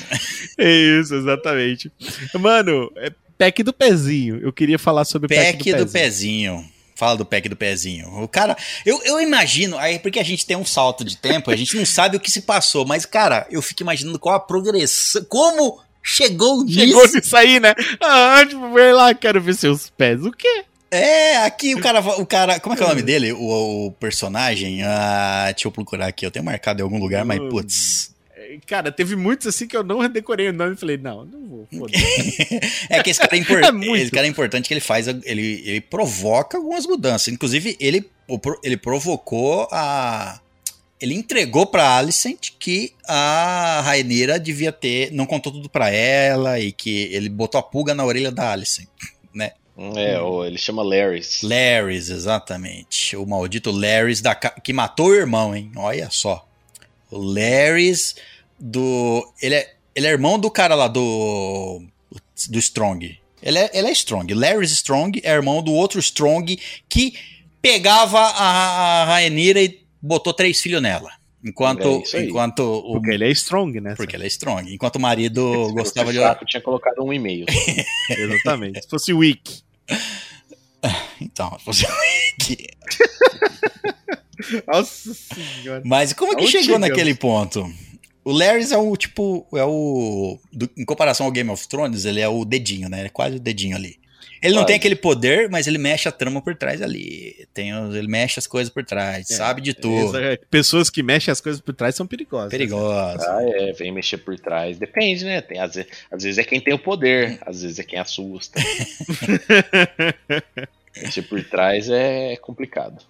Speaker 3: É isso, exatamente. Mano, é pack do pezinho. Eu queria falar sobre o pack,
Speaker 1: Pack
Speaker 3: do,
Speaker 1: do
Speaker 3: pezinho.
Speaker 1: pezinho. Fala do pack do pezinho. O cara, eu, eu imagino, aí porque a gente tem um salto de tempo, a gente não sabe o que se passou, mas cara, eu fico imaginando qual a progressão, como chegou nisso.
Speaker 3: Chegou nisso aí, né? Ah, tipo, vai lá, quero ver seus pés. O quê?
Speaker 1: É, aqui o cara, o cara, como é que é o nome dele? O, o personagem? Ah, deixa eu procurar aqui, eu tenho marcado em algum lugar, mas
Speaker 3: Hum.
Speaker 1: putz.
Speaker 3: Cara, teve muitos assim que eu não decorei o nome e falei, não, não vou.
Speaker 1: É que esse cara é, impor-
Speaker 3: É
Speaker 1: esse cara é importante que ele faz, ele, ele provoca algumas mudanças. Inclusive, ele, ele provocou a. Ele entregou pra Alicent que a Rainira devia ter. Não contou tudo pra ela e que ele botou a pulga na orelha da Alicent.
Speaker 2: É, ou ele chama Larrys.
Speaker 1: Larrys, exatamente. O maldito Larrys da, que matou o irmão, hein? Olha só. O Larrys do. Ele é, ele é irmão do cara lá do. Do Strong. Ele é, ele é Strong. Larrys Strong é irmão do outro Strong que pegava a, a Rhaenyra e botou três filhos nela. Enquanto,
Speaker 2: É
Speaker 1: enquanto o.
Speaker 3: Porque ele é strong, né?
Speaker 1: Porque ele é Strong. Enquanto o marido gostava de.
Speaker 2: fraco, tinha colocado um e-mail.
Speaker 3: Exatamente. Se fosse weak.
Speaker 1: Então,
Speaker 3: Nossa senhora.
Speaker 1: Mas como é que chegou
Speaker 3: chegamos?
Speaker 1: naquele ponto? O Larrys é o tipo. É o. do- em comparação ao Game of Thrones, ele é o dedinho, né? Ele é quase o dedinho ali. Ele não tem aquele poder, mas ele mexe a trama por trás ali. Tem, os- ele mexe as coisas por trás,
Speaker 3: É,
Speaker 1: sabe de tudo.
Speaker 3: Essa- Pessoas que mexem as coisas por trás são perigosas.
Speaker 1: Perigoso.
Speaker 2: Ah, é, vem mexer por trás. Depende, né? Tem, às, vezes, às vezes é quem tem o poder, às vezes é quem assusta. mexer por trás é complicado.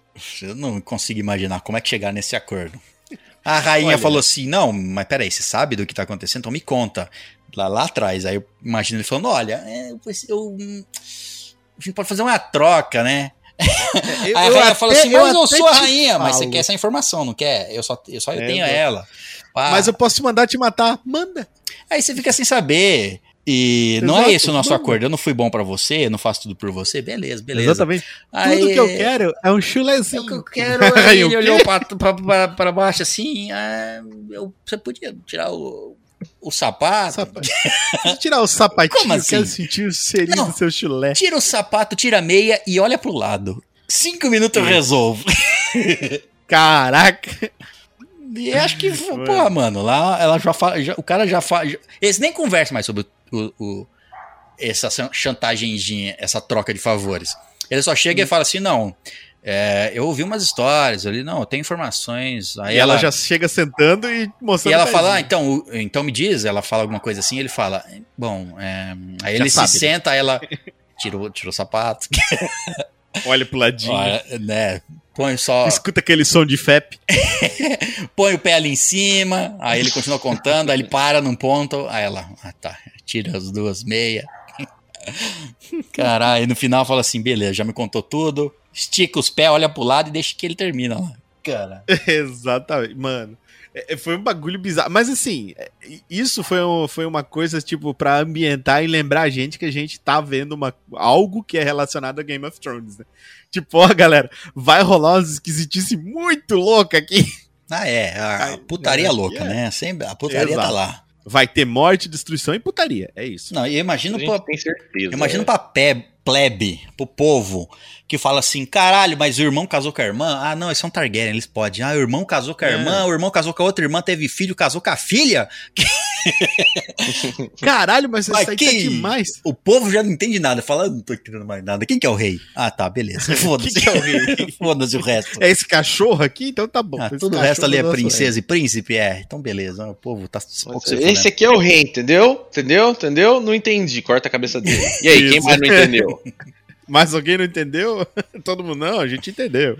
Speaker 1: Eu não consigo imaginar como é que chegar nesse acordo. A rainha
Speaker 3: Olha.
Speaker 1: falou assim: não, mas peraí, você sabe do que tá acontecendo? Então me conta. Lá, lá atrás. Aí eu imagino ele falando: olha, é, eu, eu- a gente pode fazer uma troca, né?
Speaker 3: Eu-
Speaker 1: Aí a
Speaker 3: eu
Speaker 1: rainha
Speaker 3: até-
Speaker 1: falou assim: Mas eu
Speaker 3: até
Speaker 1: sou a rainha, mas você quer essa informação, não quer? Eu só eu, só eu
Speaker 3: É,
Speaker 1: tenho
Speaker 3: eu-
Speaker 1: ela. Pá.
Speaker 3: Mas eu posso te mandar te matar. Manda.
Speaker 1: Aí você fica sem saber. E não é
Speaker 3: Exato,
Speaker 1: esse o nosso acordo. Eu não fui bom pra você, eu não faço tudo por você. Beleza, beleza.
Speaker 3: Exatamente.
Speaker 1: Aí,
Speaker 3: Tudo que eu quero é um
Speaker 1: É
Speaker 3: chulezinho.
Speaker 1: o que eu quero. Aí ele olhou pra, pra, pra, pra baixo assim. ah, eu- você podia tirar o, o sapato?
Speaker 3: Sapato. Tirar o sapatinho,
Speaker 1: Como assim?
Speaker 3: quero sentir o cheirinho
Speaker 1: Não.
Speaker 3: do seu chulé.
Speaker 1: Tira o sapato, tira a meia e olha pro lado. Cinco minutos eu resolvo.
Speaker 3: Caraca.
Speaker 1: E acho que, porra, mano, lá ela já fala. já- o cara já fala. já- eles nem conversam mais sobre o, o- essa chan- chantagemzinha, essa troca de favores. Ele só chega e fala assim: não. É, eu ouvi umas histórias ali, não, eu tenho informações. Aí
Speaker 3: Aí ela, já chega sentando e
Speaker 1: E
Speaker 3: mostrando.
Speaker 1: ela
Speaker 3: o
Speaker 1: fala, ah, então, então me diz, ela fala alguma coisa assim, ele fala, bom, é, aí
Speaker 3: Já
Speaker 1: ele
Speaker 3: sabe,
Speaker 1: se
Speaker 3: né?
Speaker 1: senta, aí ela tirou, tirou o sapato,
Speaker 3: olha pro ladinho.
Speaker 1: olha, né, põe só,
Speaker 3: Escuta aquele som de FEP.
Speaker 1: põe o pé ali em cima, aí ele continua contando, aí ele para num ponto, aí ela, ah tá, tira as duas meias. Caralho, no final fala assim, beleza, já me contou tudo, estica os pés, olha pro lado e deixa que ele termina lá. Cara,
Speaker 3: Exatamente, mano. É, Foi um bagulho bizarro. Mas assim, é, isso foi, um- foi uma coisa, tipo, pra ambientar e lembrar a gente que a gente tá vendo uma, algo que é relacionado a Game of Thrones, né? Tipo, ó, galera, vai rolar umas esquisitices muito loucas aqui.
Speaker 1: ah é, a
Speaker 3: Ai,
Speaker 1: putaria
Speaker 3: é,
Speaker 1: louca,
Speaker 3: é.
Speaker 1: né, sempre, a putaria tá
Speaker 3: Exato.
Speaker 1: lá.
Speaker 3: Vai ter morte, destruição e putaria. É isso.
Speaker 1: Não, e eu imagino pra,
Speaker 2: tem certeza.
Speaker 1: Eu imagino
Speaker 2: é.
Speaker 1: pra pe- plebe, pro povo, que fala assim: caralho, mas o irmão casou com a irmã? Ah, não, eles são Targaryen, eles podem. Ah, o irmão casou com a
Speaker 3: É.
Speaker 1: irmã, o irmão casou com a outra irmã, teve filho, casou com a filha.
Speaker 3: Caralho, mas isso aí
Speaker 1: que-
Speaker 3: tá demais.
Speaker 1: O povo já não entende nada, fala, "Eu não tô entendendo mais nada. Quem que é o rei? Ah, tá, beleza. Foda-se.
Speaker 3: Quem que é o rei?
Speaker 1: Foda-se o resto.
Speaker 3: É esse cachorro aqui? Então tá bom.
Speaker 1: Ah, o resto ali é
Speaker 3: nosso
Speaker 1: princesa e príncipe? É, então beleza. O povo tá.
Speaker 2: Esse aqui é o rei, entendeu? Entendeu? Entendeu? Não entendi. Corta a cabeça dele. E aí, quem mais não entendeu?
Speaker 3: Mas alguém não entendeu? Todo mundo não, a gente entendeu.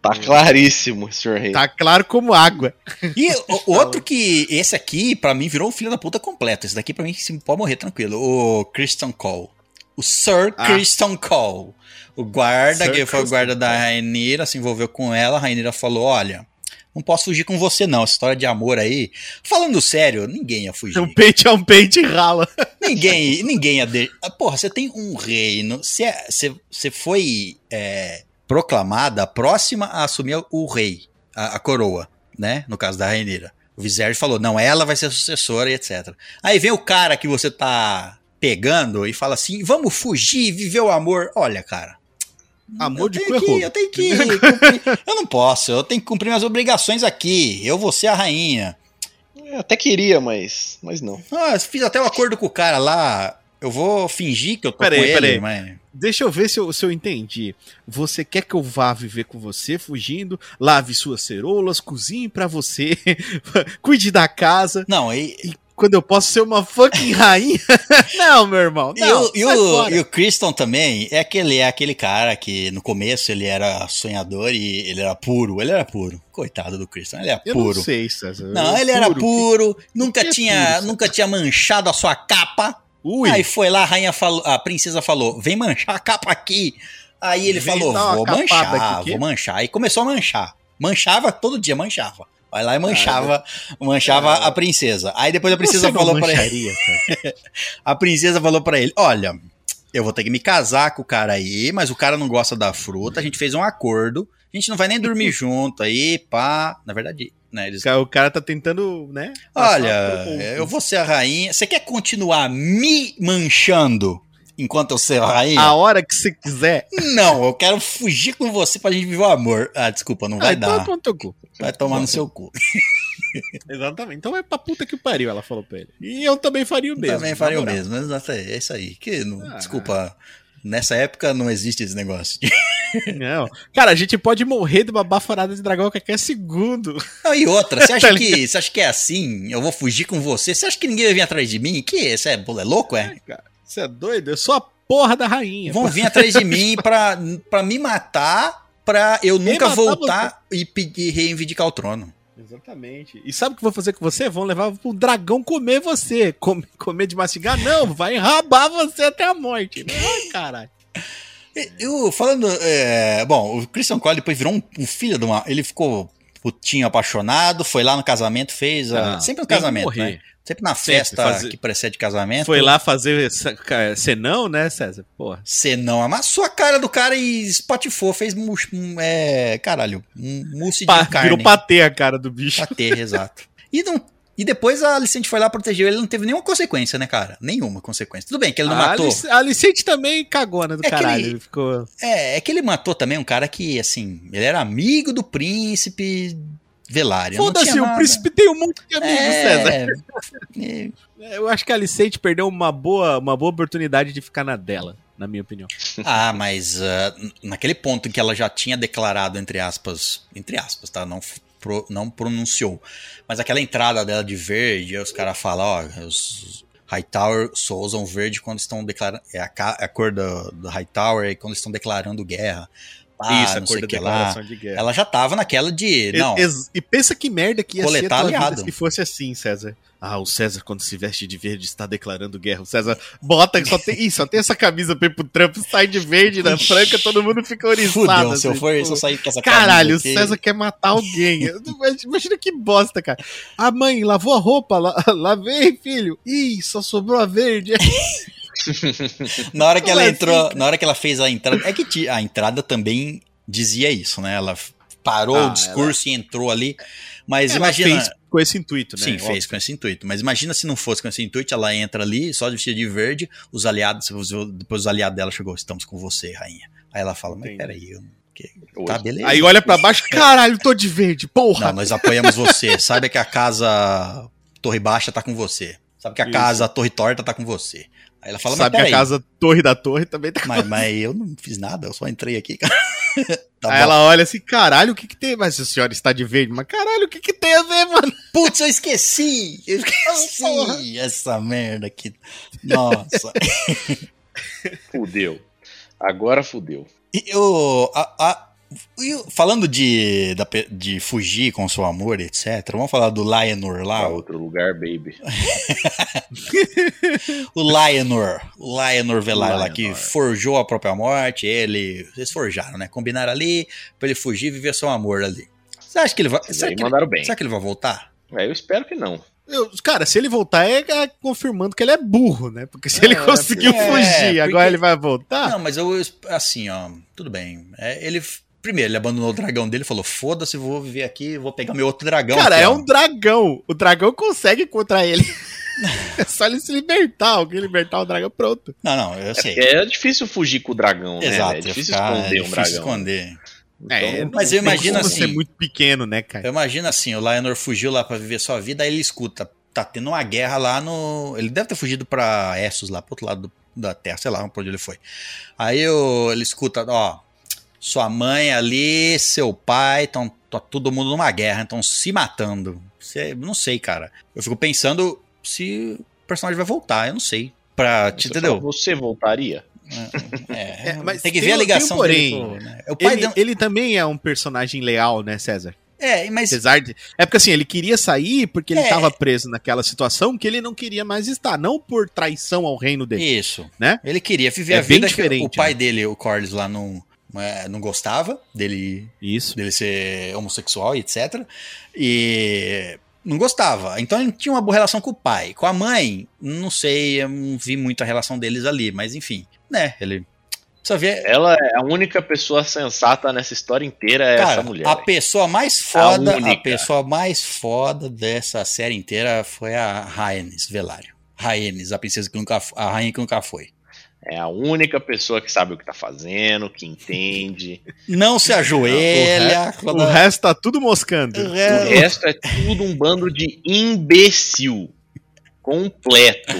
Speaker 2: Tá claríssimo, senhor rei.
Speaker 3: Tá claro como água.
Speaker 1: E o- outro que. Esse aqui, pra mim, virou um filho da puta completo. Esse daqui, pra mim, sim, pode morrer tranquilo. O Christian Cole. O Sir
Speaker 3: Ah.
Speaker 1: Christian Cole. O guarda,
Speaker 3: Sir
Speaker 1: que foi o guarda da. Rainira, se envolveu com ela. A Rainira falou: Olha, não posso fugir com você, não. Essa história de amor aí. Falando sério, ninguém ia fugir.
Speaker 3: Um pente é um pente e rala.
Speaker 1: Ninguém, ninguém ia. De... Ah, Porra, você tem um reino. Você, é- você, você foi é, proclamada a próxima a assumir o rei, a, a coroa, né? No caso da Rainira. O Viserys falou: não, ela vai ser a sucessora e etc. Aí vem o cara que você tá pegando e fala assim: vamos fugir, viver o amor. Olha, cara.
Speaker 3: Amor
Speaker 1: eu
Speaker 3: de
Speaker 1: tenho
Speaker 3: cu é
Speaker 1: que. Eu tenho que cumprir. Eu não posso, eu tenho que cumprir minhas obrigações aqui. Eu vou ser a rainha.
Speaker 2: Eu até queria, mas, mas não.
Speaker 1: Ah, fiz até um acordo com o cara lá. Eu vou fingir que eu tô
Speaker 3: Peraí,
Speaker 1: com ele,
Speaker 3: peraí.
Speaker 1: mas.
Speaker 3: Deixa eu ver se eu, se eu entendi. Você quer que eu vá viver com você, fugindo, lave suas ceroulas, cozinhe pra você, cuide da casa.
Speaker 1: Não, e,
Speaker 3: quando eu posso ser uma fucking rainha? não, meu irmão.
Speaker 1: E,
Speaker 3: Não,
Speaker 1: o, e, o, e o Kristen também é aquele, é aquele cara que no começo ele era sonhador e ele era puro. Ele era puro. Coitado do Kristen, ele é
Speaker 3: Eu
Speaker 1: puro.
Speaker 3: não sei, César.
Speaker 1: Não, ele era
Speaker 3: puro.
Speaker 1: puro, nunca
Speaker 3: que é
Speaker 1: tinha,
Speaker 3: puro, César?
Speaker 1: nunca tinha manchado a sua capa.
Speaker 3: Ui,
Speaker 1: Aí foi lá, a rainha falou, a princesa falou: "Vem manchar a capa aqui". Aí ele
Speaker 3: Vem
Speaker 1: falou: "Vou manchar,
Speaker 3: aqui,
Speaker 1: vou manchar". Aí começou a manchar. Manchava todo dia, manchava. Vai lá e manchava, manchava a princesa. Aí depois a princesa
Speaker 3: Você
Speaker 1: falou pra ele, a princesa falou pra ele: "Olha, eu vou ter que me casar com o cara aí, mas o cara não gosta da fruta. A gente fez um acordo. A gente não vai nem dormir junto aí, pá. Na verdade, né, eles
Speaker 3: O cara tá tentando, né?
Speaker 1: Olha, eu vou ser a rainha. Você quer continuar me manchando enquanto eu ser a rainha?
Speaker 3: A hora que você quiser.
Speaker 1: Não, eu quero fugir com você pra gente viver o amor. Ah, desculpa, não vai
Speaker 3: ah,
Speaker 1: dar. Vai tomar no seu cu.
Speaker 3: Exatamente. Então é pra puta que pariu, ela falou pra ele. E eu também faria o mesmo.
Speaker 1: Também faria o mesmo, mas exato, é isso aí. Que não-
Speaker 3: Ah.
Speaker 1: Desculpa, nessa época não existe esse negócio.
Speaker 3: Não. Cara, a gente pode morrer de uma baforada de dragão a qualquer segundo.
Speaker 1: Não, e outra, você acha, que, você acha que é assim? Eu vou fugir com você? Você acha que ninguém vai vir atrás de mim? Que? Você é, é louco, é?
Speaker 3: Cara, você é doido? Eu sou a porra da rainha.
Speaker 1: Vão vir atrás de mim pra, pra me matar, pra eu nunca voltar e pedir reivindicar o trono.
Speaker 3: Exatamente. E sabe o que vou fazer com você? Vão levar pro dragão comer você. Com- comer de mastigar? Não, vai enrabar você até a morte. Ai, caralho.
Speaker 1: Eu, falando. é, bom, o Christian Cole depois virou um, um filho de uma. Ele ficou putinho apaixonado, foi lá no casamento, fez. a-
Speaker 3: Ah,
Speaker 1: sempre no
Speaker 3: casamento,
Speaker 1: né? Sempre na
Speaker 3: Sempre,
Speaker 1: festa
Speaker 3: fazer-
Speaker 1: que precede casamento.
Speaker 3: Foi lá fazer senão, né, César? Porra.
Speaker 1: Você não amassou a cara do cara e espatifou, fez mousse, um, é, caralho, um mousse de
Speaker 3: Pa-
Speaker 1: carne.
Speaker 3: virou patê a cara do bicho.
Speaker 1: Patê, exato. E, não, e depois a Alicente foi lá, protegeu ele, não teve nenhuma consequência, né, cara? Nenhuma consequência. Tudo bem que ele não
Speaker 3: a
Speaker 1: matou.
Speaker 3: Alice- A Alicente também cagou, né, do
Speaker 1: É
Speaker 3: caralho.
Speaker 1: ele-
Speaker 3: Ele ficou...
Speaker 1: É, é que ele matou também um cara que, assim, ele era amigo do príncipe Velário. não
Speaker 3: Foda-se, o príncipe tem um monte de amigos, César.
Speaker 1: é, é,
Speaker 3: Eu acho que a Alicente perdeu uma boa, uma boa oportunidade de ficar na dela, na minha opinião.
Speaker 1: Ah, mas n- naquele ponto em que ela já tinha declarado, entre aspas, entre aspas, tá? Não, pro- não pronunciou. Mas aquela entrada dela de verde, aí os caras falam, ó, os Hightower só usam verde quando estão declarando. É a, ca- a cor do, do Hightower é quando estão declarando guerra. Ah,
Speaker 3: Isso, a
Speaker 1: não sei o que lá.
Speaker 3: declaração de guerra.
Speaker 1: Ela já tava naquela de. Não,
Speaker 3: ex- E pensa que merda que ia ser a
Speaker 1: Coletar
Speaker 3: vida
Speaker 1: aliado.
Speaker 3: se fosse assim, César. Ah, o César, quando se veste de verde, está declarando guerra. O César bota, só tem, ih, só tem essa camisa pra ir pro trampo, sai de verde na franca, todo mundo fica oriçado.
Speaker 1: fudeu. Se eu
Speaker 3: assim,
Speaker 1: for,
Speaker 3: tipo,
Speaker 1: se eu sair com essa
Speaker 3: Caralho, o César quer matar alguém. Imagina que bosta, cara. Ah, mãe, lavou a roupa? La, lavei, filho. Ih, só sobrou a verde.
Speaker 1: Na hora que ela
Speaker 3: assim,
Speaker 1: entrou,
Speaker 3: cara?
Speaker 1: na hora que ela fez a entrada, é que a entrada também dizia isso, né? Ela parou
Speaker 3: Ah,
Speaker 1: o discurso e entrou ali. Mas
Speaker 3: Ela
Speaker 1: imagina,
Speaker 3: fez com esse intuito, né?
Speaker 1: sim,
Speaker 3: Óbvio.
Speaker 1: fez com esse intuito. Mas imagina se não fosse com esse intuito, ela entra ali, só de vestida de verde, os aliados, depois os aliados dela chegou, estamos com você, rainha. Aí ela fala, mas
Speaker 3: Entendi.
Speaker 1: peraí, eu, tá beleza.
Speaker 3: Aí olha pra baixo, caralho, tô de verde, porra.
Speaker 1: Não, nós apoiamos você. Sabe que a casa Torre Baixa tá com você. Sabe que a
Speaker 3: Isso.
Speaker 1: casa Torre Torta tá com você. Aí ela fala,
Speaker 3: Sabe
Speaker 1: mas
Speaker 3: que a casa Torre da Torre também tá
Speaker 1: Mas, mas eu não fiz nada, eu só entrei aqui, cara. Tá
Speaker 3: Aí
Speaker 1: bom.
Speaker 3: ela olha assim, caralho, o que que tem? Mas a senhora está de verde, mas caralho, o que que tem a ver, mano?
Speaker 1: Putz, eu esqueci! Eu esqueci
Speaker 3: Porra.
Speaker 1: essa merda aqui. Nossa.
Speaker 2: Fudeu. Agora fudeu.
Speaker 1: E eu, a- a- eu- falando de, da de fugir com seu amor, etc., vamos falar do Lionor lá.
Speaker 2: Pra outro lugar, baby.
Speaker 1: O Lionor, o Lionor Velar lá, que forjou a própria morte, ele. Vocês forjaram, né? Combinaram ali pra ele fugir e viver seu amor ali. Você acha que ele vai. Será que, ele,
Speaker 2: mandaram bem.
Speaker 1: será que ele vai voltar?
Speaker 2: É, eu espero que não.
Speaker 3: Eu- cara, se ele voltar é, é confirmando que ele é burro, né? Porque se ele
Speaker 2: É,
Speaker 3: conseguiu
Speaker 1: é,
Speaker 3: fugir,
Speaker 1: porque-
Speaker 3: agora ele vai voltar?
Speaker 1: Não, mas eu, assim, ó, tudo bem. É, ele, primeiro, ele abandonou o dragão dele e falou: foda-se, vou viver aqui, vou pegar meu outro dragão.
Speaker 3: cara,
Speaker 1: aqui,
Speaker 3: é
Speaker 1: ó."
Speaker 3: um dragão. O dragão consegue contra ele. é só ele se libertar. Alguém libertar o dragão, pronto.
Speaker 1: Não, não, eu sei.
Speaker 2: É, é difícil fugir com o dragão, né?
Speaker 1: Exato,
Speaker 2: É
Speaker 1: ia
Speaker 2: difícil
Speaker 1: ficar-
Speaker 2: esconder
Speaker 1: é
Speaker 2: um
Speaker 1: difícil
Speaker 2: dragão.
Speaker 1: esconder.
Speaker 3: É,
Speaker 2: Então,
Speaker 1: mas eu imagino
Speaker 3: como
Speaker 1: assim-
Speaker 3: ser muito pequeno, né, cara?
Speaker 1: Eu imagino assim, o Lionor fugiu lá pra viver sua vida, aí ele escuta, tá tendo uma guerra lá no. Ele deve ter fugido pra Essos, lá pro outro lado do- da Terra, sei lá pra onde ele foi. Aí o- ele escuta, ó, sua mãe ali, seu pai, tão, tá todo mundo numa guerra, então se matando. Você, não sei, cara. Eu fico pensando se o personagem vai voltar, eu não sei. Pra,
Speaker 2: Você
Speaker 1: entendeu?
Speaker 2: fala, Você voltaria?
Speaker 1: É,
Speaker 3: É, mas
Speaker 1: tem que
Speaker 3: tem
Speaker 1: ver a ligação
Speaker 3: um
Speaker 1: dele
Speaker 3: porém.
Speaker 1: pro- né? O pai
Speaker 3: Ele,
Speaker 1: dele-
Speaker 3: ele também é um personagem leal, né, César?
Speaker 1: É, mas
Speaker 3: Apesar de. É porque assim, ele queria sair porque ele
Speaker 1: É.
Speaker 3: estava preso naquela situação que ele não queria mais estar. Não por traição ao reino dele.
Speaker 1: Isso.
Speaker 3: Né?
Speaker 1: Ele queria viver
Speaker 3: É
Speaker 1: a
Speaker 3: bem
Speaker 1: vida que
Speaker 3: diferente,
Speaker 1: o pai
Speaker 3: né?
Speaker 1: dele, o Corlys, lá não, é, não gostava dele,
Speaker 3: Isso.
Speaker 1: dele ser homossexual e etc. E não gostava. Então ele tinha uma boa relação com o pai. Com a mãe, não sei, eu não vi muito a relação deles ali, mas enfim, né? Ele. Precisa ver.
Speaker 2: Ela é a única pessoa sensata nessa história inteira, é
Speaker 1: Cara,
Speaker 2: essa mulher.
Speaker 1: a pessoa mais foda, a,
Speaker 2: única.
Speaker 1: pessoa mais foda dessa série inteira foi a Rhaenys Velário. Rhaenys, a princesa que nunca, a rainha que nunca foi.
Speaker 2: É a única pessoa que sabe o que tá fazendo, que entende.
Speaker 1: Não se ajoelha.
Speaker 3: O
Speaker 1: quando-
Speaker 3: resto tá tudo moscando.
Speaker 2: O resto é tudo um bando de imbecil. Completo.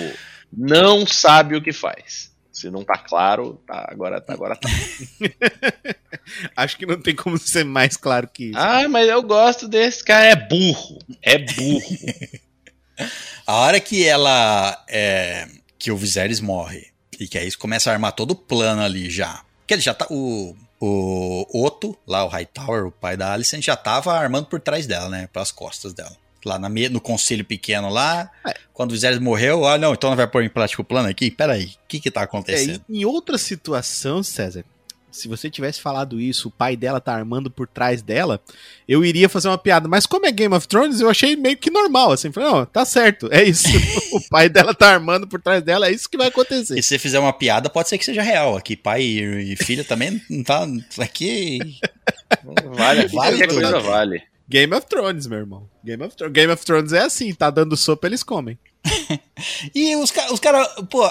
Speaker 2: Não sabe o que faz. Se não tá claro, tá, agora, tá, agora tá.
Speaker 3: Acho que não tem como ser mais claro que isso.
Speaker 2: Ah, mas eu gosto desse cara. É burro. É burro.
Speaker 1: A hora que ela. é, que o Viserys morre. E que aí eles começam a armar todo o plano ali já. Que ele já tá. O, o Otto, lá o Hightower, o pai da Alicent, já tava armando por trás dela, né? Pelas costas dela. Lá na, no conselho pequeno lá.
Speaker 3: É.
Speaker 1: Quando o Viserys morreu, ah, não, então não vai pôr em prática o plano aqui? Peraí, o que que tá
Speaker 3: É,
Speaker 1: acontecendo?
Speaker 3: em, em outra situação, César, se você tivesse falado isso, o pai dela tá armando por trás dela, eu iria fazer uma piada. Mas como é Game of Thrones, eu achei meio que normal, assim. Falei, não, tá certo, é isso. o pai dela tá armando por trás dela, é isso que vai acontecer.
Speaker 1: E se você fizer uma piada, pode ser que seja real. Aqui, pai e, e filha também não tá. Aqui.
Speaker 2: Vale,
Speaker 1: Vale
Speaker 2: qualquer
Speaker 1: tudo.
Speaker 2: coisa vale.
Speaker 3: Game of Thrones, meu irmão. Game of, Thrones. Game of Thrones é assim, tá dando sopa, eles comem.
Speaker 1: E os, ca- os caras, pô,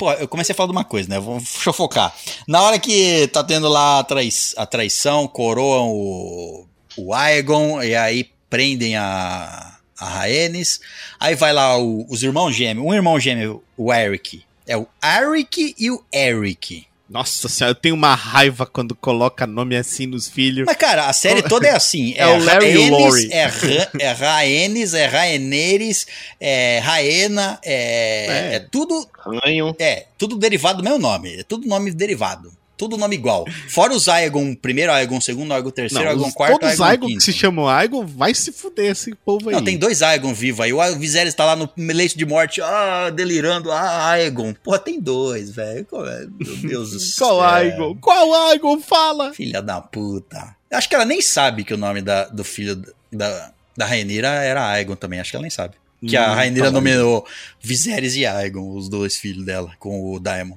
Speaker 1: pô, eu comecei a falar de uma coisa, né? Vou, deixa eu focar. Na hora que tá tendo lá a, trai, a traição, coroam o, o Aegon, e aí prendem a, a Rhaenys. Aí vai lá o- os irmãos gêmeos, um irmão gêmeo, o Eric. É o Eric e o Eric.
Speaker 3: Nossa senhora, eu tenho uma raiva quando coloca nome assim nos filhos.
Speaker 1: Mas, cara, a série toda é assim.
Speaker 3: É o Larry e o
Speaker 1: Rhaenys,
Speaker 3: Laurie.
Speaker 1: É, Ra- é Rhaenys, é Rhaenerys, é Raena, é,
Speaker 3: É.
Speaker 1: é tudo
Speaker 2: Ranho.
Speaker 1: É, tudo derivado do meu nome. É tudo nome derivado. Tudo nome igual. Fora os Aegon, primeiro Aegon, segundo Aegon, terceiro
Speaker 3: Não,
Speaker 1: Aegon,
Speaker 3: os-
Speaker 1: quarto
Speaker 3: todos os
Speaker 1: Aegon,
Speaker 3: Aegon
Speaker 1: quinto.
Speaker 3: que se chamam Aegon, vai se fuder esse povo aí.
Speaker 1: Não, tem dois Aegon vivos aí. O Viserys tá lá no leito de morte, ah, delirando, ah, Aegon. Pô, tem dois, velho. É? Meu Deus do céu.
Speaker 3: Qual Aegon? Qual Aegon? Fala!
Speaker 1: Filha da puta. Acho que ela nem sabe que o nome da, do filho da, da Rainira era Aegon também. Acho que ela nem sabe. Que a
Speaker 3: Hum,
Speaker 1: Rainira
Speaker 3: tá bom.
Speaker 1: nomeou Viserys e Aegon, os dois filhos dela, com o Daemon.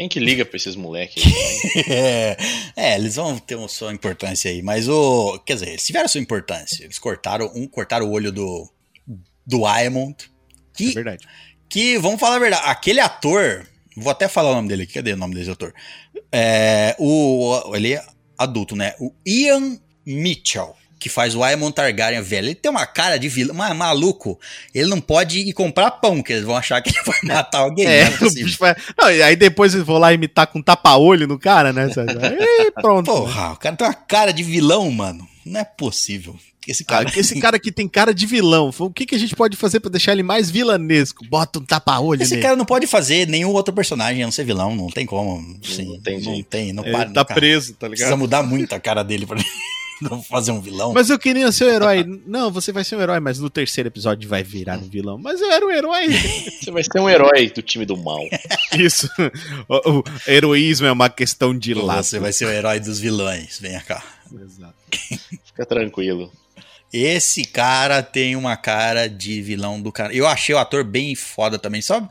Speaker 2: Quem que liga pra esses moleques aí?
Speaker 1: É, é, eles vão ter uma sua importância aí, mas o. Quer dizer, eles tiveram sua importância. Eles cortaram um, cortaram o olho do. Do Aemond.
Speaker 3: É
Speaker 1: Que,
Speaker 3: verdade.
Speaker 1: que, vamos falar a verdade, aquele ator. Vou até falar o nome dele aqui, cadê o nome desse ator? É, o, ele é adulto, né? O Ian Mitchell, que faz o Aemon Targaryen velho. Ele tem uma cara de vilão, mas maluco. Ele não pode ir comprar pão, que eles vão achar que ele vai matar alguém.
Speaker 3: É,
Speaker 1: não é
Speaker 3: o
Speaker 1: possível.
Speaker 3: bicho vai... Não, e aí depois eu vou lá imitar com tapa-olho no cara, né? E pronto.
Speaker 1: Porra, o cara tem uma cara de vilão, mano. Não é possível. Esse
Speaker 3: Cara, que esse cara aqui tem cara de vilão. O que, que a gente pode fazer pra deixar ele mais vilanesco? Bota um tapa-olho
Speaker 1: Esse
Speaker 3: nele.
Speaker 1: cara não pode fazer nenhum outro personagem a não ser vilão, não tem como. Sim,
Speaker 2: Não tem
Speaker 1: não tem, não
Speaker 3: Ele
Speaker 1: para.
Speaker 3: tá
Speaker 1: cara.
Speaker 3: preso, tá
Speaker 1: Precisa
Speaker 3: ligado?
Speaker 1: mudar muito a cara dele pra não fazer um vilão.
Speaker 3: Mas eu queria ser o herói. Não, você vai ser um herói, mas no terceiro episódio vai virar um vilão. Mas eu era um herói.
Speaker 2: Você vai ser um herói do time do mal.
Speaker 3: Isso. O, o heroísmo é uma questão de lado.
Speaker 1: Você vai ser o herói dos vilões. Venha cá.
Speaker 3: Exato.
Speaker 2: Fica tranquilo.
Speaker 1: Esse cara tem uma cara de vilão do cara. Eu achei o ator bem foda também. Só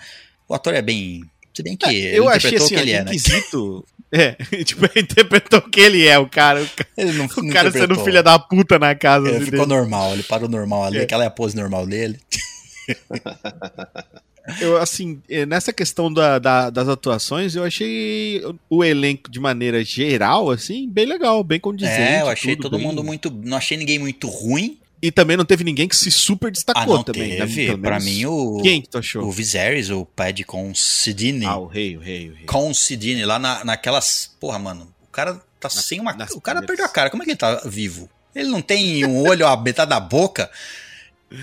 Speaker 1: o ator é bem. Se bem que ele
Speaker 3: eu achei assim,
Speaker 1: que ele é, né?
Speaker 3: inquisito. É, tipo, ele interpretou que ele é, o cara. O ca-
Speaker 1: Ele não,
Speaker 3: o cara sendo filha da puta na casa.
Speaker 1: Ele
Speaker 3: assim,
Speaker 1: ficou
Speaker 3: dele.
Speaker 1: normal, ele parou normal ali,
Speaker 3: É.
Speaker 1: aquela é a pose normal dele.
Speaker 3: Eu, assim, eh, nessa questão da- da- das atuações, eu achei o elenco, de maneira geral, assim, bem legal, bem condizente.
Speaker 1: é, eu achei todo
Speaker 3: bem-
Speaker 1: mundo muito. Não achei ninguém muito ruim.
Speaker 3: E também não teve ninguém que se super
Speaker 1: Ah,
Speaker 3: destacou
Speaker 1: não
Speaker 3: também. né?
Speaker 1: teve.
Speaker 3: Pelo
Speaker 1: Pra mim, o.
Speaker 3: Quem que tu achou?
Speaker 1: O Viserys, o Pad com Sidney.
Speaker 3: Ah, o rei, o rei, o rei.
Speaker 1: Com Sidney, lá na, naquelas. Porra, mano. O cara tá sem uma. O cara
Speaker 3: primeiras.
Speaker 1: perdeu a cara. Como é que ele tá vivo? Ele não tem um olho, a metade da boca.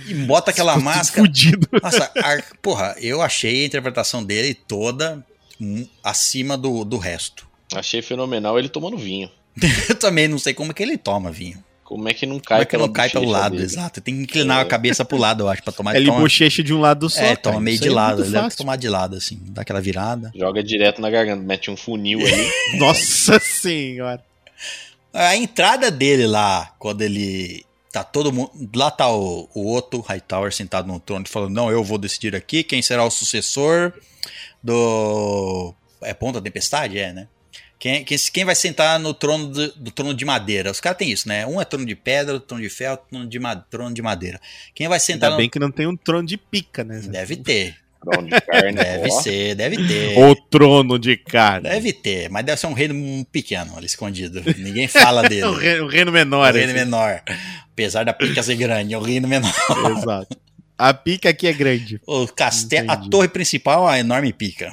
Speaker 1: E bota aquela máscara.
Speaker 3: Fudido.
Speaker 1: Nossa, a- porra, eu achei a interpretação dele toda acima do, do resto.
Speaker 2: Achei fenomenal ele tomando vinho.
Speaker 1: Eu também não sei como é que ele toma vinho.
Speaker 2: Como é que não
Speaker 1: Como
Speaker 2: cai
Speaker 1: é que não cai pelo lado,
Speaker 2: dele?
Speaker 1: exato. Tem que inclinar
Speaker 2: É.
Speaker 1: a cabeça pro lado, eu acho, pra tomar.
Speaker 3: Ele
Speaker 1: toma,
Speaker 3: bochecha de um lado só.
Speaker 1: é,
Speaker 3: cara.
Speaker 1: toma meio
Speaker 3: Isso
Speaker 1: de
Speaker 3: é
Speaker 1: lado.
Speaker 3: muito
Speaker 1: Ele deve tomar de lado, assim, dá aquela virada.
Speaker 2: Joga direto na garganta, mete um funil ali.
Speaker 3: Nossa senhora.
Speaker 1: A entrada dele lá, quando ele tá todo mundo. Lá tá o, o Otto Hightower sentado no trono falando: Não, eu vou decidir aqui quem será o sucessor do. É Ponta Tempestade? É, né? Quem, quem, quem vai sentar no trono do, do trono de madeira? Os caras têm isso, né? Um é trono de pedra, outro trono de ferro, outro trono de, ma- trono de madeira. Quem vai sentar
Speaker 3: Ainda
Speaker 1: no.
Speaker 3: bem que não tem um trono de pica, né?
Speaker 1: Deve ter,
Speaker 2: Trono de carne.
Speaker 1: deve
Speaker 2: ó.
Speaker 1: ser, deve ter.
Speaker 3: O trono de carne.
Speaker 1: Deve ter, mas deve ser um reino pequeno ali escondido. Ninguém fala dele.
Speaker 3: o, reino, o reino menor.
Speaker 1: o reino
Speaker 3: assim.
Speaker 1: menor. Apesar da pica ser grande, é o reino menor.
Speaker 3: Exato. A pica aqui é grande.
Speaker 1: O castelo, a torre principal é uma enorme pica.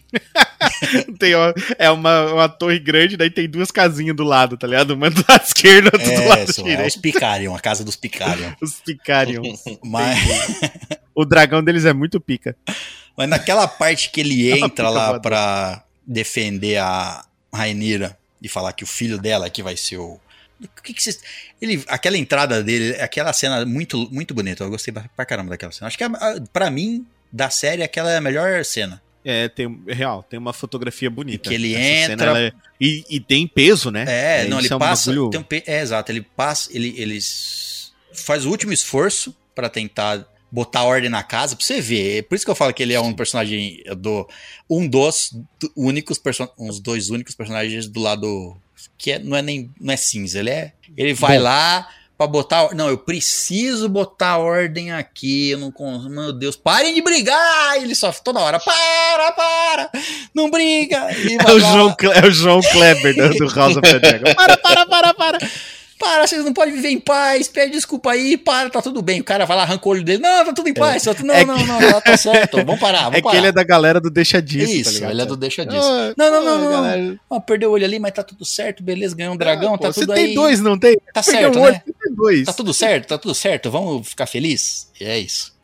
Speaker 3: Tem, ó, é uma, uma torre grande, daí tem duas casinhas do lado, tá ligado? Uma do lado esquerdo, outra do
Speaker 1: É,
Speaker 3: lado
Speaker 1: são, é
Speaker 3: direito.
Speaker 1: os Picarion, a casa dos Picarion.
Speaker 3: Os Picarions.
Speaker 1: Mas,
Speaker 3: o dragão deles é muito pica.
Speaker 1: mas naquela parte que ele
Speaker 3: Uma
Speaker 1: entra lá pra defender a Rainira e falar que o filho dela que vai ser o. O que que. Ele, aquela entrada dele, aquela cena muito, muito bonita. Eu gostei pra caramba daquela cena. Acho que, a- a- pra mim, da série, aquela é a melhor cena.
Speaker 3: É, tem, é real, tem uma fotografia bonita.
Speaker 1: Que ele
Speaker 3: Essa cena,
Speaker 1: entra-
Speaker 3: ela é- e, e tem peso, né?
Speaker 1: É, não, ele
Speaker 3: é um
Speaker 1: passa. tem um pe- é, exato, ele passa. Ele, ele faz o último esforço pra tentar botar ordem na casa, pra você ver. É por isso que eu falo que ele é um personagem do. Um dos do- únicos uns dois únicos personagens do lado. Que é- não é nem. Não é cinza, ele é. Ele vai
Speaker 3: Bom.
Speaker 1: lá. Pra botar. Não, eu preciso botar ordem aqui. Eu não. Meu Deus, parem de brigar! Ele só toda hora. Para, para! Não briga!
Speaker 3: É o. João, é o João Kleber do, do House of the Dragon. Para, para, para, para.
Speaker 1: Para, vocês não podem viver em paz, pede desculpa aí, para, tá tudo bem. O cara vai lá, arranca o olho dele, não, tá tudo em paz, tá tudo- não,
Speaker 3: É
Speaker 1: não,
Speaker 3: que-
Speaker 1: não, tá, tá certo, vamos parar, vamos
Speaker 3: É que
Speaker 1: parar.
Speaker 3: ele é da galera do Deixa Disso, tá
Speaker 1: Isso,
Speaker 3: ligado?
Speaker 1: ele é do deixa disso.
Speaker 3: Ah,
Speaker 1: Não, não, não,
Speaker 3: ah,
Speaker 1: não.
Speaker 3: galera.
Speaker 1: Ó, perdeu o olho ali, mas tá tudo certo, beleza, ganhou um dragão,
Speaker 3: Ah,
Speaker 1: tá
Speaker 3: pô,
Speaker 1: tudo
Speaker 3: Você
Speaker 1: aí.
Speaker 3: tem dois, não tem?
Speaker 1: Tá
Speaker 3: Perdeu
Speaker 1: certo,
Speaker 3: um olho,
Speaker 1: né?
Speaker 3: você tem dois.
Speaker 1: Tá tudo certo, tá tudo certo, vamos ficar feliz? E é isso.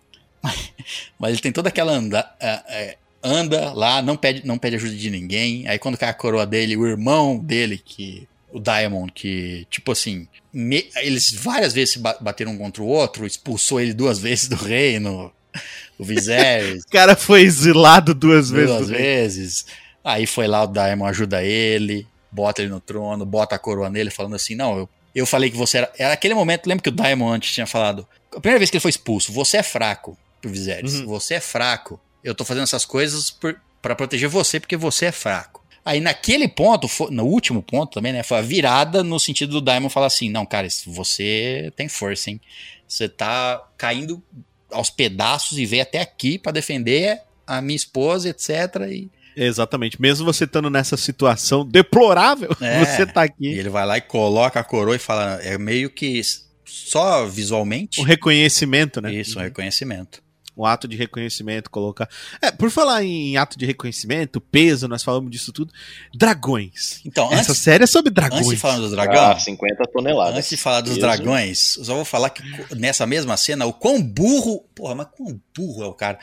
Speaker 1: Mas ele tem toda aquela anda, é, é, anda lá, não pede, não pede ajuda de ninguém. Aí quando cai a coroa dele, o irmão dele, que o Diamond, que tipo assim, me- eles várias vezes se ba- bateram um contra o outro, expulsou ele duas vezes do reino, o Viserys,
Speaker 3: O cara foi exilado duas vezes.
Speaker 1: duas
Speaker 3: reino.
Speaker 1: vezes. Aí foi lá o Diamond ajuda ele, bota ele no trono, bota a coroa nele, falando assim: Não, eu, eu falei que você era. Era aquele momento, lembra que o Diamond antes tinha falado. A primeira vez que ele foi expulso, você é fraco pro Viserys.
Speaker 3: Uhum.
Speaker 1: Você é fraco. Eu tô fazendo essas coisas por, pra proteger você, porque você é fraco. Aí naquele ponto, no último ponto também, né? Foi a virada no sentido do Diamond falar assim: Não, cara, você tem força, hein? Você tá caindo aos pedaços e veio até aqui pra defender a minha esposa, etc. E
Speaker 3: Exatamente. Mesmo você estando nessa situação deplorável,
Speaker 1: É.
Speaker 3: você tá aqui.
Speaker 1: ele vai lá e coloca a coroa e fala. É meio que só visualmente.
Speaker 3: O reconhecimento, né?
Speaker 1: Isso, um reconhecimento.
Speaker 3: Um ato de reconhecimento, colocar. É, por falar em ato de reconhecimento, peso, nós falamos disso tudo. Dragões.
Speaker 1: Então,
Speaker 3: Essa
Speaker 1: antes,
Speaker 3: série é sobre dragões.
Speaker 1: antes de falar dos
Speaker 2: Ah,
Speaker 1: dragões.
Speaker 2: 50 toneladas.
Speaker 1: Antes de falar dos
Speaker 2: Peso.
Speaker 1: dragões, eu só vou falar que nessa mesma cena, o quão burro. Porra, mas quão burro é o cara?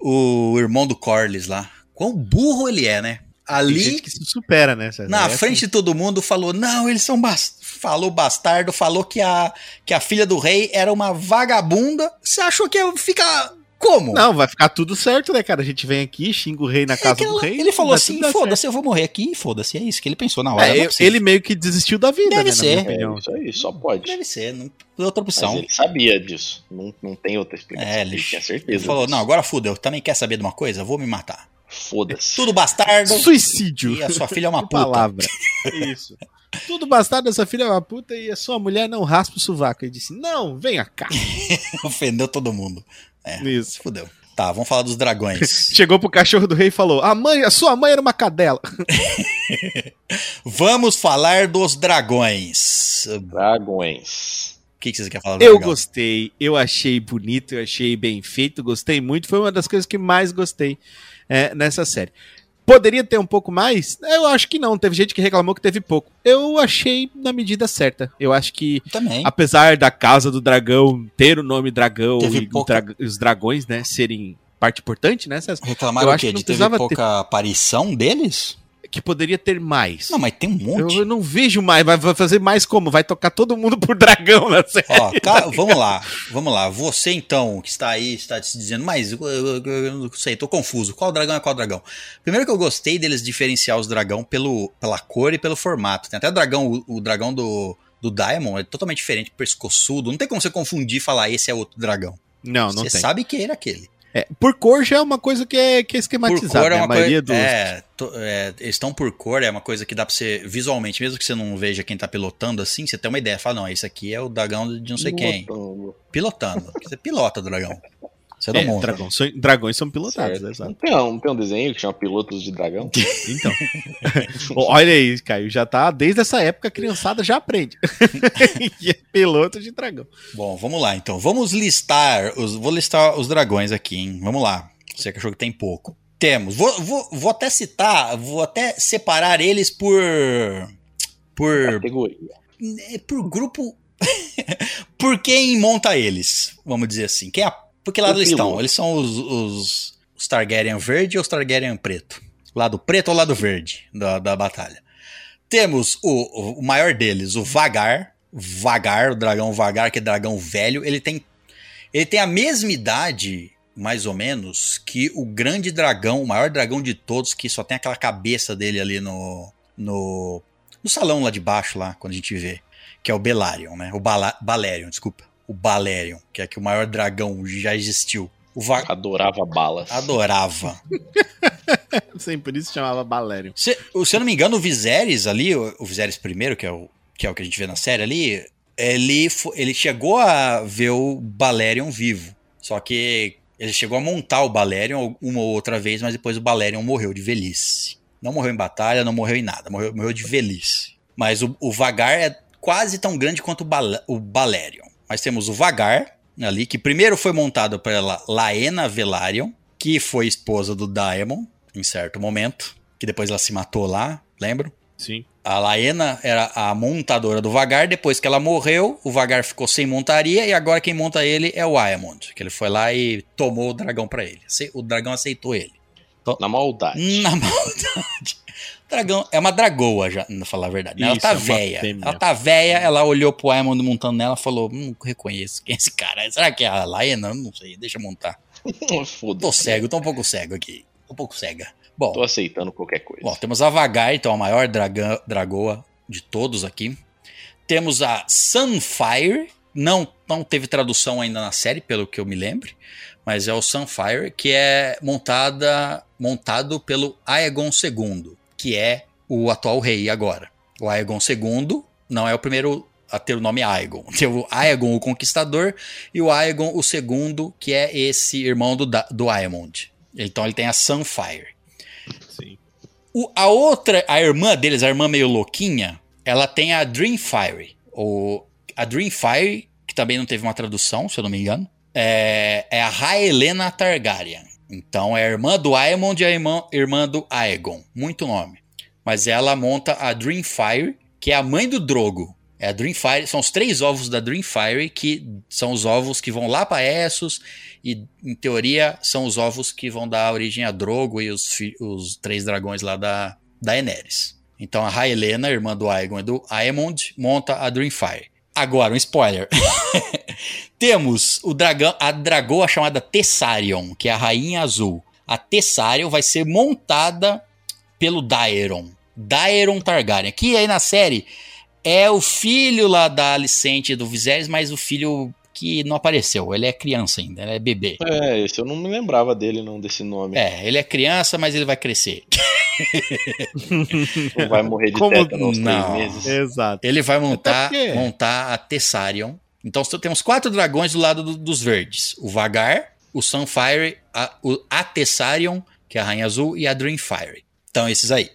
Speaker 1: O irmão do Corlys lá. Quão burro ele é, né?
Speaker 3: Tem
Speaker 1: Ali.
Speaker 3: gente que se supera, né? César?
Speaker 1: Na
Speaker 3: Essa-
Speaker 1: frente de todo mundo falou: não, eles são bas falou bastardo, falou que a, que a filha do rei era uma vagabunda. Você achou que ia ficar como?
Speaker 3: Não, vai ficar tudo certo, né, cara? A gente vem aqui, xinga o rei na
Speaker 1: É
Speaker 3: casa do
Speaker 1: ela-
Speaker 3: rei.
Speaker 1: ele falou assim: foda-se, eu vou morrer aqui, foda-se. É isso que ele pensou na hora.
Speaker 3: É,
Speaker 1: é
Speaker 3: eu- ele meio que desistiu da vida,
Speaker 1: Deve
Speaker 3: né?
Speaker 1: ser.
Speaker 3: Na minha
Speaker 2: É, isso aí, só pode.
Speaker 1: Deve ser, não tem outra
Speaker 2: Mas
Speaker 1: opção.
Speaker 2: ele sabia disso. Não, não tem outra explicação.
Speaker 1: É,
Speaker 2: ele
Speaker 1: ele,
Speaker 2: tinha
Speaker 1: ele
Speaker 2: certeza.
Speaker 1: falou:
Speaker 2: disso.
Speaker 1: não, agora fudeu. Também quer saber de uma coisa? Vou me matar.
Speaker 2: Foda-se.
Speaker 1: Tudo bastardo.
Speaker 3: Suicídio.
Speaker 1: E a sua filha é uma puta.
Speaker 3: palavra. Isso. Tudo bastardo, essa filha é uma puta e a sua mulher não raspa o sovaco. Ele disse: Não, venha cá.
Speaker 1: Ofendeu todo mundo. É,
Speaker 3: Isso.
Speaker 1: se fudeu. Tá, vamos falar dos dragões.
Speaker 3: Chegou pro cachorro do rei e falou: A mãe, a sua mãe era uma cadela.
Speaker 1: vamos falar dos dragões. O
Speaker 2: Dragões.
Speaker 1: que, que você quer falar do
Speaker 3: Eu
Speaker 1: dragão?
Speaker 3: gostei, eu achei bonito, eu achei bem feito, gostei muito. Foi uma das coisas que mais gostei é, nessa série. Poderia ter um pouco mais? Eu acho que não. Teve gente que reclamou que teve pouco. Eu achei na medida certa. Eu acho que,
Speaker 1: Também.
Speaker 3: apesar da Casa do Dragão ter o nome Dragão
Speaker 1: Teve
Speaker 3: e
Speaker 1: pouca-
Speaker 3: dra- os dragões, né, serem parte importante, né, César?
Speaker 1: Reclamaram
Speaker 3: Eu
Speaker 1: o
Speaker 3: acho
Speaker 1: quê? De teve pouca aparição deles?
Speaker 3: Que poderia ter mais.
Speaker 1: Não, mas tem um monte.
Speaker 3: Eu, eu não vejo mais. Vai fazer mais como? Vai tocar todo mundo por dragão na série.
Speaker 1: Ó, ca- vamos lá, vamos lá. Você então, que está aí, está se dizendo, mas eu, eu- eu- não sei, tô confuso. Qual dragão é qual dragão? Primeiro que eu gostei deles diferenciar os dragão pelo, pela cor e pelo formato. Tem até dragão, o, o dragão do, do Diamond é totalmente diferente, pescoçudo. Não tem como você confundir e falar esse é outro dragão.
Speaker 3: Não, não
Speaker 1: você
Speaker 3: tem.
Speaker 1: sabe que era aquele.
Speaker 3: É, por cor já é uma coisa que é, que é
Speaker 1: Por
Speaker 3: esquematizada.
Speaker 1: cor é
Speaker 3: né?
Speaker 1: uma
Speaker 3: maioria
Speaker 1: coisa.
Speaker 3: dos.
Speaker 1: É, to- é, eles estão por cor, é uma coisa que dá pra você visualmente, mesmo que você não veja quem tá pilotando assim, você tem uma ideia. Fala, não, esse aqui é o dragão de não sei quem.
Speaker 2: Pilotando.
Speaker 1: Pilotando. Você pilota o dragão. Você não
Speaker 3: É,
Speaker 1: monta.
Speaker 3: dragões, são, dragões são pilotados,
Speaker 2: Certo.
Speaker 3: né,
Speaker 2: tem, um, não tem um desenho que chama Pilotos de Dragão?
Speaker 3: Então. Olha aí, Caio, já tá. Desde essa época a criançada já aprende. que é piloto de dragão.
Speaker 1: Bom, vamos lá então. Vamos listar. Os, vou listar os dragões aqui, hein? Vamos lá. Você que achou que tem pouco. Temos. Vou, vou, vou até citar, vou até separar eles por. Por.
Speaker 2: Categoria.
Speaker 1: é, Por grupo. por quem monta eles. Vamos dizer assim. Quem, é- por que lado
Speaker 2: Por
Speaker 1: eles estão? Eles são os, os, os Targaryen verde ou os Targaryen preto? Lado preto ou lado verde da, da batalha? Temos o, o maior deles, o Vagar. Vagar, o dragão Vagar, que é dragão velho. Ele tem, ele tem a mesma idade, mais ou menos, que o grande dragão, o maior dragão de todos, que só tem aquela cabeça dele ali no, no, no salão lá de baixo, lá, quando a gente vê. Que é o Belarion, né? O Bala, Balerion, desculpa. O Balerion, que é que o maior dragão já existiu. O Va
Speaker 2: Adorava balas.
Speaker 1: Adorava.
Speaker 3: Sim, por isso chamava Balérion.
Speaker 1: Se, se eu não me engano, o Viserys ali, o, o Viserys primeiro, que é o, que é o que a gente vê na série ali, ele, ele chegou a ver o Balerion vivo. Só que ele chegou a montar o Balerion uma ou outra vez, mas depois o Balerion morreu de velhice. Não morreu em batalha, não morreu em nada, morreu, morreu de velhice. Mas o, o Vagar é quase tão grande quanto o, Bal o Balerion. Mas temos o Vagar ali, que primeiro foi montado pela Laena Velaryon, que foi esposa do Daemon em certo momento, que depois ela se matou lá, lembram?
Speaker 3: Sim.
Speaker 1: A Laena era a montadora do Vagar, depois que ela morreu, o Vagar ficou sem montaria e agora quem monta ele é o Aemond, que ele foi lá e tomou o dragão pra ele. O dragão aceitou ele.
Speaker 2: Na maldade.
Speaker 1: Na maldade. Dragão é uma dragoa, já, pra falar a verdade. né? ela
Speaker 3: Isso,
Speaker 1: tá
Speaker 3: é
Speaker 1: velha. Ela tá velha, ela olhou pro Aemond montando nela e falou: Hum, reconheço quem é esse cara. Será que é a Laena? Não sei, deixa eu montar. Tô
Speaker 2: Foda-se.
Speaker 1: cego, tô um pouco cego aqui. Tô um pouco cega. Bom,
Speaker 2: Tô aceitando qualquer coisa.
Speaker 1: Bom, temos a Vagar, então a maior dragã, dragoa de todos aqui. Temos a Sunfire, não, não teve tradução ainda na série, pelo que eu me lembre, mas é o Sunfire, que é montada, montado pelo Aegon II, que é o atual rei agora. O Aegon II não é o primeiro a ter o nome Aegon. Tem o Aegon o Conquistador e o Aegon o Segundo, que é esse irmão do, do Aemond. Então ele tem a Sunfire.
Speaker 3: Sim.
Speaker 1: O- a outra, a irmã deles, a irmã meio louquinha, ela tem a Dreamfire. Ou a Dreamfire, que também não teve uma tradução, se eu não me engano, é, é a Raelena Targaryen. Então é a irmã do Aemond e a irmã, irmã do Aegon. Muito nome. Mas ela monta a Dreamfire, que é a mãe do Drogo. É a Dreamfire, são os três ovos da Dreamfire, que são os ovos que vão lá para Essos, e em teoria são os ovos que vão dar origem a Drogo e os, os três dragões lá da, da Daenerys. Então a Raelena, irmã do Aegon e do Aemond, monta a Dreamfire. Agora, um spoiler. Temos o dragão, a dragoa chamada Tessarion, que é a rainha azul. A Tessarion vai ser montada pelo Daeron. Daeron Targaryen. Que aí na série é o filho lá da Alicente do Viserys, mas o filho que não apareceu. Ele é criança ainda, ele é bebê.
Speaker 2: É, esse eu não me lembrava dele, não, desse nome.
Speaker 1: É, ele é criança, mas ele vai crescer.
Speaker 2: Não vai morrer de
Speaker 3: Como
Speaker 2: tétano aos
Speaker 1: não?
Speaker 2: três meses.
Speaker 3: Exato.
Speaker 1: Ele vai montar, montar a Tessarion. Então só temos quatro dragões do lado do- dos verdes: o Vagar, o Sunfire, a, o, a Tessarion, que é a Rainha Azul, e a Dreamfire. Então, esses aí.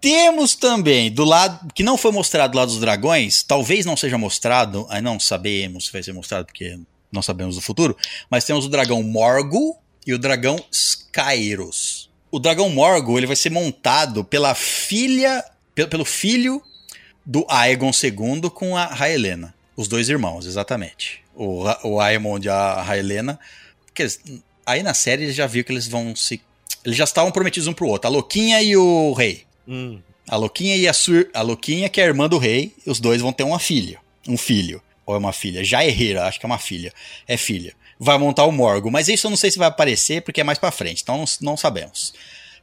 Speaker 1: Temos também do lado que não foi mostrado do lado dos dragões, talvez não seja mostrado, aí não sabemos se vai ser mostrado porque não sabemos do futuro, mas temos o dragão Morgul e o dragão Skyros. o dragão Morgo ele vai ser montado pela filha, pelo, filho do Aegon II com a Raelena. Os dois irmãos, exatamente. O, o Aemond e a Raelena. Aí na série já viu que eles vão se. Eles já estavam prometidos um pro outro. A Louquinha e o rei.
Speaker 3: Hum.
Speaker 1: A Louquinha e a Sur... A Louquinha, que é a irmã do rei, os dois vão ter uma filha. Um filho. Ou é uma filha? Já Herrera, acho que é uma filha. É filha. Vai montar o Morgo. Mas isso eu não sei se vai aparecer, porque é mais pra frente. Então não, não sabemos.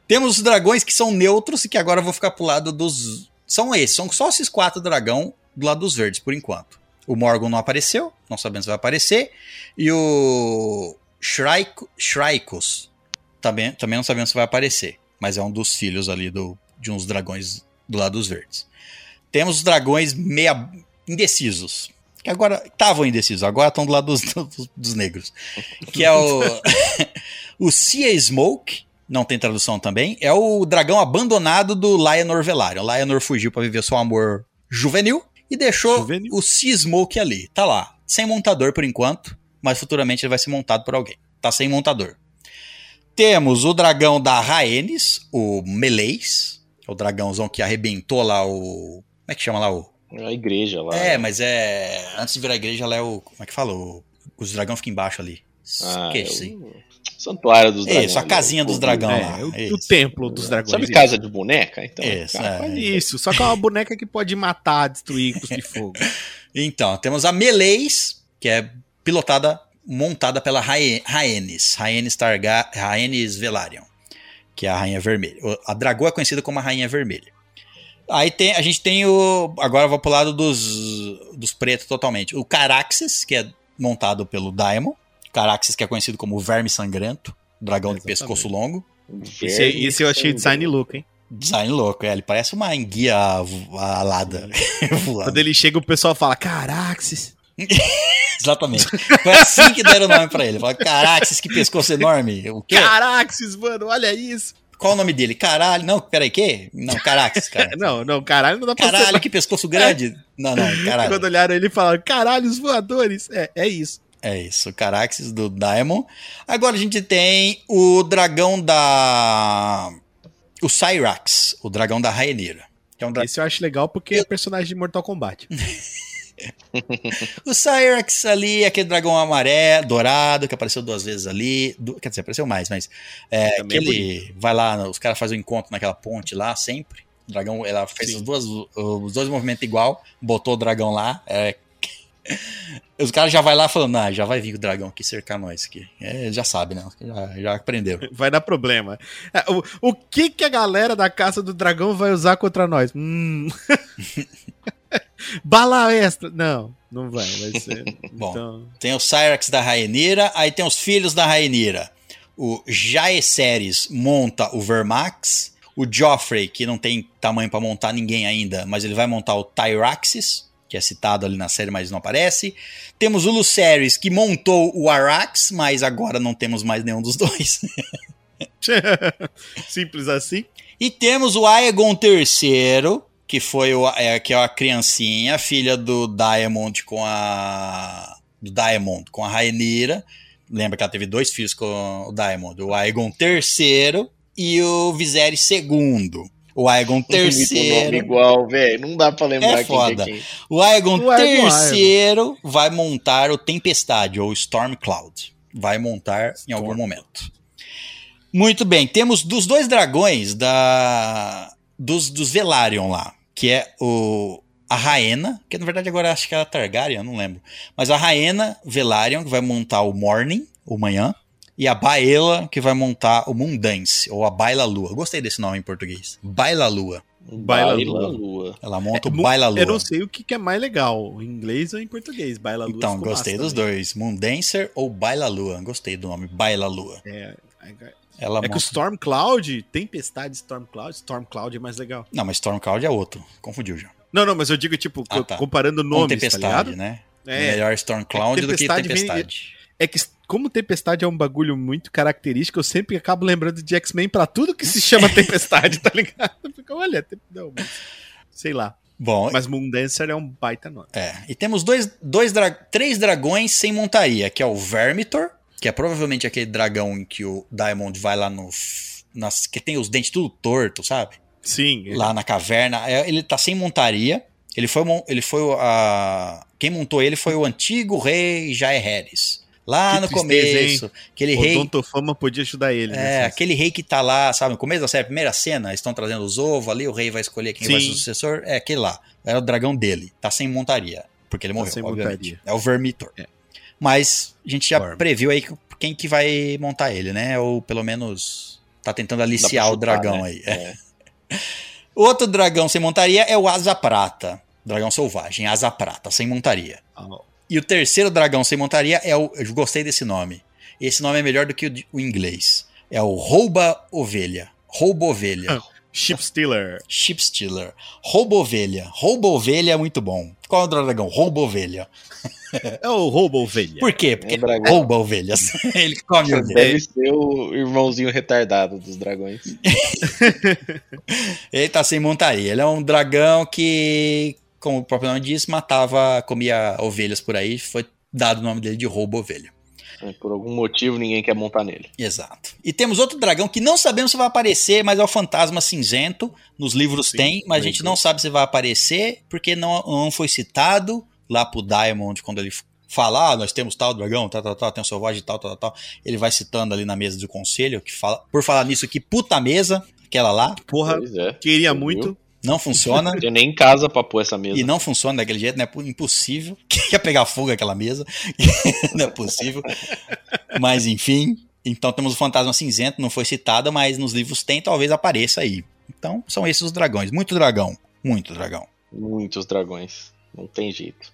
Speaker 1: Temos os dragões que são neutros e que agora vão ficar pro lado dos. São esses, são só esses quatro dragão do lado dos verdes, por enquanto. O Morgon não apareceu, não sabemos se vai aparecer. E o Shrikos também, também não sabemos se vai aparecer. Mas é um dos filhos ali do, de uns dragões do lado dos verdes. Temos os dragões meia indecisos. Que agora estavam indecisos, agora estão do lado dos, dos, dos negros. Que é o. o Sea Smoke, não tem tradução também, é o dragão abandonado do Lionor Velaryon. O Lionor fugiu para viver seu amor juvenil e deixou
Speaker 3: Juvenil.
Speaker 1: o Sea Smoke ali. Tá lá, sem montador por enquanto, mas futuramente ele vai ser montado por alguém. Tá sem montador. Temos o dragão da Rhaenys, o Meleis, o dragãozão que arrebentou lá o. Como é que chama lá o.
Speaker 2: A igreja lá.
Speaker 1: É, mas é. Antes de virar a igreja, lá é o. Como é que fala? O- Os dragões ficam embaixo ali.
Speaker 2: Ah,
Speaker 1: Esqueci.
Speaker 2: é o Santuário dos dragões.
Speaker 1: Isso, a casinha dos dragão
Speaker 3: É,
Speaker 1: lá.
Speaker 3: o, o templo dos dragões.
Speaker 2: Sabe casa de boneca? Então,
Speaker 1: Isso,
Speaker 2: cara,
Speaker 1: é.
Speaker 3: Isso, só que é uma boneca que pode matar, destruir, cuspir fogo.
Speaker 1: Então, temos a Meleis, que é pilotada, montada pela Rae- Rhaenys. Rhaenys, Targa, Rhaenys Velaryon, que é a Rainha Vermelha. A Dragão é conhecida como a Rainha Vermelha. Aí tem, a gente tem o. Agora eu vou pro lado dos, dos pretos totalmente. O Caraxes, que é montado pelo Daemon. Caraxes, que é conhecido como o Verme Sangrento, dragão de pescoço longo.
Speaker 3: Esse, esse eu achei design louco, hein?
Speaker 1: Design louco, é, ele parece uma enguia alada.
Speaker 3: Quando ele chega, o pessoal fala: Caraxes.
Speaker 1: Exatamente. Foi assim que deram o nome pra ele. Fala, Caraxes, que pescoço enorme. O quê?
Speaker 3: Caraxes, mano, olha isso.
Speaker 1: Qual o nome dele? Caralho. Não, peraí, quê? Não, Caraxes, cara.
Speaker 3: Não, não, caralho, não dá pra
Speaker 1: Caralho,
Speaker 3: ser.
Speaker 1: que pescoço grande. Não, não,
Speaker 3: Quando
Speaker 1: caralho.
Speaker 3: olharam ele falaram: Caralho, os voadores. É, é isso.
Speaker 1: É isso, o Caraxes do Daemon. Agora a gente tem o dragão da. O Cyrax, o dragão da. Que é um dra...
Speaker 3: Esse eu acho legal porque é personagem de Mortal Kombat.
Speaker 1: O Cyrax ali, aquele dragão amarelo, dourado, que apareceu duas vezes ali. Quer dizer, apareceu mais, mas. É,
Speaker 3: Também
Speaker 1: que
Speaker 3: é
Speaker 1: ele vai lá, os caras fazem um encontro naquela ponte lá, sempre. O dragão, ela fez
Speaker 3: Sim.
Speaker 1: os, duas, os dois movimentos igual, botou o dragão lá. é. Os caras já vai lá falando, ah, já vai vir o dragão aqui cercar nós aqui. É, já sabe, né? Já, já aprendeu.
Speaker 3: Vai dar problema. É, O, o que, que a galera da Caça do Dragão vai usar contra nós? Hum. Bala extra. Não, não vai. Vai ser.
Speaker 1: Bom.
Speaker 3: Então,
Speaker 1: Tem o Cyrax da Rhaenyra, aí tem os filhos da Rhaenyra. O Jaecerys monta o Vermax. O Joffrey, que não tem tamanho pra montar ninguém ainda, mas ele vai montar o Tyraxis, que é citado ali na série, mas não aparece. Temos o Lucerys, que montou o Arax, mas agora não temos mais nenhum dos dois.
Speaker 3: Simples assim.
Speaker 1: E temos o Aegon III, que foi o, é, que é a criancinha, filha do Diamond com a do Diamond com a Rhaenyra. Lembra que ela teve dois filhos com o Diamond, o Aegon III e o Viserys II. O Aegon
Speaker 2: Muito nome igual, velho. Não dá pra lembrar
Speaker 1: É
Speaker 2: quem
Speaker 1: foda.
Speaker 2: que é quem.
Speaker 1: o Aegon
Speaker 3: O Aegon
Speaker 1: III vai montar o Tempestade ou Storm Cloud. Vai montar em algum
Speaker 3: Storm.
Speaker 1: momento. Muito bem, temos dos dois dragões da dos, dos Velaryon lá, que é o a Raena, que na verdade agora acho que é a Targaryen, eu não lembro. Mas a Raena Velaryon que vai montar o Morning, o manhã, e a Baela que vai montar o Moondance ou a Baila Lua. Gostei desse nome em português. Baila Lua.
Speaker 3: Baila
Speaker 2: Baila
Speaker 3: Lua.
Speaker 2: Lua.
Speaker 1: Ela monta
Speaker 3: É,
Speaker 1: o Baila Lua.
Speaker 3: Eu não sei o que, que é mais legal, em inglês ou em português. Baila Lua.
Speaker 1: Então, gostei dos
Speaker 3: também.
Speaker 1: dois. Moondancer ou Baila Lua. Gostei do nome, Baila Lua.
Speaker 3: É, é,
Speaker 1: Ela
Speaker 3: é que o Storm Cloud, Tempestade Storm Cloud, Storm Cloud é mais legal.
Speaker 1: Não, mas Storm Cloud é outro. Confundiu já.
Speaker 3: Não, não, mas eu digo, tipo,
Speaker 1: Ah, tá.
Speaker 3: comparando
Speaker 1: Com
Speaker 3: nomes, tá
Speaker 1: Tempestade,
Speaker 3: ligado?
Speaker 1: né?
Speaker 3: É,
Speaker 1: Melhor Storm Cloud do que
Speaker 3: Tempestade vem- é que como Tempestade é um bagulho muito característico, eu sempre acabo lembrando de X-Men pra tudo que se chama Tempestade, tá ligado? Fica, olha, não, mas, sei lá.
Speaker 1: Bom,
Speaker 3: Mas Moondancer é um baita nome.
Speaker 1: é. E temos dois, dois dra- três dragões sem montaria, que é o Vermitor, que é provavelmente aquele dragão em que o Diamond vai lá no, nas, que tem os dentes tudo torto, sabe?
Speaker 3: Sim.
Speaker 1: Lá na caverna. É, Ele tá sem montaria. Ele foi, ele foi o- a. Quem montou ele foi o antigo rei Jaehaerys. Lá
Speaker 3: Que
Speaker 1: no
Speaker 3: tristeza,
Speaker 1: começo. Aquele
Speaker 3: O
Speaker 1: rei.
Speaker 3: Dontofama podia ajudar ele.
Speaker 1: É,
Speaker 3: né?
Speaker 1: aquele rei que tá lá, sabe, no começo da série, primeira cena, estão trazendo os ovos ali, o rei vai escolher quem vai ser o
Speaker 3: Sim.
Speaker 1: sucessor. É aquele lá. Era o dragão dele. Tá sem montaria. Porque ele
Speaker 3: Tá
Speaker 1: morreu,
Speaker 3: sem
Speaker 1: obviamente.
Speaker 3: montaria.
Speaker 1: É o Vermitor.
Speaker 3: É.
Speaker 1: Mas a gente já
Speaker 3: Verme.
Speaker 1: previu aí que- quem que vai montar ele, né? Ou pelo menos tá tentando aliciar
Speaker 2: pra
Speaker 1: o
Speaker 2: chutar,
Speaker 1: dragão
Speaker 2: né?
Speaker 1: aí.
Speaker 2: É.
Speaker 1: Outro dragão sem montaria é o Asa Prata. Dragão selvagem, Asa Prata, sem montaria.
Speaker 3: Ah,
Speaker 1: E o terceiro dragão sem montaria é o. Eu gostei desse nome. Esse nome é melhor do que o inglês. É o Rouba Ovelha. Rouba Ovelha.
Speaker 3: Ship Stealer.
Speaker 1: Ship Stealer. Rouba Ovelha. Rouba Ovelha é muito bom. Qual é o dragão? Rouba Ovelha.
Speaker 3: É o Roubo Ovelha.
Speaker 1: Por quê? Porque
Speaker 2: É o dragão.
Speaker 1: rouba ovelhas. Ele come ovelha.
Speaker 2: Deve ser o irmãozinho retardado dos dragões.
Speaker 1: Ele tá sem montaria. Ele é um dragão que, como o próprio nome diz, matava, comia ovelhas por aí. Foi dado o nome dele de rouba ovelha.
Speaker 2: É, Por algum motivo ninguém quer montar nele.
Speaker 1: Exato. E temos outro dragão que não sabemos se vai aparecer, mas é o Fantasma Cinzento. Nos livros
Speaker 3: Sim,
Speaker 1: tem, mas a gente não sabe se vai aparecer, porque não, não foi citado lá pro Diamond, quando ele fala, ah, nós temos tal dragão, tal, tal, tal, tem um selvagem tal, tal, tal. Ele vai citando ali na mesa do conselho, que fala, por falar nisso, que puta mesa, aquela lá,
Speaker 3: Porra,
Speaker 2: é.
Speaker 3: queria muito.
Speaker 1: Não funciona.
Speaker 2: Tem nem casa pra pôr essa mesa.
Speaker 1: E não funciona daquele jeito, né? Impossível. Quer pegar fogo aquela mesa. não é possível. Mas enfim. Então temos o Fantasma Cinzento, não foi citado, mas nos livros tem, talvez apareça aí. Então são esses os dragões. Muito dragão. Muito dragão.
Speaker 2: Muitos dragões. Não tem jeito.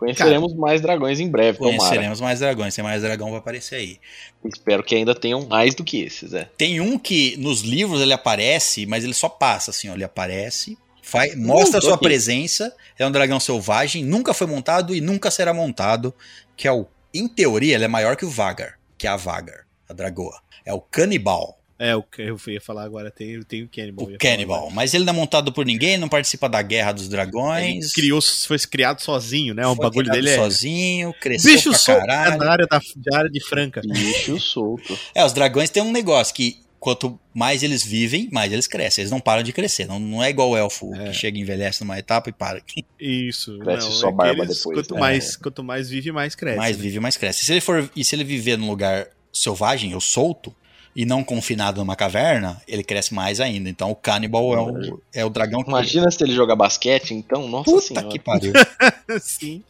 Speaker 2: Conheceremos mais dragões em breve, tomara.
Speaker 1: Conheceremos mais dragões. Tem mais dragão vai aparecer aí.
Speaker 2: Espero que ainda tenham mais do que esses, é.
Speaker 1: Tem um que nos livros ele aparece, mas ele só passa assim, ó. Ele aparece, faz, mostra sua
Speaker 2: aqui.
Speaker 1: presença. É um dragão selvagem, nunca foi montado e nunca será montado. Que é o. Em teoria, ele é maior que o Vagar, que é a Vagar, a dragoa. É o Canibal.
Speaker 3: É, o que eu ia falar agora, tem, tem o Cannibal. eu
Speaker 1: O Cannibal. Mas ele não é montado por ninguém, não participa da Guerra dos
Speaker 3: Ele
Speaker 1: Dragões.
Speaker 3: criou, foi criado sozinho, né? O
Speaker 1: foi
Speaker 3: bagulho dele é.
Speaker 1: sozinho, cresceu
Speaker 3: Bicho
Speaker 1: pra
Speaker 3: solto
Speaker 1: caralho.
Speaker 3: na área, da, de área de Franca.
Speaker 2: Bicho solto.
Speaker 1: É, os dragões têm um negócio que quanto mais eles vivem, mais eles crescem. Eles não param de crescer. Não, não é igual o elfo
Speaker 3: É.
Speaker 1: que chega e envelhece numa etapa e para.
Speaker 3: Isso.
Speaker 2: Cresce
Speaker 3: não,
Speaker 2: só
Speaker 3: é
Speaker 2: barba
Speaker 3: eles-
Speaker 2: depois,
Speaker 3: Quanto,
Speaker 2: né?
Speaker 3: mais, quanto mais vive, mais cresce.
Speaker 1: mais
Speaker 3: né?
Speaker 1: vive, mais cresce. Se ele for e se ele viver num lugar selvagem ou solto e não confinado numa caverna, ele cresce mais ainda. Então o Cannibal é o, é o dragão que
Speaker 2: Imagina se ele jogar basquete, então, nossa
Speaker 1: Puta
Speaker 2: senhora.
Speaker 1: que pariu.
Speaker 3: Sim.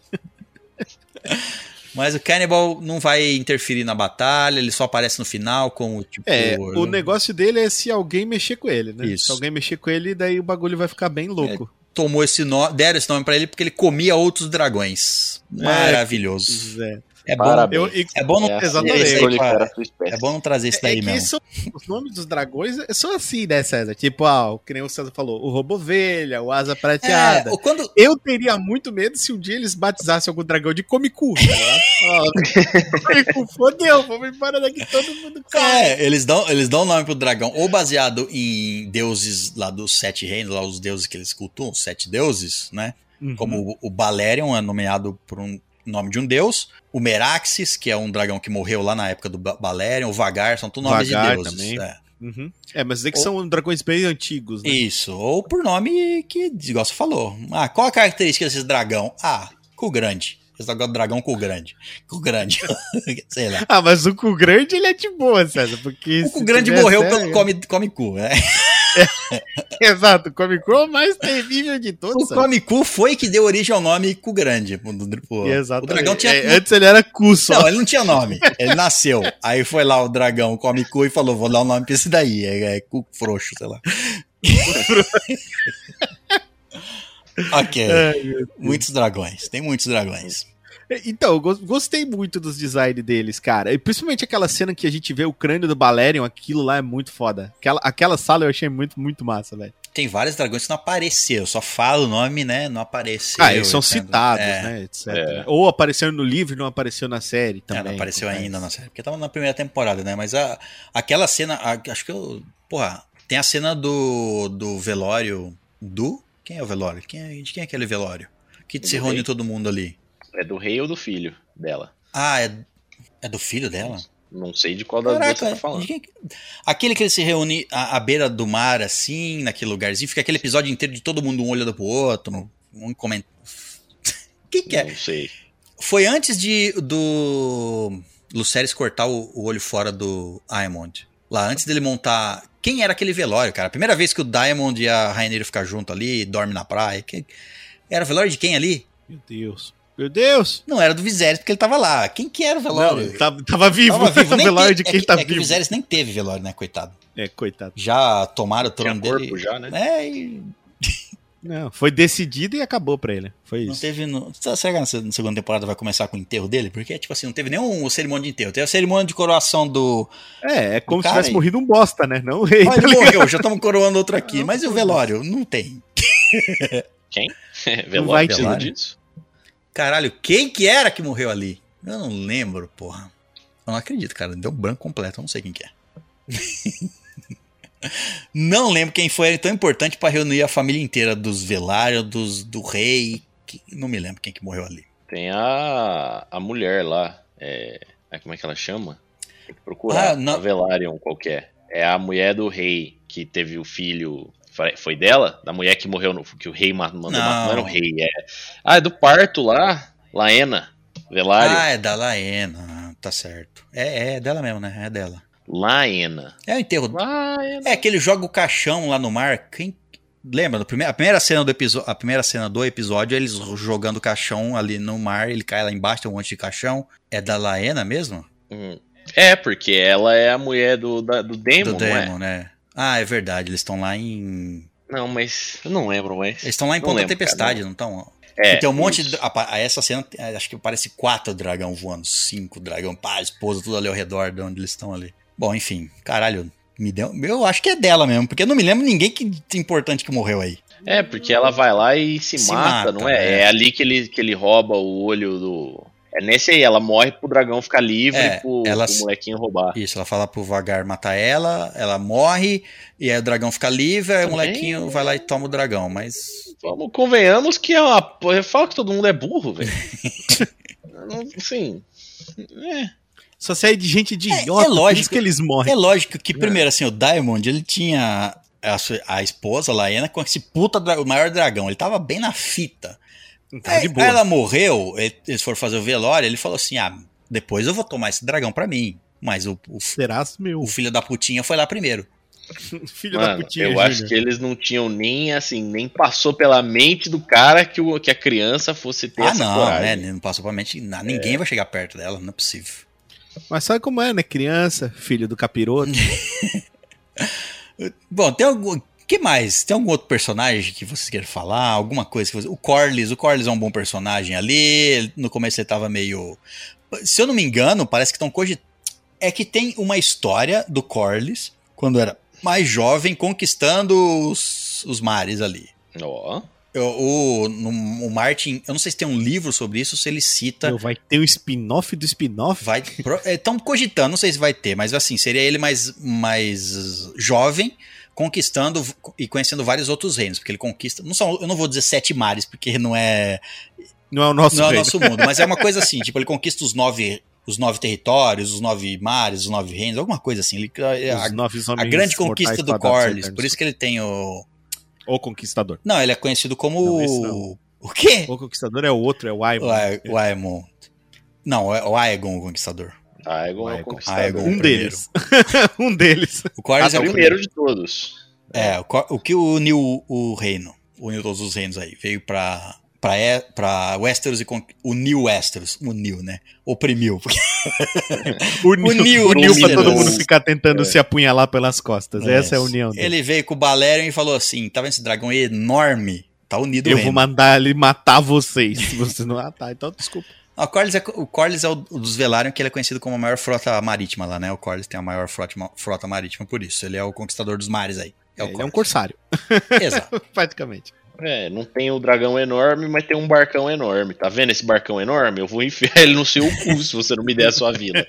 Speaker 1: Mas o Cannibal não vai interferir na batalha, ele só aparece no final como tipo.
Speaker 3: É, o negócio dele é se alguém mexer com ele, né?
Speaker 1: Isso.
Speaker 3: Se alguém mexer com ele, daí o bagulho vai ficar bem louco.
Speaker 1: tomou esse nome, deram esse nome pra ele porque ele comia outros dragões. Maravilhoso.
Speaker 3: É,
Speaker 1: É, bom.
Speaker 2: Parabéns.
Speaker 3: Eu, e-
Speaker 1: É bom não
Speaker 2: É assim
Speaker 3: Exatamente.
Speaker 1: cara. É bom não trazer isso
Speaker 3: é,
Speaker 1: daí
Speaker 3: é que
Speaker 1: mesmo.
Speaker 3: são- os nomes dos dragões são assim, né, César? Tipo, ah, o que nem o César falou, o Robovelha, o Asa Prateada.
Speaker 1: É, quando,
Speaker 3: Eu teria muito medo se um dia eles batizassem algum dragão de Comicu, tá? Ó, Comicu, fodeu, vamos embora daqui, todo mundo cai.
Speaker 1: É, eles dão, eles dão nome pro dragão, ou baseado em deuses lá dos sete reinos, lá os deuses que eles cultuam, os sete deuses, né?
Speaker 3: Uhum.
Speaker 1: Como o, o Balerion é nomeado por um nome de um deus, o Meraxes, que é um dragão que morreu lá na época do Ba- Balerion, o Vagar, são tudo nomes
Speaker 3: Vagar
Speaker 1: de deuses.
Speaker 3: também.
Speaker 1: é.
Speaker 3: Uhum. É, mas é que
Speaker 1: Ou-
Speaker 3: são dragões bem antigos, né?
Speaker 1: Isso, ou por nome que, igual você falou. Ah, qual a característica desses dragão? Ah, cu grande. Esse dragão, dragão cu grande. Cu grande. Sei lá.
Speaker 3: Ah, mas o cu grande ele é de boa, César, porque.
Speaker 1: O cu grande morreu
Speaker 3: sério-
Speaker 1: pelo come, come cu, né?
Speaker 3: Exato, o Comic Con é o mais terrível de todos.
Speaker 1: O come cu foi que deu origem ao nome cu grande. Do- pô,
Speaker 3: Exatamente.
Speaker 1: O dragão tinha.
Speaker 3: É, antes ele era cu só.
Speaker 1: Não, ele não tinha nome. Ele nasceu. Aí foi lá o dragão come cu e falou: vou dar o nome pra esse daí. É, é cu frouxo, sei lá. ok.
Speaker 3: Deus.
Speaker 1: Muitos dragões. Tem muitos dragões.
Speaker 3: Então, eu gos- gostei muito dos designs deles, cara. E principalmente aquela cena que a gente vê o crânio do Balerion, aquilo lá é muito foda. Aquela, aquela sala eu achei muito, muito massa, velho.
Speaker 1: Tem vários dragões que não apareceu. Só fala o nome, né? Não apareceu.
Speaker 3: Ah, eles são
Speaker 1: etc.
Speaker 3: citados,
Speaker 1: É.
Speaker 3: né, etc.
Speaker 2: É.
Speaker 3: Ou apareceram no livro e não apareceu na série
Speaker 1: É,
Speaker 3: também.
Speaker 1: não apareceu
Speaker 3: acontece.
Speaker 1: ainda na série. Porque tava na primeira temporada, né? Mas a, aquela cena. a- acho que eu. Porra, tem a cena do, do velório. Do? Quem é o velório? Quem é, de quem é aquele velório? Que se reúne todo mundo ali.
Speaker 2: É do rei ou do filho dela?
Speaker 1: Ah, é, é do filho dela?
Speaker 2: Não sei de qual das duas você tá falando.
Speaker 1: quem- Aquele que ele se reúne à, à beira do mar, assim, naquele lugarzinho, fica aquele episódio inteiro de todo mundo um olhando pro outro, um comenta. Quem que é?
Speaker 2: Não sei.
Speaker 1: Foi antes de do Luceres cortar o, o olho fora do Diamond. Lá, antes dele montar. Quem era aquele velório, cara? A primeira vez que o Diamond e a Rainha ficam junto ali, dorme na praia. Que... Era o velório de quem ali?
Speaker 3: Meu Deus. Meu Deus!
Speaker 1: Não era do Viserys, porque ele tava lá. Quem que era o velório?
Speaker 3: Não, tava, tava vivo.
Speaker 1: Tava vivo.
Speaker 3: o
Speaker 1: Nem
Speaker 3: velório de quem
Speaker 1: é que,
Speaker 3: tá
Speaker 1: é que o
Speaker 3: vivo.
Speaker 1: Viserys nem teve velório, né, coitado.
Speaker 3: É, coitado.
Speaker 1: Já tomaram o
Speaker 2: Tinha
Speaker 1: trono
Speaker 2: corpo
Speaker 1: dele.
Speaker 2: já, né?
Speaker 1: É, e
Speaker 3: Não, foi decidido e acabou pra ele. Foi
Speaker 1: não
Speaker 3: isso.
Speaker 1: teve. No... Será que na se- na segunda temporada vai começar com o enterro dele? Porque, tipo assim, não teve nenhum cerimônia de enterro. Teve a cerimônia de coroação do.
Speaker 3: É, é como se
Speaker 1: cara
Speaker 3: tivesse
Speaker 1: aí.
Speaker 3: morrido um bosta, né? Não o rei.
Speaker 1: Ah,
Speaker 3: tá
Speaker 1: ele morreu, já estamos coroando outro aqui. Mas e o velório? Não tem.
Speaker 3: vai
Speaker 2: Velório
Speaker 3: ter
Speaker 2: precisa
Speaker 1: velório?
Speaker 2: disso?
Speaker 1: Caralho, quem que era que morreu ali? Eu não lembro, porra. Eu não acredito, cara. Deu branco completo, eu não sei quem que é. não lembro quem foi, era tão importante pra reunir a família inteira dos Velário, dos, do rei. que- não me lembro quem que morreu ali.
Speaker 2: Tem a, a mulher lá. É, é, como é que ela chama? Tem que procurar.
Speaker 1: Ah, não.
Speaker 2: A Velaryon qualquer. É a mulher do rei que teve o filho. Foi- dela? Da mulher que morreu no. Que o rei ma- mandou matar. Não era o rei, é. Ah, é do parto lá. Laena. Velaryon.
Speaker 1: Ah, é da Laena, tá certo. É, é dela mesmo, né? É dela.
Speaker 2: Laena.
Speaker 1: É o enterro.
Speaker 2: Laena.
Speaker 1: É que ele joga o caixão lá no mar. Quem lembra? A primeira cena do episódio, a primeira cena do episódio, eles jogando o caixão ali no mar, ele cai lá embaixo, tem um monte de caixão. É da Laena mesmo?
Speaker 2: Hum. É, porque ela é a mulher do, da- do Demon,
Speaker 1: do
Speaker 2: é?
Speaker 1: Demon, né? Ah, é verdade. Eles estão lá em.
Speaker 2: Não, mas. Eu não lembro, mas.
Speaker 1: Eles estão lá em
Speaker 2: Não
Speaker 1: Ponta
Speaker 2: lembro,
Speaker 1: Tempestade,
Speaker 2: cara,
Speaker 1: não estão?
Speaker 2: É,
Speaker 1: tem um monte de. a Essa cena, acho que parece quatro dragão voando, cinco dragão, pá, esposa, tudo ali ao redor de onde eles estão ali. Bom, enfim, caralho, me deu. Eu acho que é dela mesmo, porque eu não me lembro ninguém que importante que morreu aí.
Speaker 2: É, porque ela vai lá e se,
Speaker 1: Se
Speaker 2: mata,
Speaker 1: mata,
Speaker 2: não é?
Speaker 1: é.
Speaker 2: É ali que ele, que ele rouba o olho do. É nesse aí, ela morre pro dragão ficar livre
Speaker 1: É,
Speaker 2: e pro,
Speaker 1: ela
Speaker 2: pro molequinho roubar.
Speaker 1: Isso, ela fala pro Vagar matar ela, ela morre, e aí o dragão fica livre, aí o
Speaker 2: Também.
Speaker 1: molequinho vai lá e toma o dragão, mas.
Speaker 2: Vamos, convenhamos que é uma. falo que todo mundo é burro, velho. Assim. É.
Speaker 3: Só sai de gente de
Speaker 1: É-
Speaker 3: idiota,
Speaker 1: é lógico.
Speaker 3: por isso que eles morrem.
Speaker 1: É lógico que, primeiro, assim, o Diamond, ele tinha a, sua- a esposa, Laena, com esse puta, o maior dragão, ele tava bem na fita.
Speaker 3: Tá de boa.
Speaker 1: aí ela morreu, ele- eles foram fazer o velório, ele falou assim: ah, depois eu vou tomar esse dragão pra mim. Mas o, o,
Speaker 3: Serás meu.
Speaker 1: o filho da putinha foi lá primeiro.
Speaker 3: Filho da
Speaker 2: Mano,
Speaker 3: putinha,
Speaker 2: eu
Speaker 3: Júnior.
Speaker 2: acho que eles não tinham nem assim, nem passou pela mente do cara que, o, que a criança fosse ter
Speaker 1: ah,
Speaker 2: essa
Speaker 1: não,
Speaker 2: coragem.
Speaker 1: né? Não passou pra mente. Ninguém vai chegar perto dela, não é possível.
Speaker 3: Mas sabe como é, né? Criança, filho do capiroto.
Speaker 1: Bom, tem algum. Que mais? Tem algum outro personagem que vocês querem falar? Alguma coisa que vocês... O Corlys, o Corlys é um bom personagem ali. No começo ele tava meio. Se eu não me engano, parece que estão cogitando. É que tem uma história do Corlys, quando era mais jovem, conquistando os, os mares ali.
Speaker 2: Ó.
Speaker 1: Eu- O, no- o Martin, eu não sei se tem um livro sobre isso, se ele cita.
Speaker 3: Meu, vai ter um spin-off do spin-off?
Speaker 1: Vai. Estão cogitando, não sei se vai ter, mas assim, seria ele mais, mais jovem, conquistando e conhecendo vários outros reinos, porque ele conquista. Não são, eu não vou dizer sete mares, porque não é,
Speaker 3: Não é o nosso
Speaker 1: não é o
Speaker 3: reino.
Speaker 1: nosso mundo, mas é uma coisa assim, tipo, ele conquista os nove, os nove territórios, os nove mares, os nove reinos, alguma coisa assim. Ele, a,
Speaker 3: nove
Speaker 1: a
Speaker 3: homens
Speaker 1: grande conquista do Corlys, por isso que ele tem o.
Speaker 3: O Conquistador.
Speaker 1: Não, ele é conhecido como.
Speaker 3: Não.
Speaker 1: O quê?
Speaker 3: O Conquistador é o outro, é o Aemon.
Speaker 1: O, Ae- o Aemon. Não, é o Aegon o Conquistador.
Speaker 2: Aegon é o
Speaker 3: Aegon.
Speaker 2: conquistador.
Speaker 1: Aegon.
Speaker 3: Um
Speaker 1: primeiro.
Speaker 3: deles. um deles.
Speaker 1: O Corlys
Speaker 2: Ah,
Speaker 1: é o
Speaker 2: primeiro de todos.
Speaker 1: É, o, o que uniu o reino, uniu todos os reinos aí, veio pra, pra, E- pra Westeros e uniu Westeros, uniu, né? Oprimiu. porque-
Speaker 3: Uniu,
Speaker 1: Uniu,
Speaker 3: uniu pra todo mundo ficar tentando se apunhalar pelas costas. Essa é a união dele.
Speaker 1: Ele veio com o Balerion e falou assim, tá vendo esse dragão enorme? Tá unido o
Speaker 3: Eu
Speaker 1: reino.
Speaker 3: vou mandar ele matar vocês. Se vocês não. Ah, tá. Então desculpa.
Speaker 1: O Corlys, é, o Corlys é o dos Velaryon, que ele é conhecido como a maior frota marítima lá, né? O Corlys tem a maior frota, frota marítima por isso. Ele é o conquistador dos mares aí. É o
Speaker 3: ele é um corsário,
Speaker 1: Exato.
Speaker 3: praticamente.
Speaker 2: É, não tem o dragão enorme, mas tem um barcão enorme. Tá vendo esse barcão enorme? Eu vou enfiar ele no seu cu se você não me der a sua vida.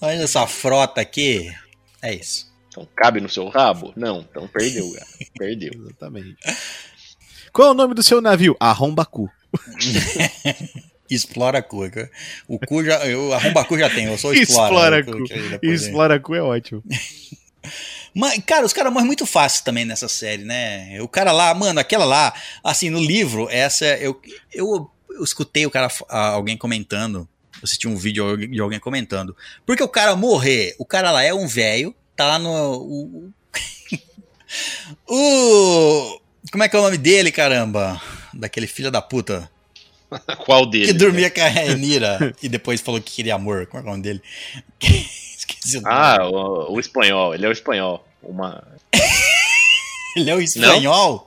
Speaker 1: Olha essa frota aqui. É isso.
Speaker 2: Então cabe no seu rabo? Não, então perdeu, cara. Perdeu.
Speaker 3: Exatamente. Qual é o nome do seu navio? Arrombacu.
Speaker 1: Explora cu. O cu já. Eu, arromba cu já tem, eu sou
Speaker 3: Explora
Speaker 1: explora.
Speaker 3: cu. Explora cu é ótimo.
Speaker 1: Mas, cara, os caras morrem muito fácil também nessa série, né? O cara lá, mano, aquela lá, assim, no livro, essa, eu, eu, eu escutei o cara, alguém comentando, eu assisti um vídeo de alguém comentando, porque o cara morrer, o cara lá é um velho, tá lá no... O, o- como é que é o nome dele, caramba? Daquele filho da puta
Speaker 2: Qual deles?
Speaker 1: que dormia com a Renira e depois falou que queria amor. É que é o nome dele? Esqueci o nome.
Speaker 2: Ah, o, o espanhol. Ele é o espanhol. Uma...
Speaker 1: Ele é o espanhol?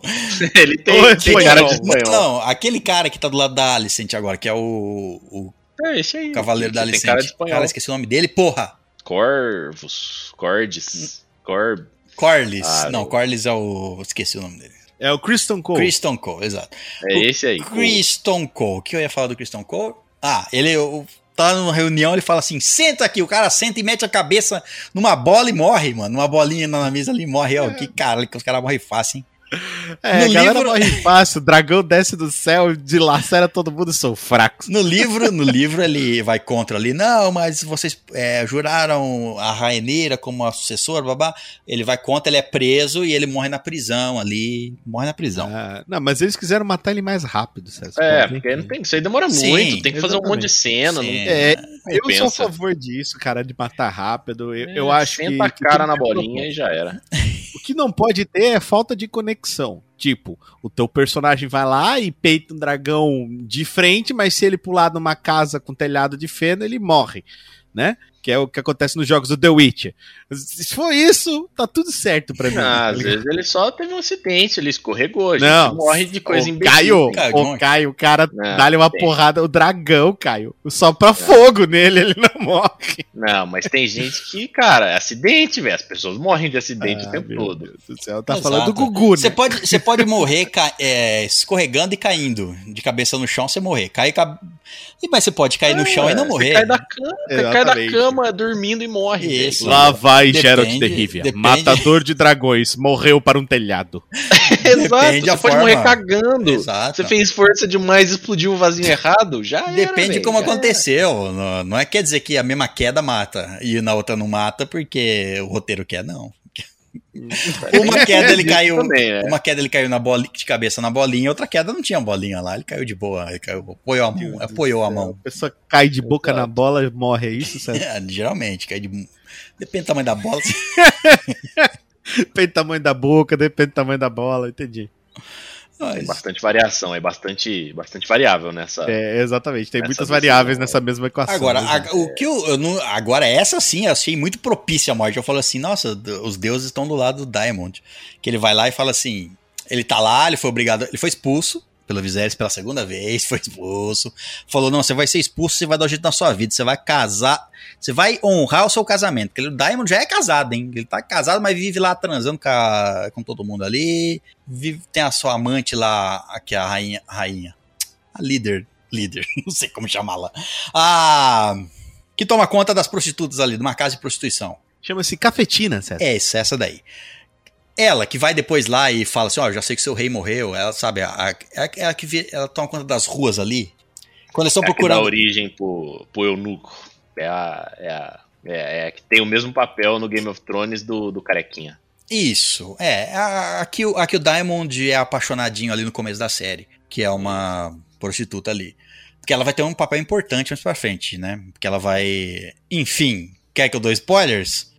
Speaker 2: ele tem,
Speaker 3: Ô,
Speaker 2: tem cara de
Speaker 3: espanhol.
Speaker 2: espanhol.
Speaker 1: Não, aquele cara que tá do lado da Alicent agora, que é o, o
Speaker 2: É, esse aí.
Speaker 1: Cavaleiro da Alicent.
Speaker 2: cara de espanhol.
Speaker 1: Cara, esqueci o nome dele, porra.
Speaker 2: Corvus. Cordes. Corb.
Speaker 1: Corlys.
Speaker 2: Ah,
Speaker 1: não,
Speaker 2: não.
Speaker 1: Corlys é o. Esqueci o nome dele.
Speaker 3: É o Kristen Cole.
Speaker 1: Christon Cole, exato.
Speaker 2: É esse aí.
Speaker 1: Christon Cole. O que eu ia falar do Christon Cole? Ah, ele o- tá numa reunião, ele fala assim: senta aqui. O cara senta e mete a cabeça numa bola e morre, mano. Numa bolinha na mesa ali e morre. Ó, que cara, que os caras morrem fácil, hein?
Speaker 3: É,
Speaker 1: No
Speaker 3: a galera
Speaker 1: livro-
Speaker 3: morre fácil, o dragão desce do céu, dilacera todo mundo, são fracos.
Speaker 1: No livro, no livro ele vai contra ali, não, mas vocês é, juraram a Rainira como a sucessora, babá. Ele vai contra, ele é preso e ele morre na prisão ali, morre na prisão.
Speaker 3: Ah, não, mas eles quiseram matar ele mais rápido, César.
Speaker 2: É, porque não tem, isso aí demora
Speaker 1: Sim,
Speaker 2: muito. Tem que fazer um monte de cena. Não,
Speaker 3: É, eu sou a favor disso, cara, de matar rápido. Eu,
Speaker 2: É,
Speaker 3: eu acho que.
Speaker 2: Senta a cara na
Speaker 3: que ter
Speaker 2: bolinha e já era.
Speaker 3: Que não pode ter é falta de conexão. Tipo, o teu personagem vai lá e peita um dragão de frente, mas se ele pular numa casa com telhado de feno, ele morre, né? Que é o que acontece nos jogos do The Witcher. Se for isso, tá tudo certo pra mim.
Speaker 2: Ah,
Speaker 3: tá
Speaker 2: às vezes ele só teve um acidente, ele escorregou. A gente
Speaker 3: Não.
Speaker 2: morre de coisa imbecil.
Speaker 3: Caio,
Speaker 1: não-
Speaker 3: Caio, o cara
Speaker 2: Não,
Speaker 3: dá-lhe uma
Speaker 2: tem.
Speaker 3: porrada, o dragão, Caio. Só pra fogo nele, ele não morre.
Speaker 2: Não, mas tem gente que, cara, é acidente, velho. As pessoas morrem de acidente
Speaker 3: Ah,
Speaker 2: o tempo
Speaker 3: meu
Speaker 2: todo.
Speaker 3: Deus do céu, tá
Speaker 1: Exato.
Speaker 3: falando do Gugu, né?
Speaker 1: Você pode, você pode morrer é, escorregando e caindo de cabeça no chão, você morrer. Cai, ca- Mas você pode cair no chão e não
Speaker 2: É,
Speaker 1: morrer.
Speaker 2: Você cai da cama, cai da
Speaker 3: Exatamente.
Speaker 2: Cama dormindo e morre.
Speaker 1: Isso.
Speaker 3: Lá vai
Speaker 1: Depende-
Speaker 3: Geralt de Rivia,
Speaker 1: depende-
Speaker 3: matador de dragões, morreu para um telhado.
Speaker 2: Exato,
Speaker 1: Depende
Speaker 2: você pode
Speaker 1: forma.
Speaker 2: morrer cagando.
Speaker 1: Exato.
Speaker 2: Você fez força demais e explodiu o vasinho errado, já era,
Speaker 1: Depende como
Speaker 2: já
Speaker 1: aconteceu. Não, não é quer dizer que a mesma queda mata e na outra não mata porque o roteiro quer, não. Uma queda ele caiu.
Speaker 2: também, né?
Speaker 1: Uma queda ele caiu na bola, de cabeça na bolinha, outra queda não tinha bolinha lá, ele caiu de boa, ele caiu, apoiou a mão, apoiou a mão.
Speaker 3: A pessoa cai de boca na bola e morre, é isso, César?
Speaker 1: É, geralmente, cai de. Depende do tamanho da bola.
Speaker 3: Depende do tamanho da boca, depende do tamanho da bola, entendi.
Speaker 2: Tem
Speaker 1: Mas-
Speaker 2: bastante variação, é bastante, bastante variável nessa.
Speaker 3: É, exatamente, tem
Speaker 2: Essa
Speaker 3: muitas variáveis
Speaker 2: é.
Speaker 3: nessa mesma equação.
Speaker 1: Agora,
Speaker 3: né,
Speaker 1: a- o que eu, eu não- agora essa sim, eu achei muito propícia à morte. Eu falo assim, nossa, os deuses estão do lado do Diamond. Que ele vai lá e fala assim, ele tá lá, ele foi obrigado, ele foi expulso pela Viserys pela segunda vez, foi expulso. Falou, não, você vai ser expulso, você vai dar um jeito na sua vida, você vai casar, você vai honrar o seu casamento. Porque o Diamond já é casado, hein? Ele tá casado, mas vive lá transando com, a- com todo mundo ali. Vive, tem a sua amante lá, aqui a rainha, a rainha, a líder, líder, não sei como chamá-la. A que toma conta das prostitutas ali, de uma casa de prostituição.
Speaker 3: Chama-se cafetina, César.
Speaker 1: É essa, essa daí. Ela que vai depois lá e fala assim, ó, já sei que seu rei morreu. Ela sabe, a, a, ela, ela que vi- ela toma conta das ruas ali. Quando eles estão
Speaker 2: É a que dá
Speaker 1: procurando.
Speaker 2: origem pro, pro eunuco. É a, é, a, é, é que tem o mesmo papel no Game of Thrones do, do Carequinha.
Speaker 1: Isso, é. A, a, que, o- a que o Diamond é apaixonadinho ali no começo da série, que é uma prostituta ali. Porque ela vai ter um papel importante mais pra frente, né? Porque ela vai. Enfim, quer que eu dou spoilers?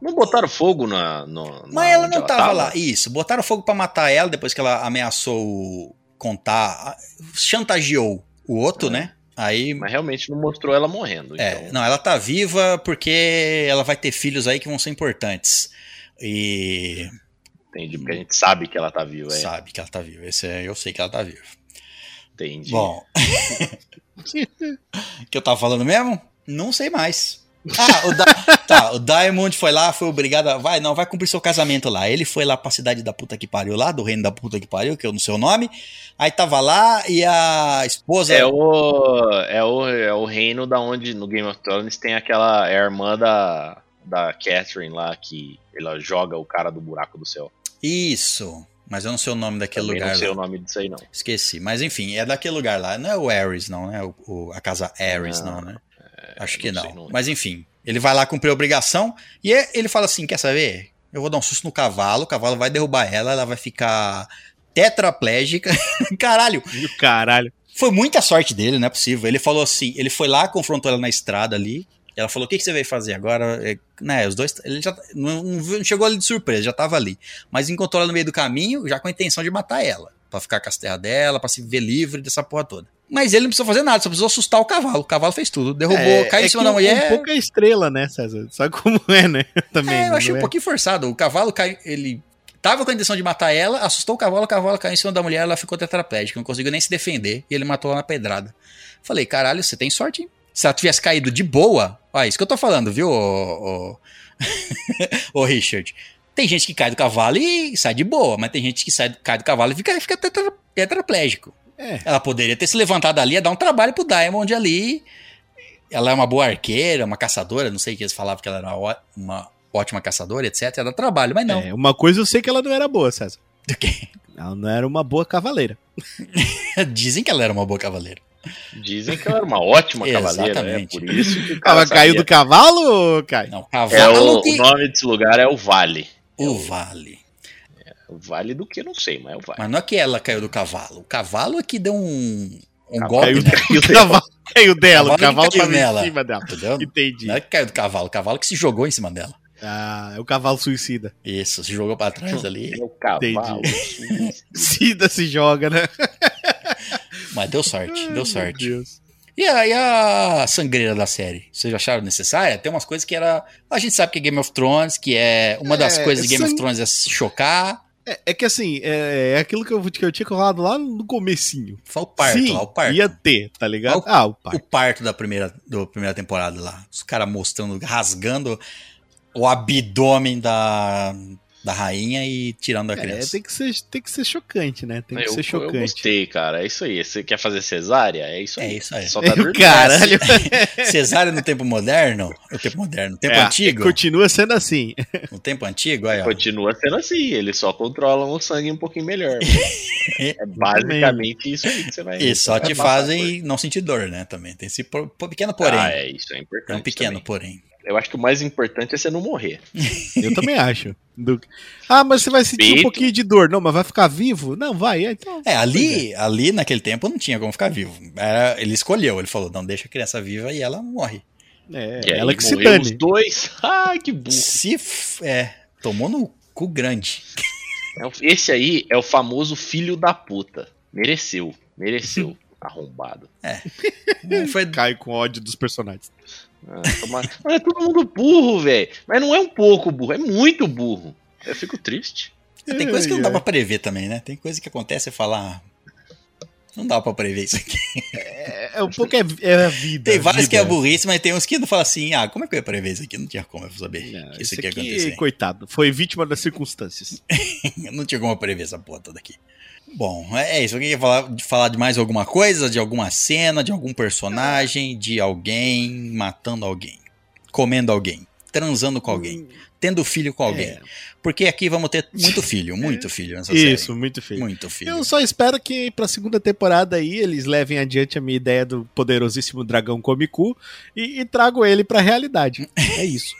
Speaker 2: Não botaram fogo na. No, na-
Speaker 1: Mas ela
Speaker 2: onde
Speaker 1: não tava, lá. Isso, botaram fogo pra matar ela depois que ela ameaçou contar, chantageou o outro,
Speaker 2: É.
Speaker 1: né? Aí.
Speaker 2: Mas realmente não mostrou ela morrendo.
Speaker 1: É,
Speaker 2: então,
Speaker 1: não, ela tá viva porque ela vai ter filhos aí que vão ser importantes. E
Speaker 2: entendi. Porque a gente sabe que ela tá viva. É,
Speaker 1: sabe que ela tá viva. Esse é, eu sei que ela tá viva.
Speaker 2: entendi.
Speaker 1: Bom. que eu tava falando mesmo? Não sei mais. Ah, o, da tá, o Diamond foi lá, foi obrigado a. Vai, não, vai cumprir seu casamento lá. Ele foi lá pra cidade da puta que pariu lá, do reino da puta que pariu, que eu não sei o nome. Aí tava lá e a esposa.
Speaker 2: É o, é, o, é o reino da onde no Game of Thrones tem aquela. É a irmã da, da Catherine lá que ela joga o cara do buraco do céu.
Speaker 1: Isso. Mas eu não sei o nome daquele
Speaker 2: Também
Speaker 1: lugar.
Speaker 2: não sei
Speaker 1: lá.
Speaker 2: o nome disso aí, não.
Speaker 1: Esqueci. Mas enfim, é daquele lugar lá. Não é o Ares, não, né? O, o- a casa Ares, não,
Speaker 2: Não,
Speaker 1: né? Acho que
Speaker 2: não
Speaker 1: não. Mas enfim, ele vai lá cumprir a obrigação e é- ele fala assim: quer saber? Eu vou dar um susto no cavalo, o cavalo vai derrubar ela, ela vai ficar tetraplégica. Caralho,
Speaker 3: caralho.
Speaker 1: foi muita sorte dele, não é possível. Ele falou assim: ele foi lá, confrontou ela na estrada ali. Ela falou: o que, que você veio fazer agora? É, né, os dois. Ele já não, não chegou ali de surpresa, já tava ali. Mas encontrou ela no meio do caminho, já com a intenção de matar ela. Pra ficar com as terras dela, pra se ver livre dessa porra toda. Mas ele não precisou fazer nada, só precisou assustar o cavalo. O cavalo fez tudo. Derrubou,
Speaker 3: É,
Speaker 1: caiu
Speaker 3: é
Speaker 1: em cima
Speaker 3: que
Speaker 1: da mulher.
Speaker 3: Um pouco é estrela, né, César? Sabe como é, né? Também.
Speaker 1: É, eu achei
Speaker 3: não
Speaker 1: um pouquinho forçado. O cavalo caiu. Ele tava com a intenção de matar ela, assustou o cavalo, o cavalo caiu em cima da mulher, ela ficou tetraplégica, não conseguiu nem se defender e ele matou ela na pedrada. Falei, caralho, você tem sorte, hein? Se ela tivesse caído de boa, ó, isso que eu tô falando, viu, ô, ô... ô Richard? Tem gente que cai do cavalo e sai de boa, mas tem gente que sai, cai do cavalo e fica, fica tetra- tetraplégico.
Speaker 3: É.
Speaker 1: Ela poderia ter se levantado ali, ia dar um trabalho pro Diamond ali. Ela é uma boa arqueira, uma caçadora, não sei o que eles falavam que ela era ó- uma ótima caçadora, etc. Ia dar trabalho, mas não.
Speaker 3: É, uma coisa eu sei que ela não era boa, César.
Speaker 1: Do quê?
Speaker 3: Ela não era uma boa cavaleira.
Speaker 1: Dizem que ela era uma boa cavaleira.
Speaker 2: Dizem que ela era uma ótima cavaleira, é
Speaker 1: Exatamente.
Speaker 2: por isso que o cara
Speaker 3: Ela caiu
Speaker 2: sabia.
Speaker 3: do cavalo, Caio?
Speaker 1: Não,
Speaker 2: É
Speaker 1: cavalo
Speaker 2: o,
Speaker 1: que...
Speaker 2: o nome desse lugar é o Vale.
Speaker 1: O vale.
Speaker 2: O Vale do que? Não sei, mas é o Vale.
Speaker 1: Mas não é que ela caiu do cavalo. O cavalo é que deu um, um
Speaker 2: Cavalo
Speaker 1: golpe
Speaker 3: Caiu,
Speaker 1: nela.
Speaker 3: caiu, o cavalo, caiu dela, o
Speaker 1: Cavalo que
Speaker 3: cavalo
Speaker 1: caiu
Speaker 3: tava
Speaker 1: nela.
Speaker 3: em cima dela.
Speaker 1: Entendeu?
Speaker 3: Entendi.
Speaker 1: Não é que caiu do cavalo, o cavalo que se jogou em cima dela.
Speaker 3: Ah, é o cavalo suicida.
Speaker 1: Isso, se jogou pra trás ali.
Speaker 2: É o cavalo.
Speaker 3: Cida se joga, né?
Speaker 1: Mas deu sorte, deu sorte.
Speaker 3: Meu Deus.
Speaker 1: E a, e a sangreira da série? Vocês acharam necessária? Tem umas coisas que era. A gente sabe que é Game of Thrones, que é. Uma das
Speaker 3: É,
Speaker 1: coisas de Game of
Speaker 3: sang-
Speaker 1: Thrones é se chocar.
Speaker 3: É, é que assim, é, é aquilo que eu, que eu tinha falado lá no comecinho.
Speaker 1: Foi o parto
Speaker 3: Sim,
Speaker 1: lá, o parto.
Speaker 3: ia ter, tá ligado?
Speaker 1: O-
Speaker 3: Ah, o
Speaker 1: O
Speaker 3: parto.
Speaker 1: parto da primeira, da primeira temporada lá. Os caras mostrando, rasgando o abdômen da, da rainha e tirando a
Speaker 3: É,
Speaker 1: criança.
Speaker 3: tem que, ser, tem que ser chocante, né? Tem que
Speaker 2: Eu,
Speaker 3: ser
Speaker 2: eu
Speaker 3: chocante.
Speaker 2: gostei, cara. É isso aí. Você quer fazer cesárea? É isso aí.
Speaker 1: É isso aí.
Speaker 2: Só tá dormindo.
Speaker 3: Caralho.
Speaker 1: Cesárea no tempo moderno? No tempo moderno. No tempo
Speaker 3: É,
Speaker 1: antigo?
Speaker 3: Continua sendo assim.
Speaker 1: No tempo antigo, aí, ó.
Speaker 2: Continua sendo assim, eles só controlam o sangue um pouquinho melhor. é basicamente isso aí que você vai
Speaker 1: E só te fazem não sentir dor, né? Também. Tem esse por- por- pequeno
Speaker 2: por-
Speaker 1: porém.
Speaker 2: Ah, é isso, é importante.
Speaker 1: é um pequeno
Speaker 2: também.
Speaker 1: porém.
Speaker 2: Eu acho que o mais importante é você não morrer.
Speaker 3: Eu também acho. Do- Ah, mas você vai sentir um pouquinho de dor. Não, mas vai ficar vivo? Não, vai. é, Então,
Speaker 1: É, ali, ali naquele tempo não tinha como ficar vivo. Era, ele escolheu, ele falou: não, deixa a criança viva e ela morre.
Speaker 3: é,
Speaker 2: E aí
Speaker 3: ela que se dane.
Speaker 2: os dois. Ai, que burro.
Speaker 1: Se. f- É, tomou no cu grande.
Speaker 2: É Esse aí é o famoso filho da puta. Mereceu, mereceu. Arrombado.
Speaker 1: Foi,
Speaker 3: Cai com ódio dos personagens.
Speaker 2: Ah, toma- Mas é todo mundo burro, velho. Mas não é um pouco burro, é muito burro. Eu fico triste.
Speaker 1: tem coisa que não dá pra prever também, né? Tem coisa que acontece e falar. "Ah, Não dá pra prever isso aqui.
Speaker 3: É, é um pouco é, é a vida.
Speaker 1: Tem vários que é
Speaker 3: vida.
Speaker 1: burrice, mas tem uns que não falam assim: ah, como é que eu ia prever isso aqui? Não tinha como eu saber
Speaker 3: Não,
Speaker 1: que isso aqui ia acontecer.
Speaker 3: coitado, foi vítima das circunstâncias.
Speaker 1: não tinha como eu prever essa porra toda aqui. Bom, é isso. Alguém quer falar de, falar de mais alguma coisa? De alguma cena, de algum personagem, de alguém matando alguém, comendo alguém, transando com alguém, tendo filho com alguém.
Speaker 3: É,
Speaker 1: Porque aqui vamos ter muito filho, muito filho nessa
Speaker 3: isso,
Speaker 1: série.
Speaker 3: muito feio.
Speaker 1: Muito filho.
Speaker 3: Eu só espero que pra segunda temporada aí eles levem adiante a minha ideia do poderosíssimo dragão Komiku e, e trago ele pra realidade. É isso.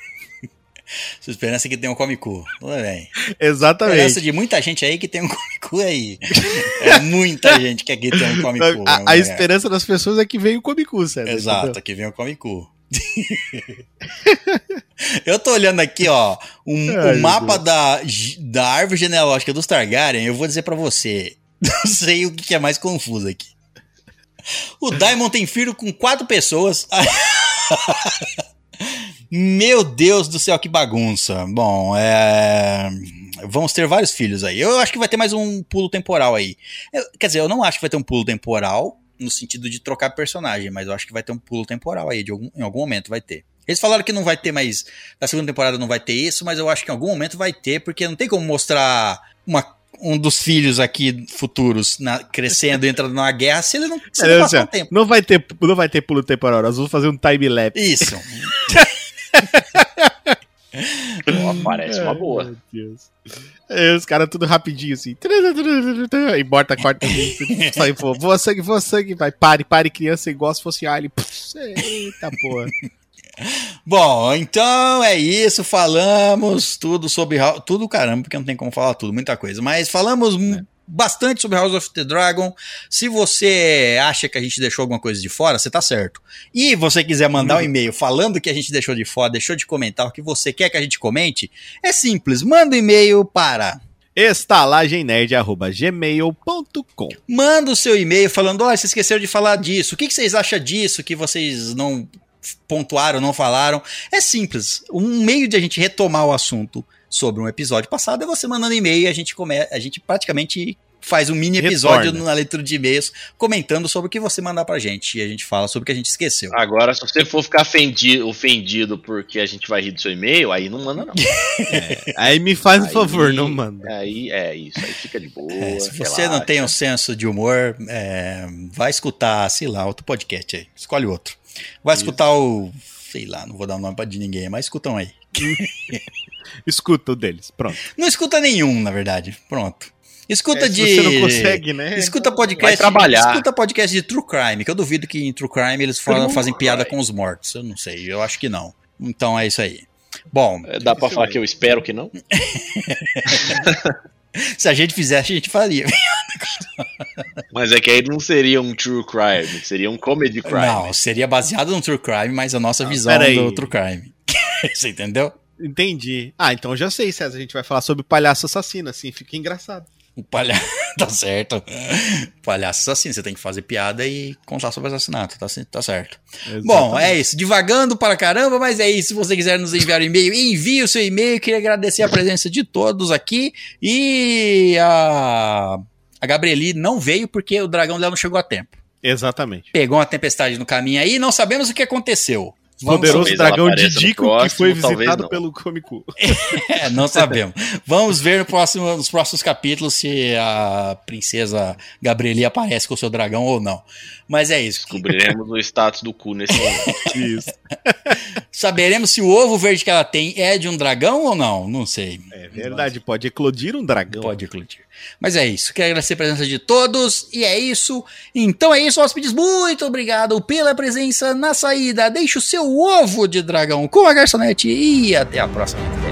Speaker 1: Sua esperança é que tenha um Comic-Con. Tudo bem. Esperança
Speaker 3: Exatamente.
Speaker 1: de muita gente aí que tem um Comic-Con aí. É muita gente que aqui tem um Comic-Con.
Speaker 3: A, a esperança das pessoas é que venha o Komiku, César.
Speaker 1: Exato,
Speaker 3: entendeu?
Speaker 1: aqui vem o Comic-Con. eu tô olhando aqui, ó, um,
Speaker 3: Ai,
Speaker 1: o mapa da, da árvore genealógica dos Targaryen. Eu vou dizer pra você, não sei o que que é mais confuso aqui. O Daimon tem filho com quatro pessoas. Meu Deus do céu, que bagunça. Bom, é... vamos ter vários filhos aí. Eu acho que vai ter mais um pulo temporal aí. Eu- quer dizer, eu não acho que vai ter um pulo temporal no sentido de trocar personagem, mas eu acho que vai ter um pulo temporal aí, de algum- em algum momento vai ter. Eles falaram que não vai ter mais. Na segunda temporada não vai ter isso, mas eu acho que em algum momento vai ter, porque não tem como mostrar uma- um dos filhos aqui futuros na- crescendo, entrando numa guerra, se ele não, se
Speaker 3: É,
Speaker 1: não
Speaker 3: assim,
Speaker 1: tempo.
Speaker 3: não, vai ter, não vai ter pulo temporal, nós vamos fazer um time lapse.
Speaker 1: Isso.
Speaker 2: Parece uma boa.
Speaker 3: Meu Deus. É, os caras tudo rapidinho assim. E bota, corta. Sai, pô, voa sangue, voa sangue. Vai, pare, pare, criança, igual se fosse alien. Pss, Eita porra.
Speaker 1: Bom, então é isso. Falamos tudo sobre. Tudo caramba, porque não tem como falar tudo, muita coisa. Mas falamos m- bastante sobre House of the Dragon. Se você acha que a gente deixou alguma coisa de fora, você tá certo. E você quiser mandar um e-mail falando que a gente deixou de fora, deixou de comentar o que você quer que a gente comente, é simples. Manda um e-mail para.
Speaker 3: estalagemnerd.gmail.com
Speaker 1: Manda o seu e-mail falando: olha, vocês esqueceram de falar disso. O que, que vocês acham disso que vocês não pontuaram, não falaram? É simples. Um meio de a gente retomar o assunto sobre um episódio passado é você mandando e-mail e a gente, come... a gente praticamente faz um mini episódio
Speaker 3: Retorna.
Speaker 1: na leitura de e-mails comentando sobre o que você mandar pra gente. E a gente fala sobre o que a gente esqueceu.
Speaker 2: Agora, se você for ficar ofendi- ofendido porque a gente vai rir do seu e-mail, aí não manda, não.
Speaker 3: Aí me faz um
Speaker 2: Aí-
Speaker 3: favor, não manda.
Speaker 2: Aí é isso, aí fica de boa.
Speaker 1: É, se você
Speaker 2: relaxa.
Speaker 1: não tem um senso de humor, é, vai escutar, sei lá, outro podcast aí. Escolhe outro. Vai
Speaker 3: Isso.
Speaker 1: escutar o. Sei lá, não vou dar o nome pra de ninguém, mas escutam aí.
Speaker 3: Escuta o deles, pronto.
Speaker 1: Não escuta nenhum, na verdade. Pronto. Escuta
Speaker 3: É,
Speaker 1: de.
Speaker 3: Você não consegue, né?
Speaker 1: Escuta
Speaker 2: Vai
Speaker 1: podcast.
Speaker 2: trabalhar.
Speaker 1: Escuta podcast de True Crime, que eu duvido que em True Crime eles falam-
Speaker 2: True
Speaker 1: fazem piada com os mortos. Eu não sei, eu acho que não. Então é isso aí. Bom,
Speaker 2: É, Dá pra falar que eu espero que não?
Speaker 1: se a gente fizesse, a gente faria.
Speaker 2: Mas é que aí não seria um true crime, seria um comedy crime.
Speaker 1: Não, seria baseado no True Crime, mas a nossa visão
Speaker 3: pera aí.
Speaker 1: do True Crime. Você entendeu?
Speaker 3: Entendi. Ah, então eu já sei, César. A gente vai falar sobre palhaço assassino, assim, fica engraçado.
Speaker 1: O palhaço. tá certo. Palhaço assim, você tem que fazer piada e contar sobre assassinato, tá, tá certo. Bom, é isso. Divagando para caramba, mas é isso. Se você quiser nos enviar um e-mail, envie o seu e-mail. Queria agradecer a presença de todos aqui. E a, a Gabrieli não veio porque o dragão dela não chegou a tempo.
Speaker 3: Exatamente.
Speaker 1: Pegou uma tempestade no caminho aí e não sabemos o que aconteceu. Vamos
Speaker 3: Poderoso dragão
Speaker 2: apareça no
Speaker 3: Didico que
Speaker 2: próximo,
Speaker 3: foi visitado pelo Comicu.
Speaker 1: É, não sabemos. Vamos ver no próximo, nos próximos capítulos se a princesa Gabrieli aparece com o seu dragão ou não. Mas é isso.
Speaker 2: Descobriremos o status do cu nesse momento.
Speaker 3: Isso.
Speaker 1: Saberemos se o ovo verde que ela tem é de um dragão ou não. Não sei.
Speaker 3: É verdade, pode eclodir um dragão.
Speaker 1: Pode eclodir. Mas é isso. Quero agradecer a presença de todos. E é isso. Então é isso, hóspedes. Muito obrigado pela presença na saída. Deixe o seu ovo de dragão com a garçonete. E até a próxima.